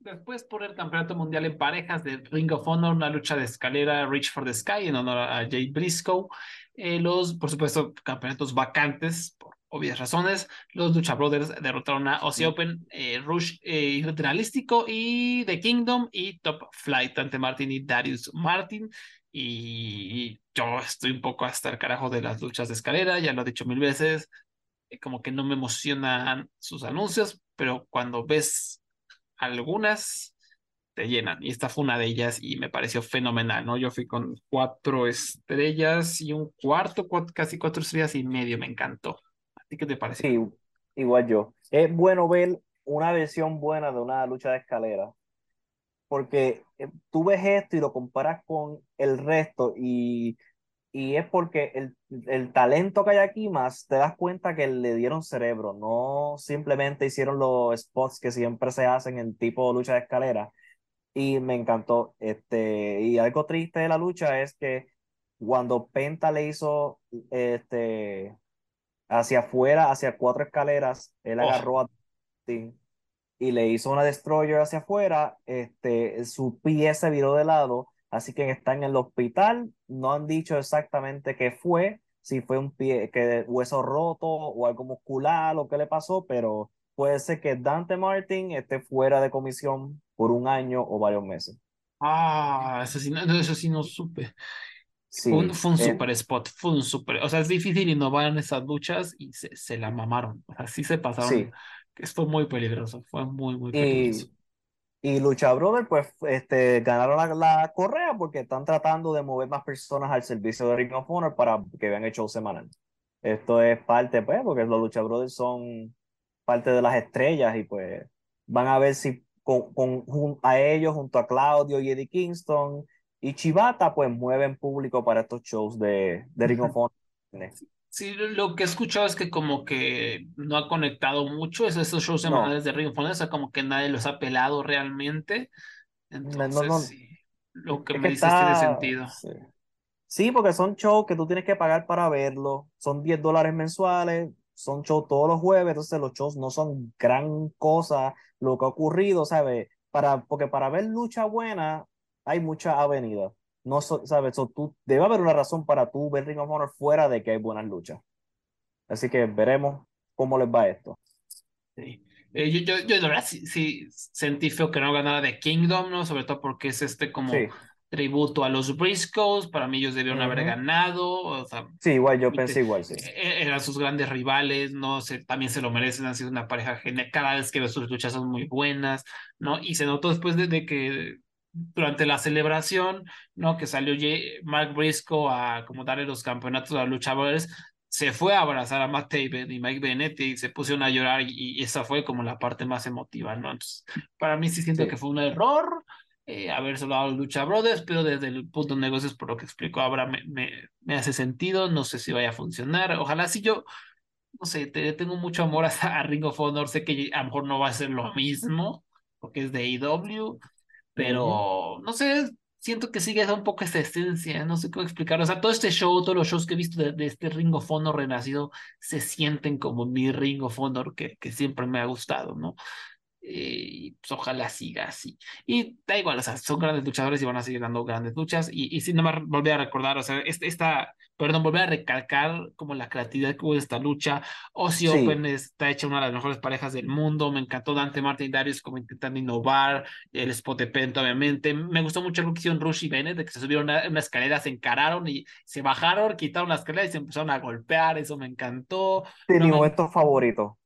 Después por el Campeonato Mundial en Parejas de Ring of Honor, una lucha de escalera Reach for the Sky en honor a Jay Briscoe. Eh, los, por supuesto, campeonatos vacantes por obvias razones, los Lucha Brothers derrotaron a Aussie Open, eh, Rush eh, y The Kingdom y Top Flight ante Martin y Darius Martin. Y, yo estoy un poco hasta el carajo de las luchas de escalera, ya lo he dicho mil veces, eh, como que no me emocionan sus anuncios, pero cuando ves algunas, te llenan. Y esta fue una de ellas y me pareció fenomenal, ¿no? Yo fui con cuatro estrellas y un cuarto, casi cuatro estrellas y medio, me encantó. ¿A ti qué te pareció? Sí, igual yo. Es bueno ver una versión buena de una lucha de escalera, porque eh, tú ves esto y lo comparas con el resto y y es porque el, el, talento que hay aquí más te das cuenta que le dieron cerebro, no simplemente hicieron los spots que siempre se hacen en tipo lucha de escalera. Y me encantó. Este, y algo triste de la lucha es que cuando Penta le hizo este, hacia afuera, hacia cuatro escaleras, él oh. agarró a y le hizo una destroyer hacia afuera, este, su pie se viró de lado Así que está en el hospital, no han dicho exactamente qué fue, si fue un pie, que hueso roto o algo muscular o qué le pasó, pero puede ser que Dante Martin esté fuera de comisión por un año o varios meses. Ah, eso sí, no, eso sí no supe. Sí, fue un, fue un eh, super spot, fue un super, o sea, es difícil innovar en esas luchas y se, se la mamaron, así se pasaron. Sí. Fue muy peligroso, fue muy, muy peligroso. Y Lucha Brother, pues, este, ganaron la, correa porque están tratando de mover más personas al servicio de Ring of Honor para que vean el show semanal. Esto es parte, pues, porque los Lucha Brothers son parte de las estrellas y pues van a ver si con, con a ellos, junto a Claudio y Eddie Kingston y Chivata, pues mueven público para estos shows de, de Ring of Honor. Sí, lo que he escuchado es que como que no ha conectado mucho esos, esos shows semanales de Ring of Honor, o sea, como que nadie los ha pelado realmente. Entonces, sí, lo que me dices tiene sentido. Sí. porque son shows que tú tienes que pagar para verlo, son 10 dólares mensuales, son shows todos los jueves, entonces los shows no son gran cosa lo que ha ocurrido, ¿sabes? Para, porque para ver lucha buena hay mucha avenida no sabes, tú, debe haber una razón para tú ver Ring of Honor fuera de que hay buenas luchas. Así que veremos cómo les va esto. Sí. Eh, yo, yo, yo, la verdad sí, sí, sentí feo que no ganara de Kingdom, ¿no? Sobre todo porque es este como tributo a los Briscoes. Para mí ellos debieron haber ganado. O sea, sí, igual, yo pensé igual, sí. E, e, eran sus grandes rivales, ¿no? Se, también se lo merecen, han sido una pareja genial. Cada vez que ves sus luchas son muy buenas, ¿no? Y se notó después de, de que durante la celebración, ¿no? Que salió Mark Briscoe a como darle los campeonatos a luchadores, se fue a abrazar a Matt Taven y Mike Bennett y se pusieron a llorar y, esa fue como la parte más emotiva, ¿no? Entonces, para mí sí siento que fue un error eh, haber saludado a Lucha Brothers, pero desde el punto de negocios, por lo que explicó ahora, me, me, me, hace sentido, no sé si vaya a funcionar, ojalá si yo, no sé, te, tengo mucho amor a, a Ring of Honor, sé que a lo mejor no va a ser lo mismo, porque es de AEW, pero no sé, siento que sigue un poco esta esencia, no sé cómo explicarlo. O sea, todo este show, todos los shows que he visto de, este Ring of Honor renacido se sienten como mi Ring of Honor que, que siempre me ha gustado, ¿no? Y pues ojalá siga así. Y da igual, o sea, son grandes luchadores y van a seguir dando grandes luchas. Y, y sin más volver a recordar, o sea, este, esta, perdón, volver a recalcar como la creatividad que hubo de esta lucha. Ozzy Open está hecha una de las mejores parejas del mundo. Me encantó Dante Martin y Darius como intentando innovar. El spot de Penta, obviamente. Me gustó mucho lo que hicieron Rush y Bennett, de que se subieron a una escalera, se encararon y se bajaron, quitaron la escalera y se empezaron a golpear. Eso me encantó. Sí, mi momento favorito.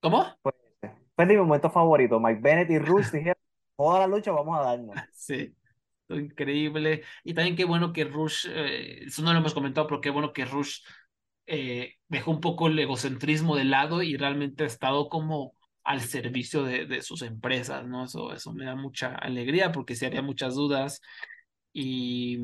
¿Cómo? Pues, fue mi momento favorito. Mike Bennett y Rush dijeron, toda la lucha vamos a darnos. Sí, increíble. Y también qué bueno que Rush, eh, eso no lo hemos comentado, pero qué bueno que Rush eh, dejó un poco el egocentrismo de lado y realmente ha estado como al servicio de, de sus empresas, ¿no? Eso, eso me da mucha alegría porque se haría muchas dudas. Y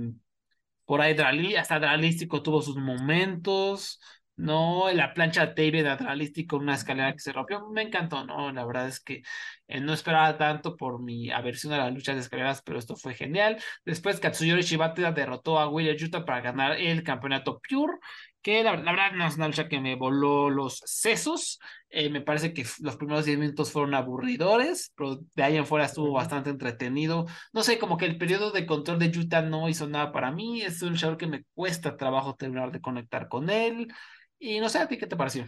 por ahí Drali, hasta Dralístico tuvo sus momentos. No, la plancha de David con una escalera que se rompió, me encantó, ¿no? La verdad es que eh, no esperaba tanto por mi aversión a las luchas de escaleras, pero esto fue genial. Después Katsuyori Shibata derrotó a William Yuta para ganar el campeonato Pure, que la, verdad no es una lucha que me voló los sesos. Eh, me parece que los primeros 10 minutos fueron aburridores, pero de ahí en fuera estuvo bastante entretenido. No sé, como que el periodo de control de Yuta no hizo nada para mí. Es un show que me cuesta trabajo terminar de conectar con él. Y no sé, ¿a ti qué te pareció?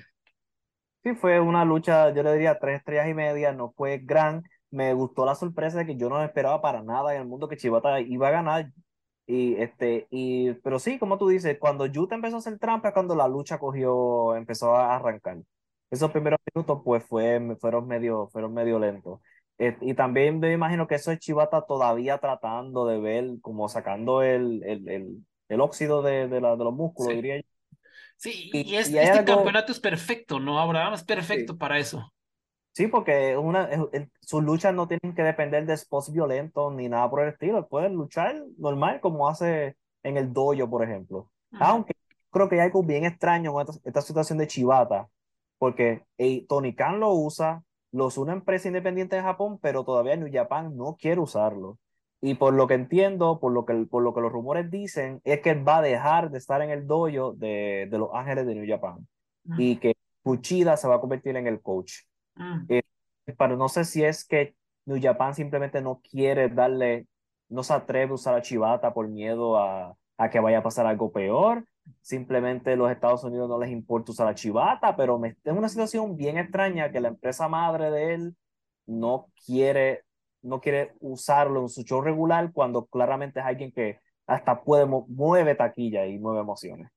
Sí, fue una lucha, yo le diría tres estrellas y media, no fue gran. Me gustó la sorpresa de que yo no esperaba para nada en el mundo que Chivata iba a ganar. Y este, y, pero sí, como tú dices, cuando Yuta empezó a hacer trampa, cuando la lucha cogió, empezó a arrancar. Esos primeros minutos, pues, fue, fueron medio, fueron medio lentos. Eh, y también me imagino que eso es Chivata todavía tratando de ver, como sacando el, el, el, el óxido de, de, la, de los músculos, Sí. diría yo. Sí, Y- y, es- y hay este algo- campeonato es perfecto, ¿no, Abraham? Es perfecto Sí. para eso. Sí, porque una, el- sus luchas no tienen que depender de spots violentos ni nada por el estilo. Pueden luchar normal como hace en el dojo, por ejemplo. Aunque creo que hay algo bien extraño con esta, esta situación de Chivata, porque eh, Tony Khan lo usa, lo usa una empresa independiente de Japón, pero todavía New Japan no quiere usarlo. Y por lo que entiendo, por lo que, por lo que los rumores dicen, es que él va a dejar de estar en el dojo de, de Los Ángeles de New Japan Mm, y que Kuchida se va a convertir en el coach. mm. Pero no sé si es que New Japan simplemente no quiere darle, no se atreve a usar a Chivata por miedo a, a que vaya a pasar algo peor. Simplemente los Estados Unidos no les importa usar a Chivata, pero me, es una situación bien extraña que la empresa madre de él no quiere, no quiere usarlo en su show regular cuando claramente es alguien que hasta puede mueve taquilla y mueve emociones.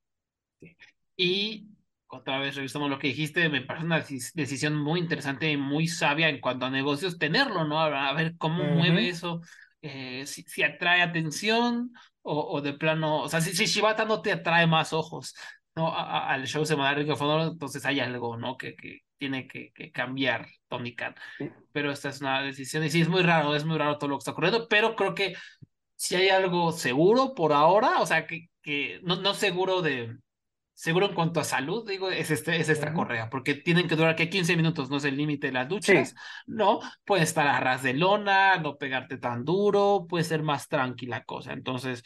Y otra vez revisamos lo que dijiste, me parece una decis- decisión muy interesante y muy sabia en cuanto a negocios tenerlo, ¿no? A ver cómo Ujú. mueve eso, eh, si, si atrae atención o, o de plano, o sea, si, si Shibata no te atrae más ojos, ¿no? A- a- al show semanal de Honor, entonces hay algo, ¿no? Que, que tiene que, que cambiar Tony Khan. Sí. Pero esta es una decisión y sí, es muy raro, es muy raro todo lo que está ocurriendo, pero creo que si hay algo seguro por ahora, o sea, que, que no, no seguro de seguro en cuanto a salud, digo, es, este, es esta Ujú. correa, porque tienen que durar que 15 minutos, no es el límite de las duchas, Sí. no, puede estar a ras de lona, no pegarte tan duro, puede ser más tranquila cosa. Entonces,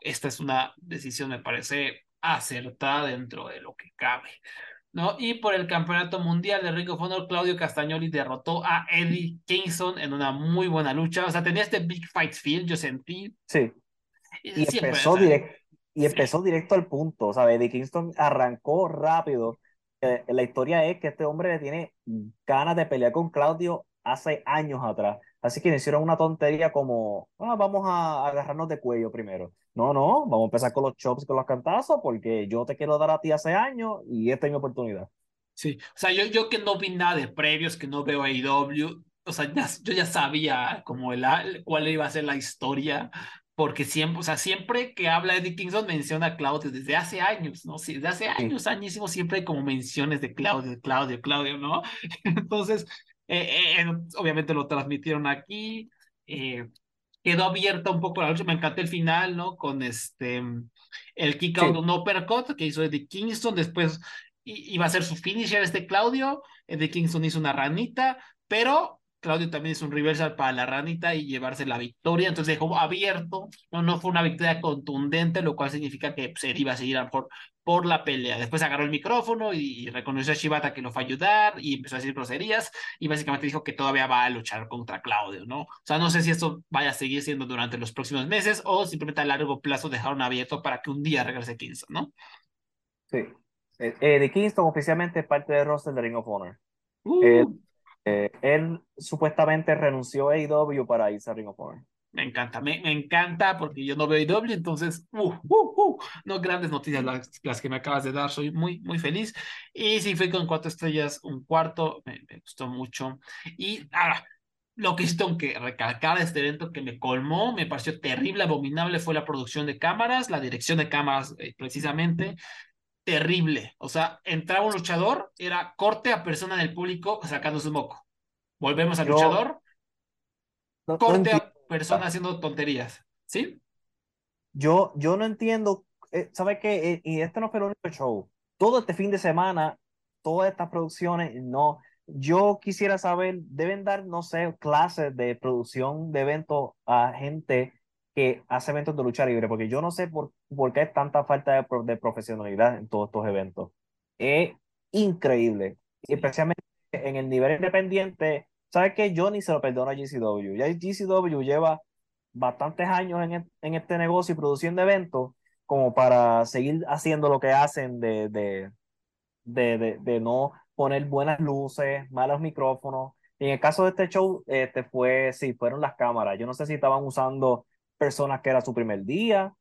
esta es una decisión, me parece, acertada dentro de lo que cabe. ¿No? Y por el campeonato mundial de Ring of Honor, Claudio Castagnoli derrotó a Eddie Kingston en una muy buena lucha. O sea, tenía este Big Fight Feel, yo sentí. Sí. Y Siempre, empezó, o sea, direct- y sí. empezó directo al punto, ¿sabes? Eddie Kingston arrancó rápido. Eh, la historia es que este hombre le tiene ganas de pelear con Claudio hace años atrás. Así que le hicieron una tontería como, "Ah, vamos a agarrarnos de cuello primero. No, no, vamos a empezar con los chops, con los cantazos, porque yo te quiero dar a ti hace años y esta es mi oportunidad. Sí, o sea, yo, yo que no vi nada de previos, que no veo AEW, o sea, ya, yo ya sabía como el, cuál iba a ser la historia, porque siempre, o sea, siempre que habla Eddie Kingston menciona a Claudio desde hace años, ¿no? Sí, desde hace años, añísimos, siempre hay como menciones de Claudio, Claudio, Claudio, ¿no? Entonces, eh, eh, obviamente lo transmitieron aquí, eh, quedó abierta un poco la lucha, me encantó el final, ¿no? Con este, el kick out Sí. un uppercut que hizo Eddie Kingston, después iba a ser su finisher este Claudio, Eddie Kingston hizo una ranita, pero Claudio también hizo un reversal para la ranita y llevarse la victoria, entonces dejó abierto, no, no fue una victoria contundente, lo cual significa que pues, él iba a seguir a lo mejor por la pelea. Después agarró el micrófono y, y reconoció a Shibata que lo fue a ayudar y empezó a decir groserías y básicamente dijo que todavía va a luchar contra Claudio, ¿no? O sea, no sé si esto vaya a seguir siendo durante los próximos meses o simplemente a largo plazo dejaron abierto para que un día regrese Kingston, ¿no? Sí. Eh, Eddie Kingston oficialmente es parte del roster de Ring of Honor. Uh, Eh, Eh, él supuestamente renunció a AEW para irse a Ring of Honor. Me encanta, me, me encanta porque yo no veo IW, entonces, uh, uh, uh, no grandes noticias las, las que me acabas de dar, soy muy, muy feliz. Y sí, fui con cuatro estrellas, un cuarto, me, me gustó mucho. Y ahora, lo que sí tengo que recalcar de este evento que me colmó, me pareció terrible, abominable, fue la producción de cámaras, la dirección de cámaras eh, precisamente. Terrible, o sea, entraba un luchador, era corte a persona del público sacando su moco. Volvemos al luchador, No- corte a persona haciendo tonterías, ¿sí? Yo, yo no entiendo, eh, ¿sabes qué? Eh, y este no fue el único show. Todo este fin de semana, todas estas producciones, no. Yo quisiera saber, deben dar, no sé, clases de producción de eventos a gente que hace eventos de lucha libre, porque yo no sé por, por qué tanta falta de, de profesionalidad en todos estos eventos. Es increíble, especialmente en el nivel independiente. ¿Sabes qué? Yo ni se lo perdono a GCW. Ya GCW lleva bastantes años en, e- en este negocio y produciendo eventos como para seguir haciendo lo que hacen de, de, de, de, de no poner buenas luces, malos micrófonos. Y en el caso de este show, este fue, sí, fueron las cámaras. Yo no sé si estaban usando personas que era su primer día.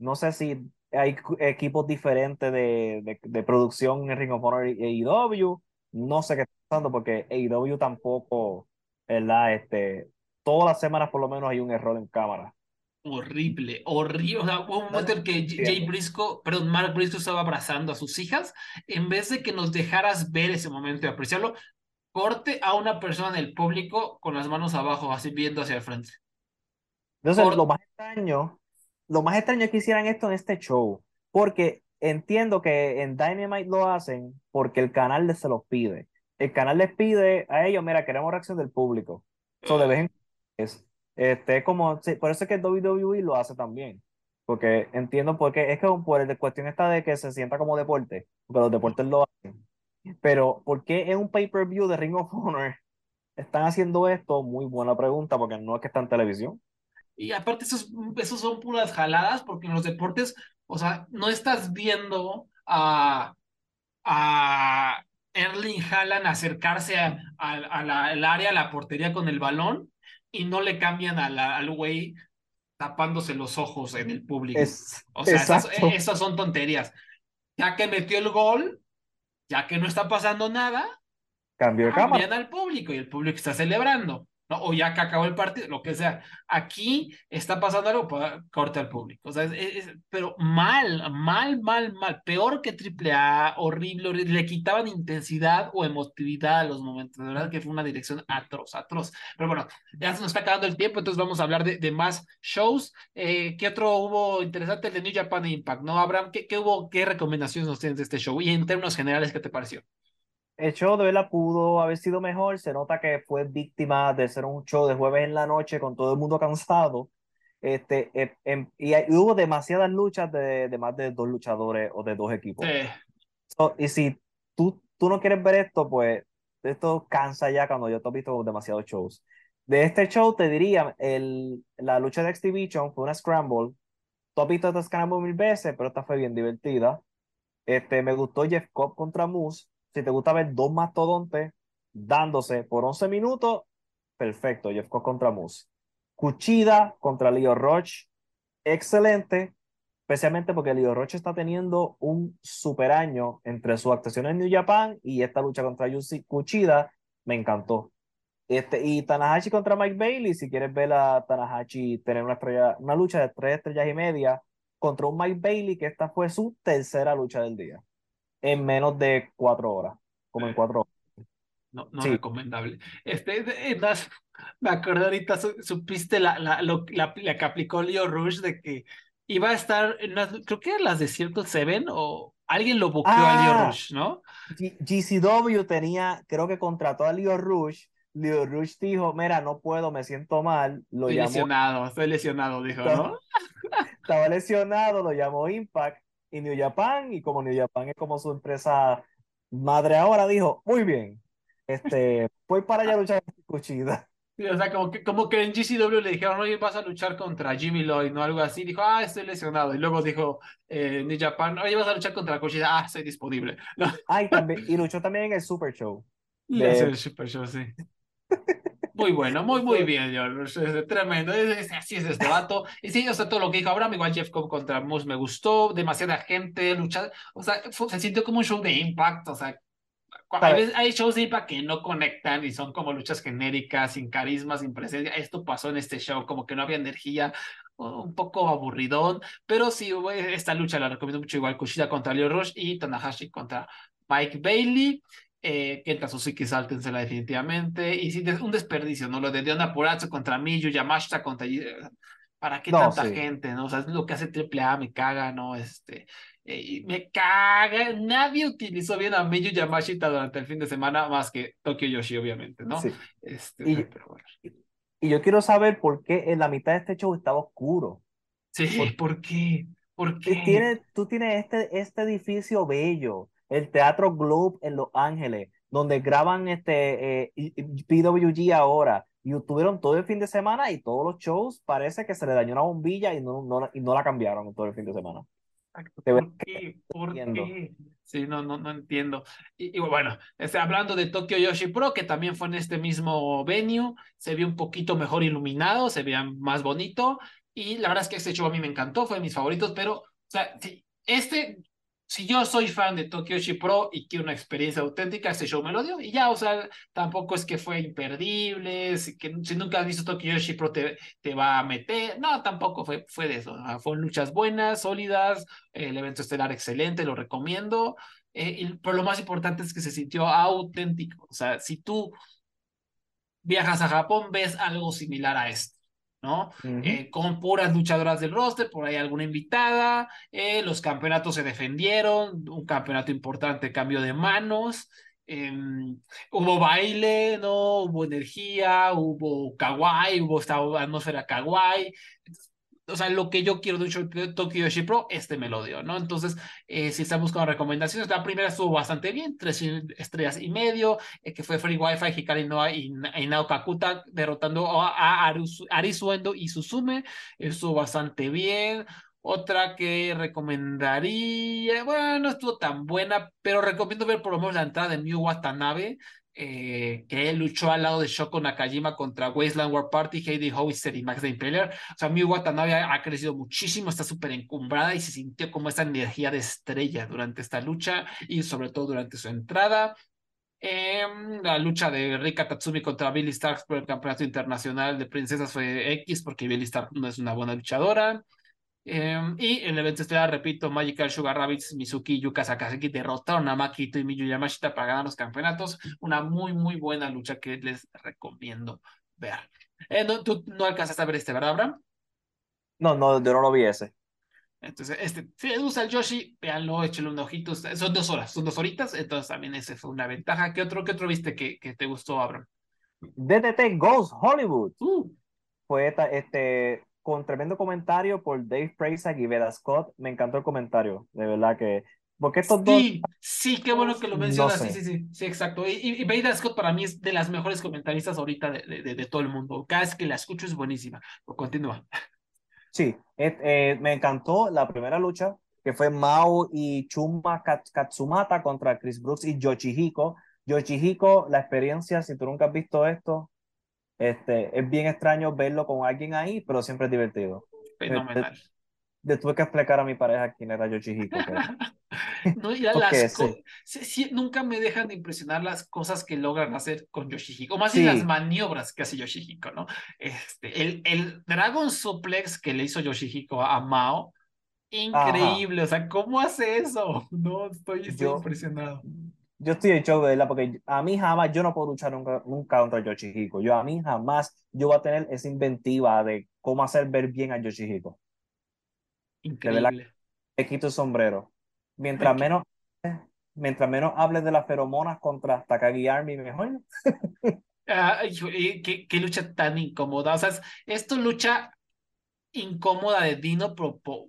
No sé si hay equipos diferentes de, de, de producción en Ring of Honor y AEW. No sé qué está pasando porque AEW tampoco ¿verdad? Este, todas las semanas por lo menos hay un error en cámara. Horrible, horrible. O sea, hubo un momento en que Jay Briscoe, perdón, Mark Briscoe estaba abrazando a sus hijas. En vez de que nos dejaras ver ese momento y apreciarlo, corte a una persona en el público con las manos abajo, así viendo hacia el frente. Entonces, lo más extraño, lo más extraño es que hicieran esto en este show, porque entiendo que en Dynamite lo hacen porque el canal les se los pide. El canal les pide a ellos, mira, queremos reacción del público. Eso de vez en es, este, como, por eso es que WWE lo hace también. Porque entiendo porque es que por la cuestión está de que se sienta como deporte, porque los deportes lo hacen. Pero, ¿por qué en un pay-per-view de Ring of Honor están haciendo esto? Muy buena pregunta, porque no es que está en televisión. Y aparte, esos, esos son puras jaladas, porque en los deportes, o sea, no estás viendo a, a Erling Haaland acercarse al área, a la portería con el balón, y no le cambian a la, al güey tapándose los ojos en el público. o sea, esas, esas, son tonterías. Ya que metió el gol, ya que no está pasando nada, cambio de cámara. al público y el público está celebrando. ¿No? o ya que acabó el partido, lo que sea. Aquí está pasando algo, para pues, corta al público. O sea, pero mal, mal, mal, mal. Peor que AAA, horrible, horrible. Le quitaban intensidad o emotividad a los momentos. De verdad que fue una dirección atroz, atroz. Pero bueno, ya se nos está acabando el tiempo, entonces vamos a hablar de, de más shows. Eh, ¿Qué otro hubo interesante? El de New Japan Impact, ¿no? Abraham, ¿qué, qué hubo? ¿Qué recomendaciones nos tienes de este show? Y en términos generales, ¿qué te pareció? El show de verdad pudo haber sido mejor. Se nota que fue víctima de ser un show de jueves en la noche con todo el mundo cansado. Este, eh, em, y, hubo demasiadas luchas de, de, más de dos luchadores o de dos equipos. y si tú, tú no quieres ver esto, pues esto cansa ya cuando yo te he visto demasiados shows. De este show te diría, el, la lucha de Exhibition fue una scramble. Tú has visto esta scramble mil veces, pero esta fue bien divertida. Este, me gustó Jeff Cobb contra Moose si te gusta ver dos mastodontes dándose por 11 minutos, perfecto, Jeff Cobb contra Moose. Cuchida contra Leo Roche, excelente, especialmente porque Leo Roche está teniendo un super año entre su actuación en New Japan y esta lucha contra Yusi Cuchida, me encantó. Este, y Tanahashi contra Mike Bailey, si quieres ver a Tanahashi tener una, una lucha de tres estrellas y media contra un Mike Bailey, que esta fue su tercera lucha del día en menos de cuatro horas, como en cuatro horas. No, no recomendable. Este, me acordé ahorita, supiste la, la, la, que aplicó Leo Rush de que iba a estar en creo que eran las de Circle Seven o alguien lo buqueó a Leo ah, Rush, ¿no? GCW tenía, creo que contrató a Leo Rush. Leo Rush dijo, mira, no puedo, me siento mal. Lo estoy lesionado, estoy lesionado, dijo, ¿no? Estaba lesionado, lo llamó Impact y New Japan, y como New Japan es como su empresa madre ahora, dijo, muy bien, este, voy para allá a luchar con Cuchida. o sea, como que, como que en GCW le dijeron, oye, vas a luchar contra Jimmy Lloyd, ¿no? Algo así. Dijo, ah, estoy lesionado. Y luego dijo eh, New Japan, oye, vas a luchar contra Cuchida. Ah, estoy disponible. ¿No? Ah, y, también, y luchó también en el Super Show. De... el Super Show, sí. Muy bueno, muy, muy bien, George. Tremendo. Así es este vato. Y sí, o sea, todo lo que dijo Abraham, igual Jeff Cobb contra Moose me gustó. Demasiada gente luchar. O sea, se sintió como un show de impact. O sea, hay, hay, shows de impact que no conectan y son como luchas genéricas, sin carisma, sin presencia. Esto pasó en este show, como que no había energía, un poco aburridón. Pero sí, esta lucha la recomiendo mucho. Igual Kushida contra Leo Rush y Tanahashi contra Mike Bailey eh, Kenta Suzuki sáltensela definitivamente. Y sí, un desperdicio, ¿no? Lo de Diona Purazzo contra Miyu, Yamashita contra. ¿Para qué tanta gente, no? O sea, es lo que hace AAA, me caga, ¿no? Este. Eh, me caga. Nadie utilizó bien a Miyu Yamashita durante el fin de semana, más que Tokyo Yoshi, obviamente, ¿no? Sí. Este, y, pero bueno. y, yo quiero saber por qué en la mitad de este show estaba oscuro. Sí, ¿por, qué? ¿Por qué? Tienes, tú tienes este, este edificio bello el Teatro Globe en Los Ángeles, donde graban este eh, PWG ahora. Y tuvieron todo el fin de semana y todos los shows parece que se le dañó una bombilla y no, no, y no la cambiaron todo el fin de semana. ¿Por qué? ¿Por qué? Sí, no, no, no entiendo. Y, bueno, este, hablando de Tokyo Yoshi Pro, que también fue en este mismo venue, se vio un poquito mejor iluminado, se veía más bonito. Y la verdad es que este show a mí me encantó, fue de mis favoritos, pero, o sea, sí, este si yo soy fan de Tokyoshi Pro y quiero una experiencia auténtica, ese show me lo dio. Y ya, o sea, tampoco es que fue imperdible, si, que, si nunca has visto Tokyoshi Pro te, te va a meter. No, tampoco fue, fue de eso. Fueron luchas buenas, sólidas, el evento estelar excelente, lo recomiendo. Eh, pero lo más importante es que se sintió auténtico. O sea, si tú viajas a Japón, ves algo similar a esto. ¿No? Eh, con puras luchadoras del roster, por ahí alguna invitada, eh, los campeonatos se defendieron, un campeonato importante, cambio de manos, em, hubo baile, ¿no? Hubo energía, hubo kawaii, hubo esta atmósfera kawaii o sea, lo que yo quiero de un Tokyo Yoshi Pro, este me lo dio, ¿no? Entonces, eh, si están buscando recomendaciones, la primera estuvo bastante bien, tres estrellas y medio, eh, que fue Free Wi-Fi, Hikari Noa y, y derrotando a, a Arisuendo y Suzume, estuvo bastante bien. Otra que recomendaría, bueno, no estuvo tan buena, pero recomiendo ver por lo menos la entrada de Miu Watanabe, eh, que él luchó al lado de Shoko Nakajima contra Wasteland War Party, Heidi Howitzer y Max de Impaler. O sea, Miu Watanabe ha, crecido muchísimo, está súper encumbrada y se sintió como esa energía de estrella durante esta lucha y sobre todo durante su entrada. Em, la lucha de Rika Tatsumi contra Billy Starks por el campeonato internacional de princesas fue X porque Billy Starks no es una buena luchadora. Em, y en el evento estelar, repito, Magical Sugar Rabbits, Mizuki y Yuka Sakazaki derrotaron a Makito y Miyu Yamashita para ganar los campeonatos. Una muy, muy buena lucha que les recomiendo ver. Eh, no, tú no alcanzaste a ver este, ¿verdad, Abraham? No, no, yo no lo vi ese. Entonces, este, si les gusta el Yoshi, véanlo, échenle un ojito. Son dos horas, son dos horitas, entonces también ese fue una ventaja. ¿Qué otro, qué otro viste que, que te gustó, Abraham? DDT Ghost Hollywood. Uh. Fue este, con tremendo comentario por Dave Prazak y Veda Scott. Me encantó el comentario, de verdad que. Porque estos sí, dos. Sí, qué bueno que lo mencionas. sí, sí, sí, sí, exacto. Y, y, Veda Scott para mí es de las mejores comentaristas ahorita de, de, de, todo el mundo. Cada vez que la escucho es buenísima. Continúa. Sí, eh, me encantó la primera lucha, que fue Mao y Chuma Katsumata contra Chris Brooks y Yoshihiko. Yoshihiko, la experiencia, si tú nunca has visto esto, este, es bien extraño verlo con alguien ahí, pero siempre es divertido. Fenomenal. Le, tuve que explicar a mi pareja quién era Yoshihiko. no, ya las sí. nunca me dejan de impresionar las cosas que logran hacer con Yoshihiko, o más bien las maniobras que hace Yoshihiko, ¿no? Este, el, el Dragon Suplex que le hizo Yoshihiko a Mao, increíble, o sea, ¿cómo hace eso? No, estoy, estoy impresionado yo estoy hecho de verdad, porque a mí jamás, yo no puedo luchar nunca, nunca contra Yoshihiko. Yo a mí jamás, yo voy a tener esa inventiva de cómo hacer ver bien a Yoshihiko. Increíble. Le quito el sombrero. Mientras menos, mientras menos hables de las feromonas contra Takagi Army, mejor. Ah, qué, qué, lucha tan incómoda. O sea, esto lucha incómoda de Dino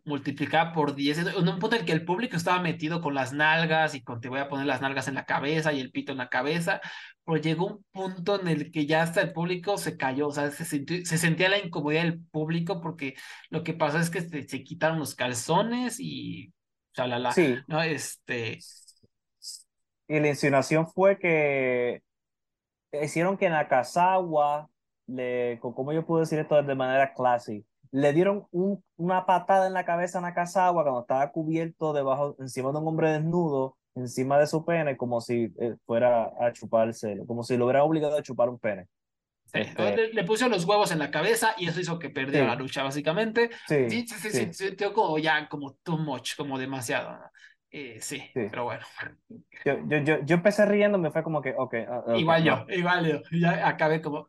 multiplicada por 10, en un punto en que el público estaba metido con las nalgas y con te voy a poner las nalgas en la cabeza y el pito en la cabeza, pero llegó un punto en el que ya hasta el público se cayó, o sea, se, se sentía la incomodidad del público porque lo que pasó es que se, se quitaron los calzones y chalala, sí. ¿no? Este... Y la insinuación fue que hicieron que Nakazawa, le, ¿cómo yo puedo decir esto de manera clásica? Le dieron un, una patada en la cabeza a Nakazawa cuando estaba cubierto debajo, encima de un hombre desnudo, encima de su pene, como si eh, fuera a chuparse, como si lo hubiera obligado a chupar un pene. Este le, puso los huevos en la cabeza y eso hizo que perdiera la lucha, básicamente. Sí, sí, sí, sí, sí. sintió como ya, como too much, como demasiado. Eh, sí, pero bueno. Yo, yo, yo, yo, empecé riendo, me fue como que, ok. Ah, igual yo, igual yo. Ya acabé como.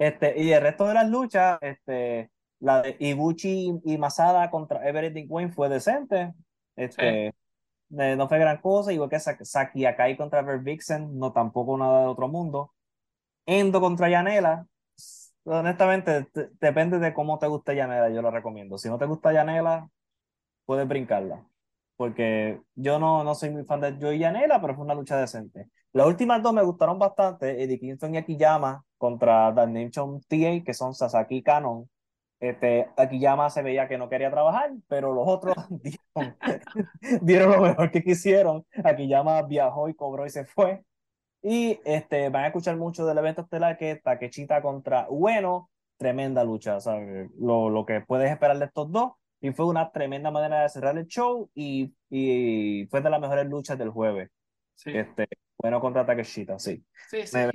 Este, y el resto de las luchas, este, la de Ibuchi y Masada contra Everett Wayne fue decente. Este, no fue gran cosa, igual que Saki Akai contra Vixen, no tampoco nada de otro mundo. Endo contra Yanela, honestamente, depende de cómo te guste Yanela, yo lo recomiendo. Si no te gusta Yanela, puedes brincarla. Porque yo no, no soy muy fan de Joey Yanela, pero fue una lucha decente. Las últimas dos me gustaron bastante, Eddie Kingston y Akiyama contra The Nation TA, que son Sasaki y Canon. Este, Akiyama se veía que no quería trabajar, pero los otros dieron, dieron lo mejor que quisieron. Akiyama viajó y cobró y se fue. Y este, van a escuchar mucho del evento estelar que es Takechita contra Bueno, tremenda lucha, ¿sabes? Lo, lo que puedes esperar de estos dos. Y fue una tremenda manera de cerrar el show y, y fue de las mejores luchas del jueves. Sí, Este, bueno contra Takeshita, sí, sí, sí. me-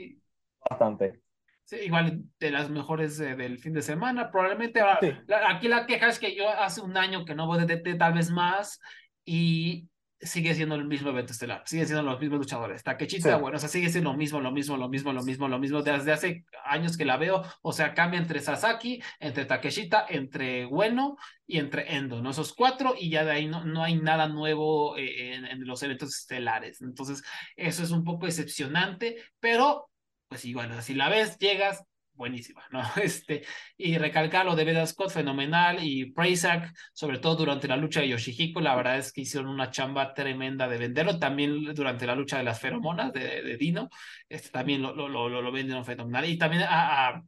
bastante. Sí, igual de las mejores eh, del fin de semana, probablemente. Sí. la- aquí la queja es que yo hace un año que no voy de TT, tal vez más, y sigue siendo el mismo evento estelar, siguen siendo los mismos luchadores. Takechita, Sí. bueno, o sea, sigue siendo lo mismo, lo mismo, lo mismo, lo mismo, lo mismo, desde hace años que la veo, o sea, cambia entre Sasaki, entre Takeshita, entre Bueno y entre Endo, ¿no? Esos cuatro, y ya de ahí no, no hay nada nuevo eh, en, en los eventos estelares. Entonces, eso es un poco decepcionante, pero pues igual, si la ves, llegas, buenísima, ¿no? Este, y recalcar lo de Veda Scott, fenomenal, y Prazak, sobre todo durante la lucha de Yoshihiko, la verdad es que hicieron una chamba tremenda de venderlo, también durante la lucha de las feromonas de, de Dino, este, también lo, lo, lo, lo vendieron fenomenal, y también a, a,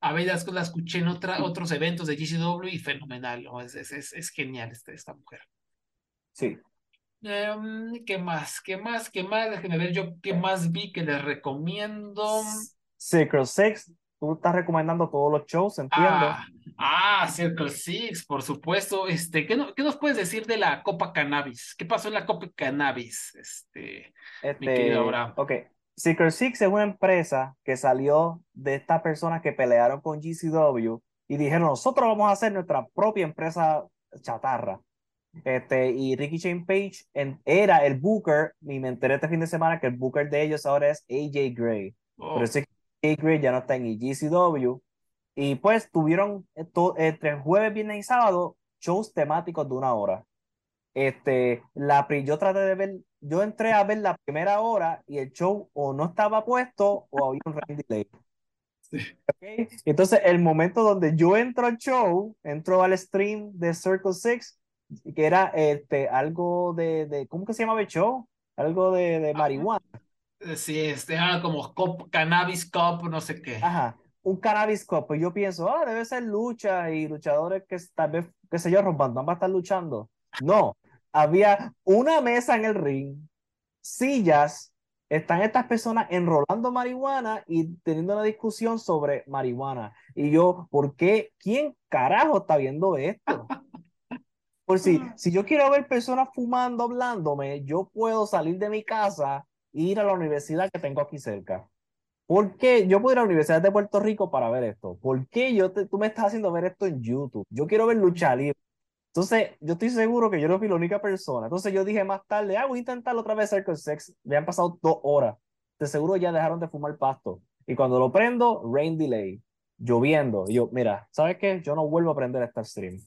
a Veda Scott la escuché en otra, otros eventos de GCW y fenomenal, ¿no? es, es, es, es genial este, esta mujer. Sí. Um, ¿Qué más? ¿Qué más? ¿Qué más? Déjenme ver yo qué más vi que les recomiendo. Secret Six, tú estás recomendando todos los shows, entiendo. Ah, ah, Circle Six, por supuesto. Este, ¿qué, no- qué nos puedes decir de la Copa Cannabis? ¿Qué pasó en la Copa Cannabis? Este, mi querido Este, Abraham. ok. Secret Six es una empresa que salió de estas personas que pelearon con GCW y dijeron, nosotros vamos a hacer nuestra propia empresa chatarra. Este, y Ricky Shane Page en- era el booker, y me enteré este fin de semana que el booker de ellos ahora es AJ Gray. Oh, Pero ese Gray ya no está en GCW. Y pues tuvieron eh, entre jueves, viernes y sábado shows temáticos de una hora. Este, la, yo traté de ver, yo entré a ver la primera hora y el show o no estaba puesto o había un rain delay. Sí. Ok, Entonces, el momento donde yo entro al show, entro al stream de Circle Six, que era este, algo de, de, ¿cómo que se llamaba el show? Algo de, de marihuana. Sí, este, era como Cop- Cannabis Cup, no sé qué. Ajá, un cannabis cup. Pues yo pienso, ah, debe ser lucha y luchadores que tal vez, qué sé yo, Rompandón va a estar luchando. No, había una mesa en el ring, sillas, están estas personas enrolando marihuana y teniendo una discusión sobre marihuana. Y yo, ¿por qué? ¿Quién carajo está viendo esto? Por si, si yo quiero ver personas fumando, hablándome, yo puedo salir de mi casa ir a la universidad que tengo aquí cerca. ¿Por qué yo puedo ir a la Universidad de Puerto Rico para ver esto? ¿Por qué yo te- tú me estás haciendo ver esto en YouTube? Yo quiero ver lucha libre. Entonces, yo estoy seguro que yo no fui la única persona. Entonces, yo dije más tarde, ah, voy a intentar otra vez Circle Sex. Me han pasado dos horas. De seguro ya dejaron de fumar pasto. Y cuando lo prendo, rain delay, lloviendo. Y yo, mira, ¿sabes qué? Yo no vuelvo a prender este stream.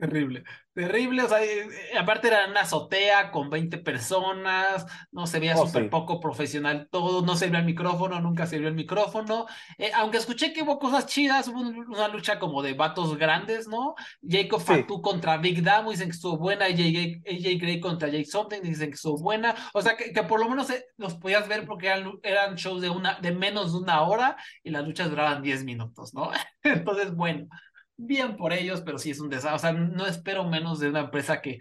Terrible, terrible, o sea, eh, aparte era una azotea con 20 personas, no se veía Oh, súper sí. poco profesional todo, no sirvió el micrófono, nunca sirvió el micrófono, Eh, aunque escuché que hubo cosas chidas, hubo un- una lucha como de vatos grandes, ¿no? Jacob Sí. Fatu contra Big Damo, dicen que estuvo buena, AJ, AJ Gray contra Jake Something, dicen que estuvo buena, o sea, que, que por lo menos eh, los podías ver porque eran, eran shows de, una, de menos de una hora y las luchas duraban 10 minutos, ¿no? Entonces, bueno bien por ellos, pero sí es un desastre. O sea, no espero menos de una empresa que,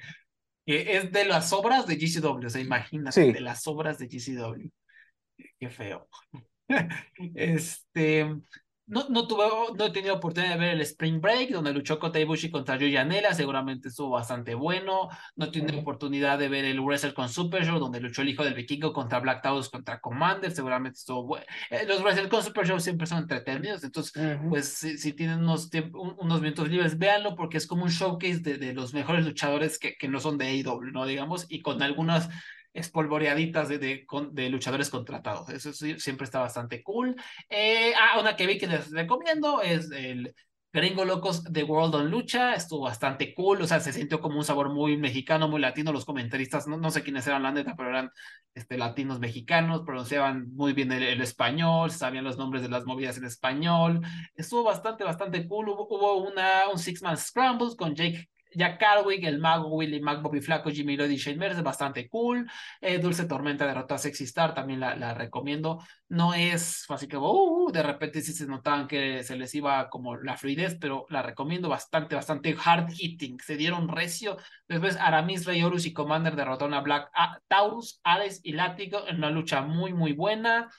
que es de las obras de GCW. O sea, imagínate, Sí. de las obras de GCW. Qué feo. Este. No, no tuve, no he tenido oportunidad de ver el Spring Break, donde luchó Kota Ibushi contra Yuya Nela, seguramente estuvo bastante bueno. No he tenido Ujú. oportunidad de ver el Wrestle con Super Show, donde luchó el hijo del vikingo contra Black Taurus contra Commander, seguramente estuvo bueno. Eh, los Wrestle con Super Show siempre son entretenidos, entonces Ujú. pues si, si tienen unos, un- unos minutos libres, véanlo porque es como un showcase de, de los mejores luchadores que, que no son de AEW, ¿no? Digamos, y con algunas espolvoreaditas de, de, de luchadores contratados. Eso siempre está bastante cool. Eh, ah, una que vi que les recomiendo es el Gringo Locos de World on Lucha. Estuvo bastante cool, o sea, se sintió como un sabor muy mexicano, muy latino. Los comentaristas, no, no sé quiénes eran la neta, pero eran este, latinos mexicanos, pronunciaban muy bien el, el español, sabían los nombres de las movidas en español. Estuvo bastante, bastante cool. Hubo, una, un Six-Man Scramble con Jake. Jack Carwick, el Mago, Willy Mac, Bobby Flaco, Jimmy Lloyd y Shane Mercer, bastante cool. Eh, Dulce Tormenta derrotó a Sexy Star, también la, la recomiendo. No es así que uh, de repente sí se notaban que se les iba como la fluidez, pero la recomiendo bastante, bastante hard hitting. Se dieron recio. Después Aramis, Rey Horus y Commander derrotaron a Black a Taurus, Hades y Látigo en una lucha muy, muy buena.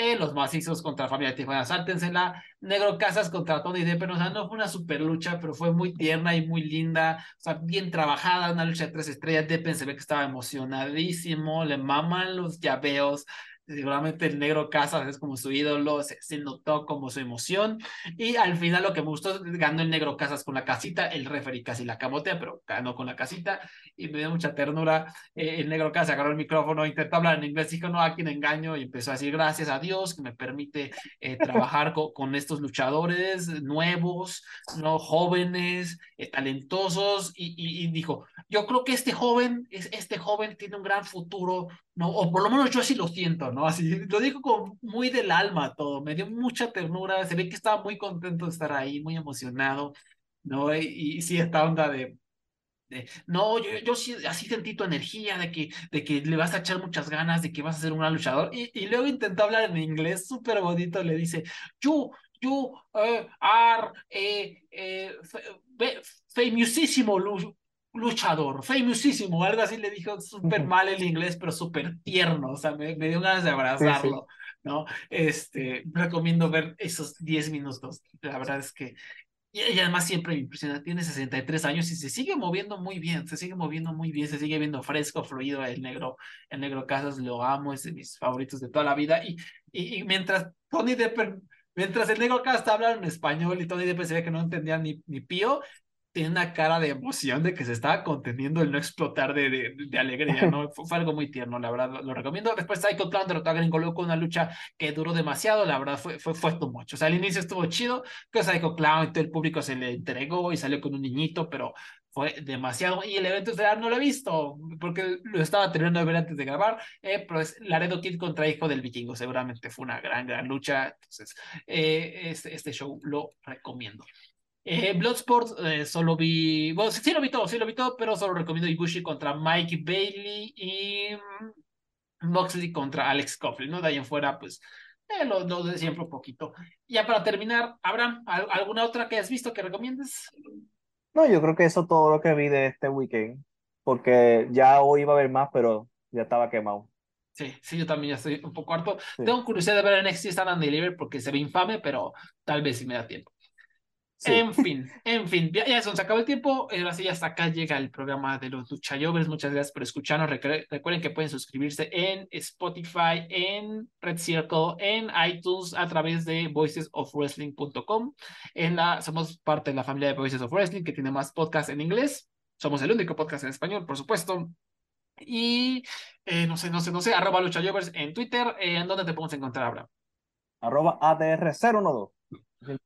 Eh, los macizos contra familia Tijuana, sáltensela, Negro Casas contra Tony Deppen, o sea, no fue una super lucha, pero fue muy tierna y muy linda, o sea, bien trabajada, una lucha de tres estrellas, Deppen se ve que estaba emocionadísimo, le maman los llaveos, seguramente el negro Casas es como su ídolo, se, notó como su emoción. Y al final lo que me gustó, ganó el negro Casas con la casita, el referee casi la camotea, pero ganó con la casita y me dio mucha ternura. Eh, el negro Casas agarró el micrófono, intentó hablar en inglés, dijo, no, a quien engaño, y empezó a decir, gracias a Dios que me permite eh, trabajar con, estos luchadores nuevos, no jóvenes, eh, talentosos, y, y, dijo, yo creo que este joven, este joven tiene un gran futuro, ¿no? o por lo menos yo así lo siento, ¿no? Así, lo dijo como muy del alma todo, me dio mucha ternura, se ve que estaba muy contento de estar ahí, muy emocionado, ¿no? Y, sí, esta onda de, no, yo, yo sí, así sentí tu energía, de que, de que le vas a echar muchas ganas, de que vas a ser un gran luchador, y, luego intentó hablar en inglés súper bonito, le dice, you, you uh, are eh, eh, famosísimo luchador, famosísimo, algo así le dijo súper mal el inglés, pero súper tierno, o sea, me, dio ganas de abrazarlo, ¿no? Este, recomiendo ver esos 10 minutos, la verdad es que, y, además siempre me impresiona, tiene 63 años y se sigue moviendo muy bien, se sigue moviendo muy bien, se sigue viendo fresco, fluido, el negro, el negro Casas lo amo, es de mis favoritos de toda la vida, y, y, mientras Tony Depp Mientras el negro Casas está hablando en español y Tony Depp se ve que no entendía ni, ni pío, tiene una cara de emoción de que se estaba conteniendo el no explotar de, de, de alegría, ¿no? Fue, algo muy tierno, la verdad, lo, recomiendo. Después Psycho Clown derrotó a Gringo Loco una lucha que duró demasiado, la verdad, fue, fue, fue mucho. O sea, al inicio estuvo chido, que Psycho Clown y todo el público se le entregó y salió con un niñito, pero fue demasiado. Y el evento estelar no lo he visto, porque lo estaba terminando de ver antes de grabar, eh, pero es Laredo Kid contra Hijo del Vikingo, seguramente fue una gran, gran lucha. Entonces, eh, este, este show lo recomiendo. Eh, Bloodsport eh, solo vi, bueno, sí, lo vi todo, sí lo vi todo, pero solo recomiendo Ibushi contra Mike Bailey y mm, Moxley contra Alex Coughlin, ¿no? De ahí en fuera, pues, eh, lo, lo, de siempre un poquito. Ya para terminar, Abraham, ¿alguna otra que has visto que recomiendes? No, yo creo que eso es todo lo que vi de este weekend, porque ya hoy iba a haber más, pero ya estaba quemado. Sí, sí, yo también ya estoy un poco harto. Tengo curiosidad de ver en NXT Stand and Deliver porque se ve infame, pero tal vez si me da tiempo. En fin, en fin, ya, ya se nos acabó el tiempo. Ahora sí, hasta acá llega el programa de los Luchayovers. Muchas gracias por escucharnos. Recuerden que pueden suscribirse en Spotify, en Red Circle, en iTunes a través de voicesofwrestling.com. En la, somos parte de la familia de Voices of Wrestling que tiene más podcasts en inglés. Somos el único podcast en español, por supuesto. Y eh, no sé, no sé, no sé, arroba luchayovers en Twitter. Eh, ¿En dónde te podemos encontrar, Abraham? Arroba ADR012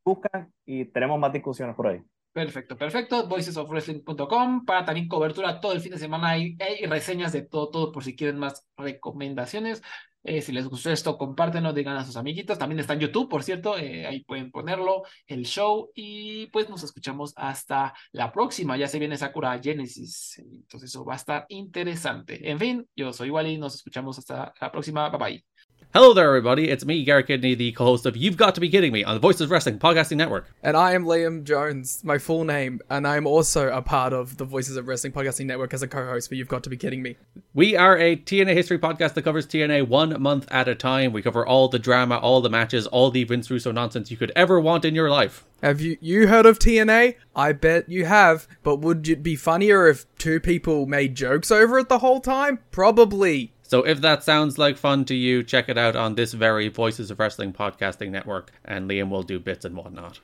buscan y tenemos más discusiones por ahí. Perfecto, perfecto. Voicesofwrestling.com para también cobertura todo el fin de semana hay, hay reseñas de todo, todo por si quieren más recomendaciones. Eh, si les gustó esto, compártenlo, digan a sus amiguitos. También está en YouTube, por cierto, eh, ahí pueden ponerlo, el show. Y pues nos escuchamos hasta la próxima. Ya se viene Sakura Genesis, entonces eso va a estar interesante. En fin, yo soy Wally, nos escuchamos hasta la próxima. Bye bye. Hello there, everybody. It's me, Garrett Kidney, the co-host of You've Got to Be Kidding Me on the Voices of Wrestling Podcasting Network. And I am Liam Jones, my full name, and I'm also a part of the Voices of Wrestling Podcasting Network as a co-host for You've Got to Be Kidding Me. We are a TNA history podcast that covers TNA one month at a time. We cover all the drama, all the matches, all the Vince Russo nonsense you could ever want in your life. Have you you heard of TNA? I bet you have. But would it be funnier if two people made jokes over it the whole time? Probably. So if that sounds like fun to you, check it out on this very Voices of Wrestling podcasting network, and Liam will do bits and whatnot.